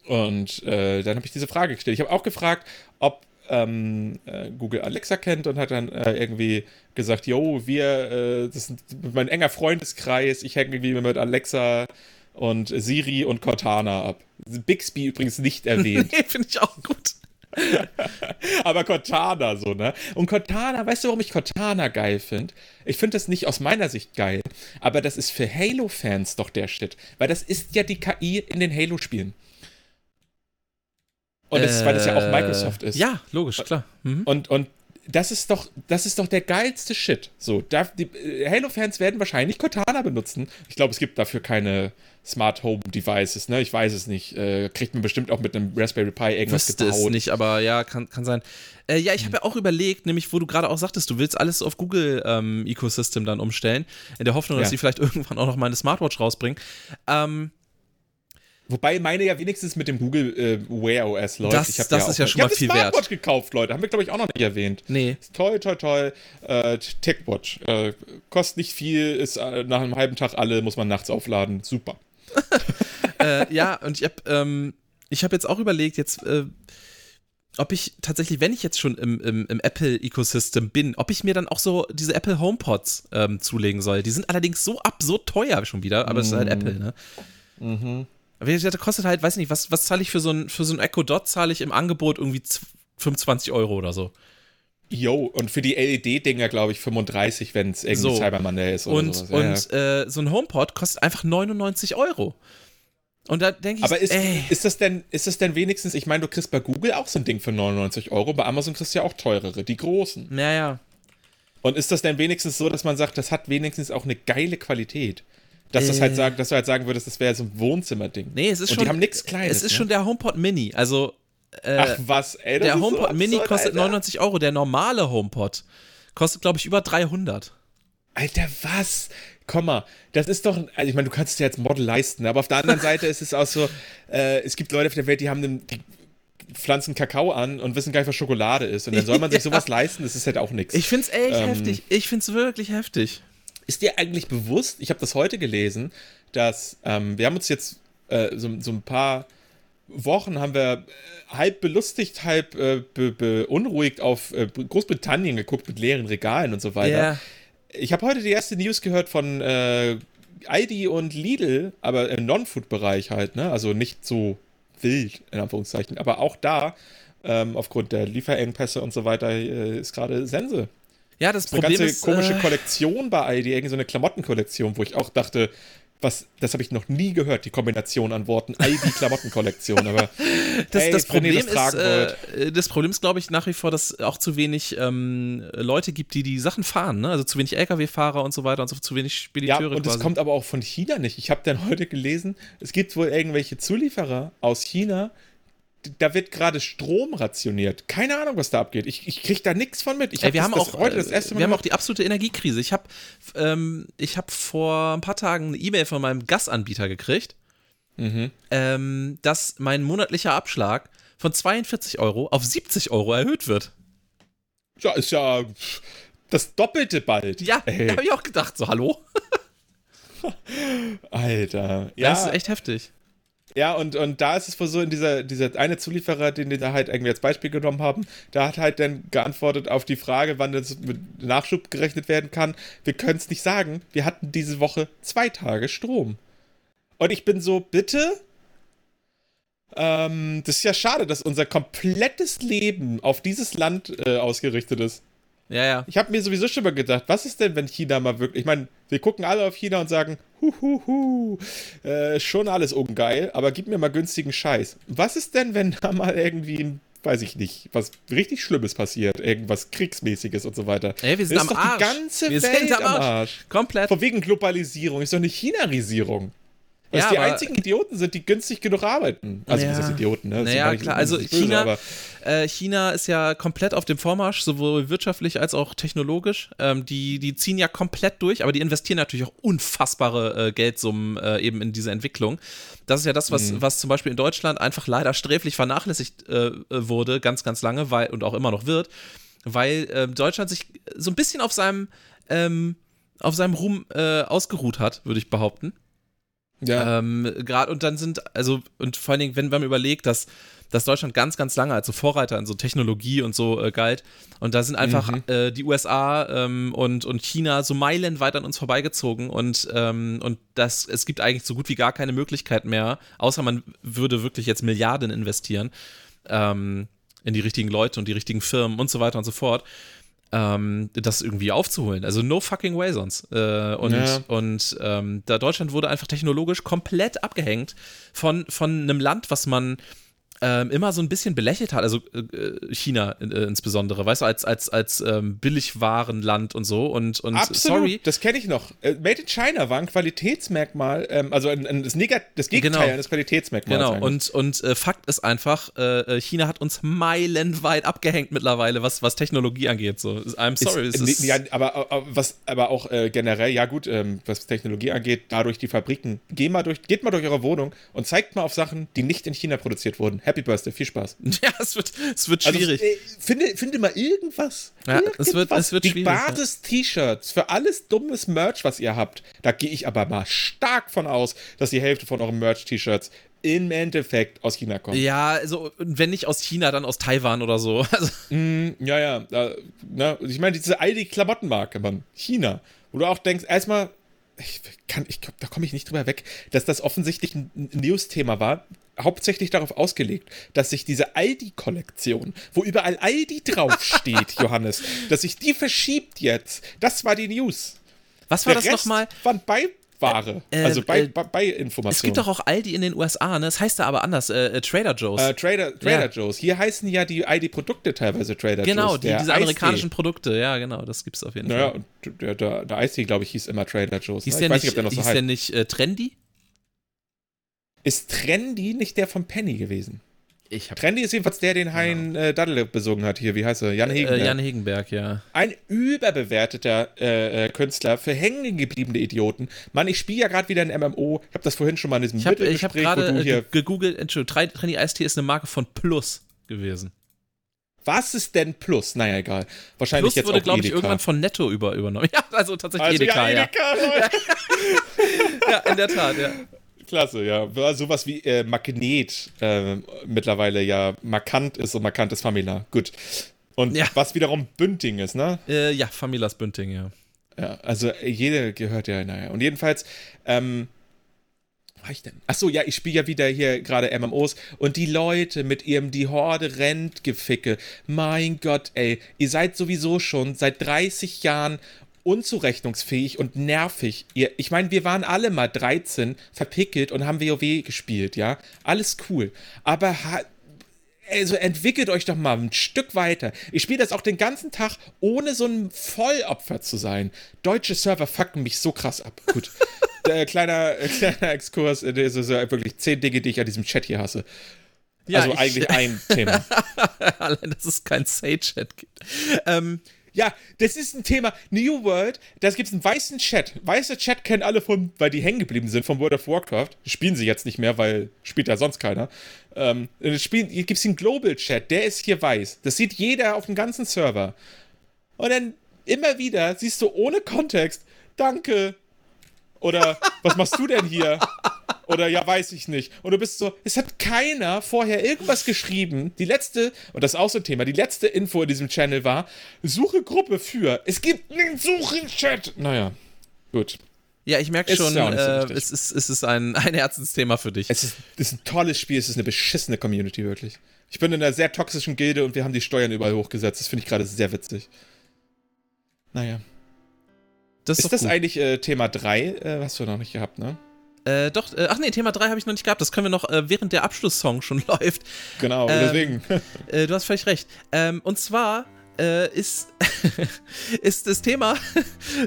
Und äh, dann habe ich diese Frage gestellt. Ich habe auch gefragt, ob ähm, äh, Google Alexa kennt und hat dann äh, irgendwie gesagt, yo, wir, äh, das ist mein enger Freundeskreis, ich hänge irgendwie mit Alexa und Siri und Cortana ab. Bixby übrigens nicht erwähnt. Nee, finde ich auch gut. Aber Cortana so, ne? Und Cortana, weißt du, warum ich Cortana geil finde? Ich finde das nicht aus meiner Sicht geil, aber das ist für Halo-Fans doch der Shit. Weil das ist ja die KI in den Halo-Spielen. Und das ist, weil das ja auch Microsoft ist. Äh, Ja, logisch, klar. Mhm. Und, und das ist doch, das ist doch der geilste Shit. So, da, die äh, Halo-Fans werden wahrscheinlich Cortana benutzen. Ich glaube, es gibt dafür keine Smart Home Devices, ne? Ich weiß es nicht. Äh, kriegt man bestimmt auch mit einem Raspberry Pi irgendwas Wüsste gebaut. es nicht, aber ja, kann, kann sein. Äh, ja, ich habe ja auch überlegt, nämlich wo du gerade auch sagtest, du willst alles auf Google ähm, Ecosystem dann umstellen, in der Hoffnung, dass Ja. sie vielleicht irgendwann auch noch mal eine Smartwatch rausbringen. Ähm, Wobei meine ja wenigstens mit dem Google äh, Wear OS läuft. Das- ich das ja ist auch ja schon mal ich viel eine wert. Smartwatch gekauft, Leute. Haben wir, glaube ich, auch noch nicht erwähnt. nee. Toll, toll, toll. Äh, TechWatch. Äh, kostet nicht viel, ist äh, nach einem halben Tag alle, muss man nachts aufladen. Super. äh, ja, und ich habe ähm, ich hab jetzt auch überlegt, jetzt, äh, ob ich tatsächlich, wenn ich jetzt schon im, im, im Apple-Ecosystem bin, ob ich mir dann auch so diese Apple HomePods ähm, zulegen soll. Die sind allerdings so absurd teuer schon wieder, aber es ist halt Apple, ne? Aber wie gesagt, das kostet halt, weiß nicht, was, was zahle ich für so ein, für so ein Echo Dot, zahle ich im Angebot irgendwie z- 25 Euro oder so. Yo, und für die LED-Dinger, glaube ich, 35, wenn es irgendwie So. Cyber Monday ist oder Und, sowas. Ja, und Äh, so ein HomePod kostet einfach 99 Euro. Und da denke ich, Aber ist, ey, ist, das denn, ist das denn wenigstens, ich meine, du kriegst bei Google auch so ein Ding für 99 Euro, bei Amazon kriegst du ja auch teurere, die großen. naja. Und ist das denn wenigstens so, dass man sagt, das hat wenigstens auch eine geile Qualität? Dass, das halt Äh. sagen, dass du halt sagen würdest, das wäre so ein Wohnzimmerding. Nee, es ist Und schon. die haben nichts Kleines. Es ist ne? schon der HomePod Mini. Also, äh, Ach was, ey. das der ist so HomePod Mini absurd, kostet Alter. 99 Euro. Der normale HomePod kostet, glaube ich, über 300. Alter, was? Komm mal, das ist doch, also ich meine, du kannst es dir als Model leisten, aber auf der anderen Seite ist es auch so, äh, es gibt Leute auf der Welt, die haben einen, die pflanzen Kakao an und wissen gar nicht, was Schokolade ist. Und dann soll man sich Ja. sowas leisten, das ist halt auch nichts. Ich find's echt Ähm. heftig. Ich find's wirklich heftig. Ist dir eigentlich bewusst, ich habe das heute gelesen, dass ähm, wir haben uns jetzt äh, so, so ein paar Wochen haben wir äh, halb belustigt, halb äh, be beunruhigt auf äh, Großbritannien geguckt mit leeren Regalen und so weiter. Ja. Ich habe heute die erste News gehört von äh, Aldi und Lidl, aber im Non-Food-Bereich halt, ne? Also nicht so wild, in Anführungszeichen. Aber auch da, ähm, aufgrund der Lieferengpässe und so weiter, äh, ist gerade Sense. Ja, das Eine Problem ganze ist. komische äh, Kollektion bei Aldi, irgendwie so eine Klamottenkollektion, wo ich auch dachte, was, das habe ich noch nie gehört, die Kombination an Worten. Aldi-Klamottenkollektion, aber das, ey, das, Problem das ist, äh, das Problem ist, glaube ich, nach wie vor, dass es auch zu wenig ähm, Leute gibt, die die Sachen fahren. Ne? Also zu wenig LKW-Fahrer und so weiter und so, zu wenig Ja, Spediteure und es quasi. kommt aber auch von China nicht. Ich habe dann heute gelesen, es gibt wohl irgendwelche Zulieferer aus China, da wird gerade Strom rationiert. Keine Ahnung, was da abgeht. Ich, ich kriege da nichts von mit. Ich Ey, hab wir das, haben das auch, heute das äh, erste Mal wir haben auch die absolute Energiekrise. Ich habe ähm, ich hab vor ein paar Tagen eine E-Mail von meinem Gasanbieter gekriegt, Mhm. ähm, dass mein monatlicher Abschlag von 42 Euro auf 70 Euro erhöht wird. Ja, ist ja das Doppelte bald. Ja, Ey, da habe ich auch gedacht, so hallo? Alter. Ja, Das ist echt heftig. Ja, und, und da ist es wohl so, in dieser, dieser eine Zulieferer, den die da halt irgendwie als Beispiel genommen haben, da hat halt dann geantwortet auf die Frage, wann das mit Nachschub gerechnet werden kann. Wir können es nicht sagen. Wir hatten diese Woche zwei Tage Strom. Und ich bin so, bitte? Ähm, das ist ja schade, dass unser komplettes Leben auf dieses Land äh, ausgerichtet ist. Ja, ja. Ich habe mir sowieso schon mal gedacht, was ist denn, wenn China mal wirklich. Ich meine, wir gucken alle auf China und sagen, huhuhu, äh, schon alles ungeil, aber gib mir mal günstigen Scheiß. Was ist denn, wenn da mal irgendwie ein weiß ich nicht, was richtig Schlimmes passiert, irgendwas Kriegsmäßiges und so weiter. Ey, wir sind das am ist doch Arsch. die ganze wir Welt sind am Arsch. Arsch. Komplett. Von wegen Globalisierung, ist doch eine Chinarisierung. Weil Ja, es die aber- einzigen Idioten sind, die günstig genug arbeiten. Also, Ja. was heißt Idioten, ne? Naja, klar, also böse, China, äh, China ist ja komplett auf dem Vormarsch, sowohl wirtschaftlich als auch technologisch. Ähm, die, die ziehen ja komplett durch, aber die investieren natürlich auch unfassbare äh, Geldsummen äh, eben in diese Entwicklung. Das ist ja das, Mhm. was, was zum Beispiel in Deutschland einfach leider sträflich vernachlässigt äh, wurde, ganz, ganz lange, weil, und auch immer noch wird, weil ähm, Deutschland sich so ein bisschen auf seinem, ähm, auf seinem Ruhm äh, ausgeruht hat, würde ich behaupten. Ja. Ähm, gerade und dann sind, also, und vor allen Dingen, wenn, man überlegt, dass, dass Deutschland ganz, ganz lange als so Vorreiter in so Technologie und so äh, galt. Und da sind einfach Mhm. äh, die USA ähm, und, und China so meilenweit an uns vorbeigezogen und, ähm, und das, es gibt eigentlich so gut wie gar keine Möglichkeit mehr, außer man würde wirklich jetzt Milliarden investieren ähm, in die richtigen Leute und die richtigen Firmen und so weiter und so fort. Ähm, das irgendwie aufzuholen. Also no fucking way sonst. Äh, und Ja. und ähm, da Deutschland wurde einfach technologisch komplett abgehängt von, von einem Land, was man ähm, immer so ein bisschen belächelt hat, also äh, China äh, insbesondere, weißt du, als, als, als ähm, Billigwarenland und so. Und, und Absolut, sorry, das kenne ich noch. Äh, Made in China war ein Qualitätsmerkmal, ähm, also ein, ein, das, Negat das Gegenteil Genau. eines Qualitätsmerkmals. Genau, eigentlich. und, und äh, Fakt ist einfach, äh, China hat uns meilenweit abgehängt mittlerweile, was, was Technologie angeht. So. I'm sorry. Ist, nee, ist, ja, aber, aber, was, aber auch äh, generell, ja gut, ähm, was Technologie angeht, dadurch die Fabriken. Geh mal durch, geht mal durch eure Wohnung und zeigt mal auf Sachen, die nicht in China produziert wurden. Happy Birthday, viel Spaß. ja, es wird, es wird Also, schwierig. äh, finde, finde mal irgendwas. Ja, es wird- Irgendwas. es wird Die schwierig, ja. Basis-T-Shirts für alles dummes Merch, was ihr habt. Da gehe ich aber mal stark von aus, dass die Hälfte von euren Merch-T-Shirts im Endeffekt aus China kommt. ja, also wenn nicht aus China, dann aus Taiwan oder so. Also, Ja, ja. Da, na, ich meine, diese Aldi-Klamottenmarke, Mann. China. Wo du auch denkst, erstmal, ich kann, ich da komme ich nicht drüber weg, dass das offensichtlich ein News-Thema war. Hauptsächlich darauf ausgelegt, dass sich diese Aldi-Kollektion, wo überall Aldi draufsteht, Johannes, dass sich die verschiebt jetzt. Das war die News. was war Der das nochmal? waren Beiware. Äh, also bei, äh, bei, bei Es Informationen. gibt doch auch Aldi in den USA, ne? Das heißt da aber anders, äh, äh, Trader Joe's. äh, Trader, Trader Ja. Joe's. Hier heißen ja die Aldi-Produkte teilweise Trader genau, Joe's. die, Der diese Eistee. amerikanischen Produkte, ja, genau, das gibt's auf jeden Naja, Fall. und der, der, der Eistee, glaube ich, hieß immer Trader Joe's. Hieß ne? der ich weiß nicht, nicht, ob der noch so hieß der nicht äh, Trendy? Ist Trendy nicht der von Penny gewesen? Ich habe Trendy ist jedenfalls der, den Hein äh, Daddle besungen hat hier. Wie heißt er? Jan Hegenberg. äh, Jan Hegenberg, ja. Ein überbewerteter äh, äh, Künstler für hängen gebliebene Idioten. Mann, ich spiele ja gerade wieder ein MMO. Ich habe das vorhin schon mal in diesem Ich habe ich hab Mittelgespräch, wo gerade äh, gegoogelt, Entschuldigung, Tre- Trendy Eistee ist eine Marke von Plus gewesen. Was ist denn Plus? Naja, egal. Wahrscheinlich Plus jetzt wurde, glaube ich, irgendwann von Netto über, übernommen. Ja, also tatsächlich also, Edeka, ja, ja. Edeka, Leute. Ja, in der Tat, ja. Klasse, ja. Sowas wie äh, Magnet äh, mittlerweile ja markant ist und markantes Famila. Gut. Und Ja. was wiederum Bünding ist, ne? Äh, ja, Familas Bünding, ja. Ja, also äh, jede gehört ja, naja. Und jedenfalls, ähm, was war ich denn? Achso, ja, ich spiele ja wieder hier gerade MMOs und die Leute mit ihrem Die Horde rennt Geficke. Mein Gott, ey, ihr seid sowieso schon seit 30 Jahren unzurechnungsfähig und nervig. Ihr, ich meine, wir waren alle mal 13, verpickelt und haben WoW gespielt, ja? Alles cool. Aber also entwickelt euch doch mal ein Stück weiter. Ich spiele das auch den ganzen Tag, ohne so ein Vollopfer zu sein. Deutsche Server fucken mich so krass ab. Gut. Der kleiner, äh, kleiner Exkurs, äh, das ist ja wirklich zehn Dinge, die ich an diesem Chat hier hasse. Ja, also ich- eigentlich ein Thema. Allein, dass es kein Sage-Chat gibt. Ähm, Ja, das ist ein Thema. New World, da gibt es einen weißen Chat. Weißer Chat kennen alle von, weil die hängen geblieben sind von World of Warcraft. Spielen sie jetzt nicht mehr, weil spielt ja sonst keiner. Ähm, spielen, hier gibt es den Global Chat, der ist hier weiß. Das sieht jeder auf dem ganzen Server. Und dann immer wieder siehst du ohne Kontext, danke. Oder was machst du denn hier? Oder ja, weiß ich nicht. Und du bist so, es hat keiner vorher irgendwas geschrieben. Die letzte, und das ist auch so ein Thema, die letzte Info in diesem Channel war, suche Gruppe für. Es gibt einen Suchen-Chat. Naja, gut. ja, ich merke schon, ja so äh, es ist, es ist ein, ein Herzensthema für dich. Es ist, es ist ein tolles Spiel, es ist eine beschissene Community, wirklich. Ich bin in einer sehr toxischen Gilde und wir haben die Steuern überall hochgesetzt. Das finde ich gerade sehr witzig. Naja. Das ist, ist das gut. eigentlich äh, Thema 3? Äh, hast du noch nicht gehabt, ne? Äh, doch, äh, ach nee, Thema 3 habe ich noch nicht gehabt. Das können wir noch, äh, während der Abschlusssong schon läuft. Genau, Ähm, deswegen. Äh, du hast völlig recht. Ähm, und zwar äh, ist, ist das Thema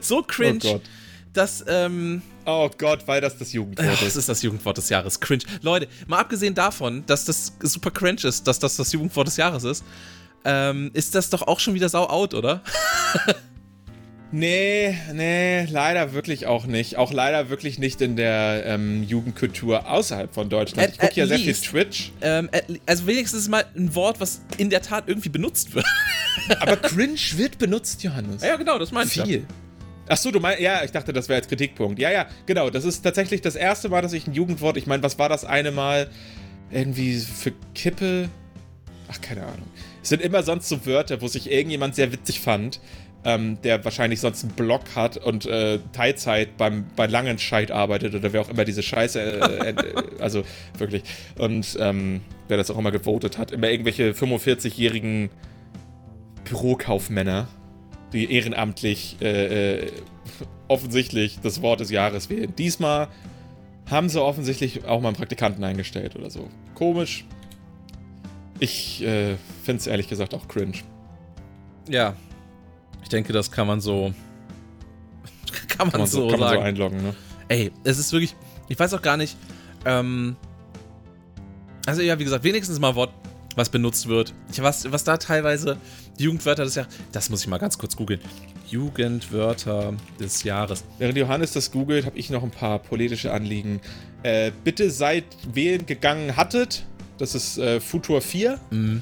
so cringe, Oh Gott. dass. Ähm, Oh Gott, weil das das Jugendwort ach, das ist. ist das Jugendwort des Jahres. Cringe. Leute, mal abgesehen davon, dass das super cringe ist, dass das das Jugendwort des Jahres ist, ähm, ist das doch auch schon wieder sau out, oder? Nee, nee, leider wirklich auch nicht. Auch leider wirklich nicht in der ähm, Jugendkultur außerhalb von Deutschland. At- ich gucke ja sehr viel least. Twitch. Ähm, at- also wenigstens mal ein Wort, was in der Tat irgendwie benutzt wird. Aber cringe wird benutzt, Johannes. ja, genau, das ich. ja. Viel. Ach so, du meinst, ja, ich dachte, das wäre jetzt Kritikpunkt. Ja, ja, genau. Das ist tatsächlich das erste Mal, dass ich ein Jugendwort, ich meine, was war das eine Mal? Irgendwie für Kippe? Ach, keine Ahnung. Es sind immer sonst so Wörter, wo sich irgendjemand sehr witzig fand, ähm, der wahrscheinlich sonst einen Blog hat und äh, Teilzeit beim, bei Langenscheid arbeitet oder wer auch immer diese Scheiße, äh, äh, also wirklich. Und ähm, wer das auch immer gewotet hat, immer irgendwelche 45-jährigen Bürokaufmänner, die ehrenamtlich äh, äh, offensichtlich das Wort des Jahres wählen. Diesmal haben sie offensichtlich auch mal einen Praktikanten eingestellt oder so. Komisch. Ich äh, finde es ehrlich gesagt auch cringe. Ja. Ich denke, das kann man so. Kann man, Kann man so, so kann man so sagen. einloggen, ne? Ey, es ist wirklich. Ich weiß auch gar nicht. Ähm, also, ja, wie gesagt, wenigstens mal Wort, was benutzt wird. Ich, was, was da teilweise die Jugendwörter des Jahres. Das muss ich mal ganz kurz googeln. Jugendwörter des Jahres. Während Johannes das googelt, habe ich noch ein paar politische Anliegen. Äh, bitte seid wählen gegangen hattet. Das ist äh, Futur 4. Mhm.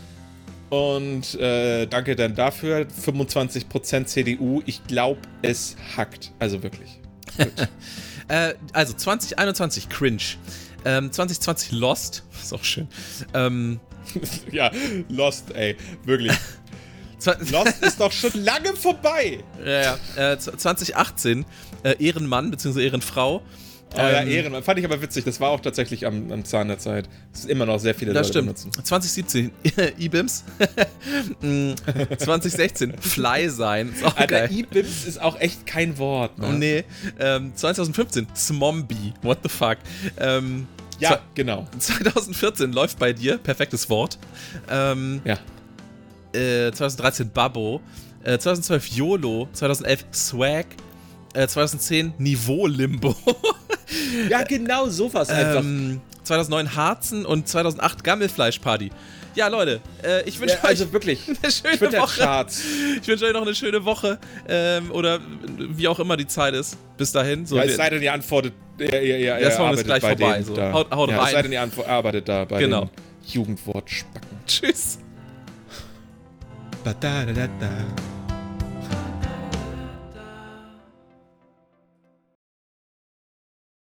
Und äh, danke dann dafür. 25% CDU. Ich glaube, es hackt. Also wirklich. Äh, also 2021 Cringe. Ähm, 2020 Lost. Ist auch schön. Ähm, ja, Lost, ey. Wirklich. Lost ist doch schon lange vorbei. ja, ja. Äh, 2018 äh, Ehrenmann bzw. Ehrenfrau. Oh ja, Ähm, Ehren. Fand ich aber witzig. Das war auch tatsächlich am, am Zahn der Zeit. Das ist immer noch sehr viele Das Leute stimmt. benutzen. 2017 IBIMS. Mm, 2016 Fly sein. Ist auch Alter, geil. E-Bims ist auch echt kein Wort. Ne? nee. Ähm, 2015 Smombie. What the fuck. Ähm, Ja, genau. 2014 läuft bei dir. Perfektes Wort. Ähm, Ja. äh, 2013 Babbo. Äh, 2012 YOLO. 2011 Swag. Äh, 2010 Niveau Limbo. Ja, genau sowas einfach. ähm, 2009 Harzen und 2008 Gammelfleischparty. Ja, Leute, äh, ich wünsche ja, euch also wirklich. eine schöne Twitter Woche. Charts. Ich wünsche euch noch eine schöne Woche. Ähm, oder wie auch immer die Zeit ist. Bis dahin. So, Ja, es sei denn, ihr antwortet. Ihr, ihr, ihr, Der Song ist gleich bei vorbei, so. Da. Haut- haut ja, rein. Es sei denn, ihr arbeitet da bei Genau. Jugendwortspacken. Tschüss.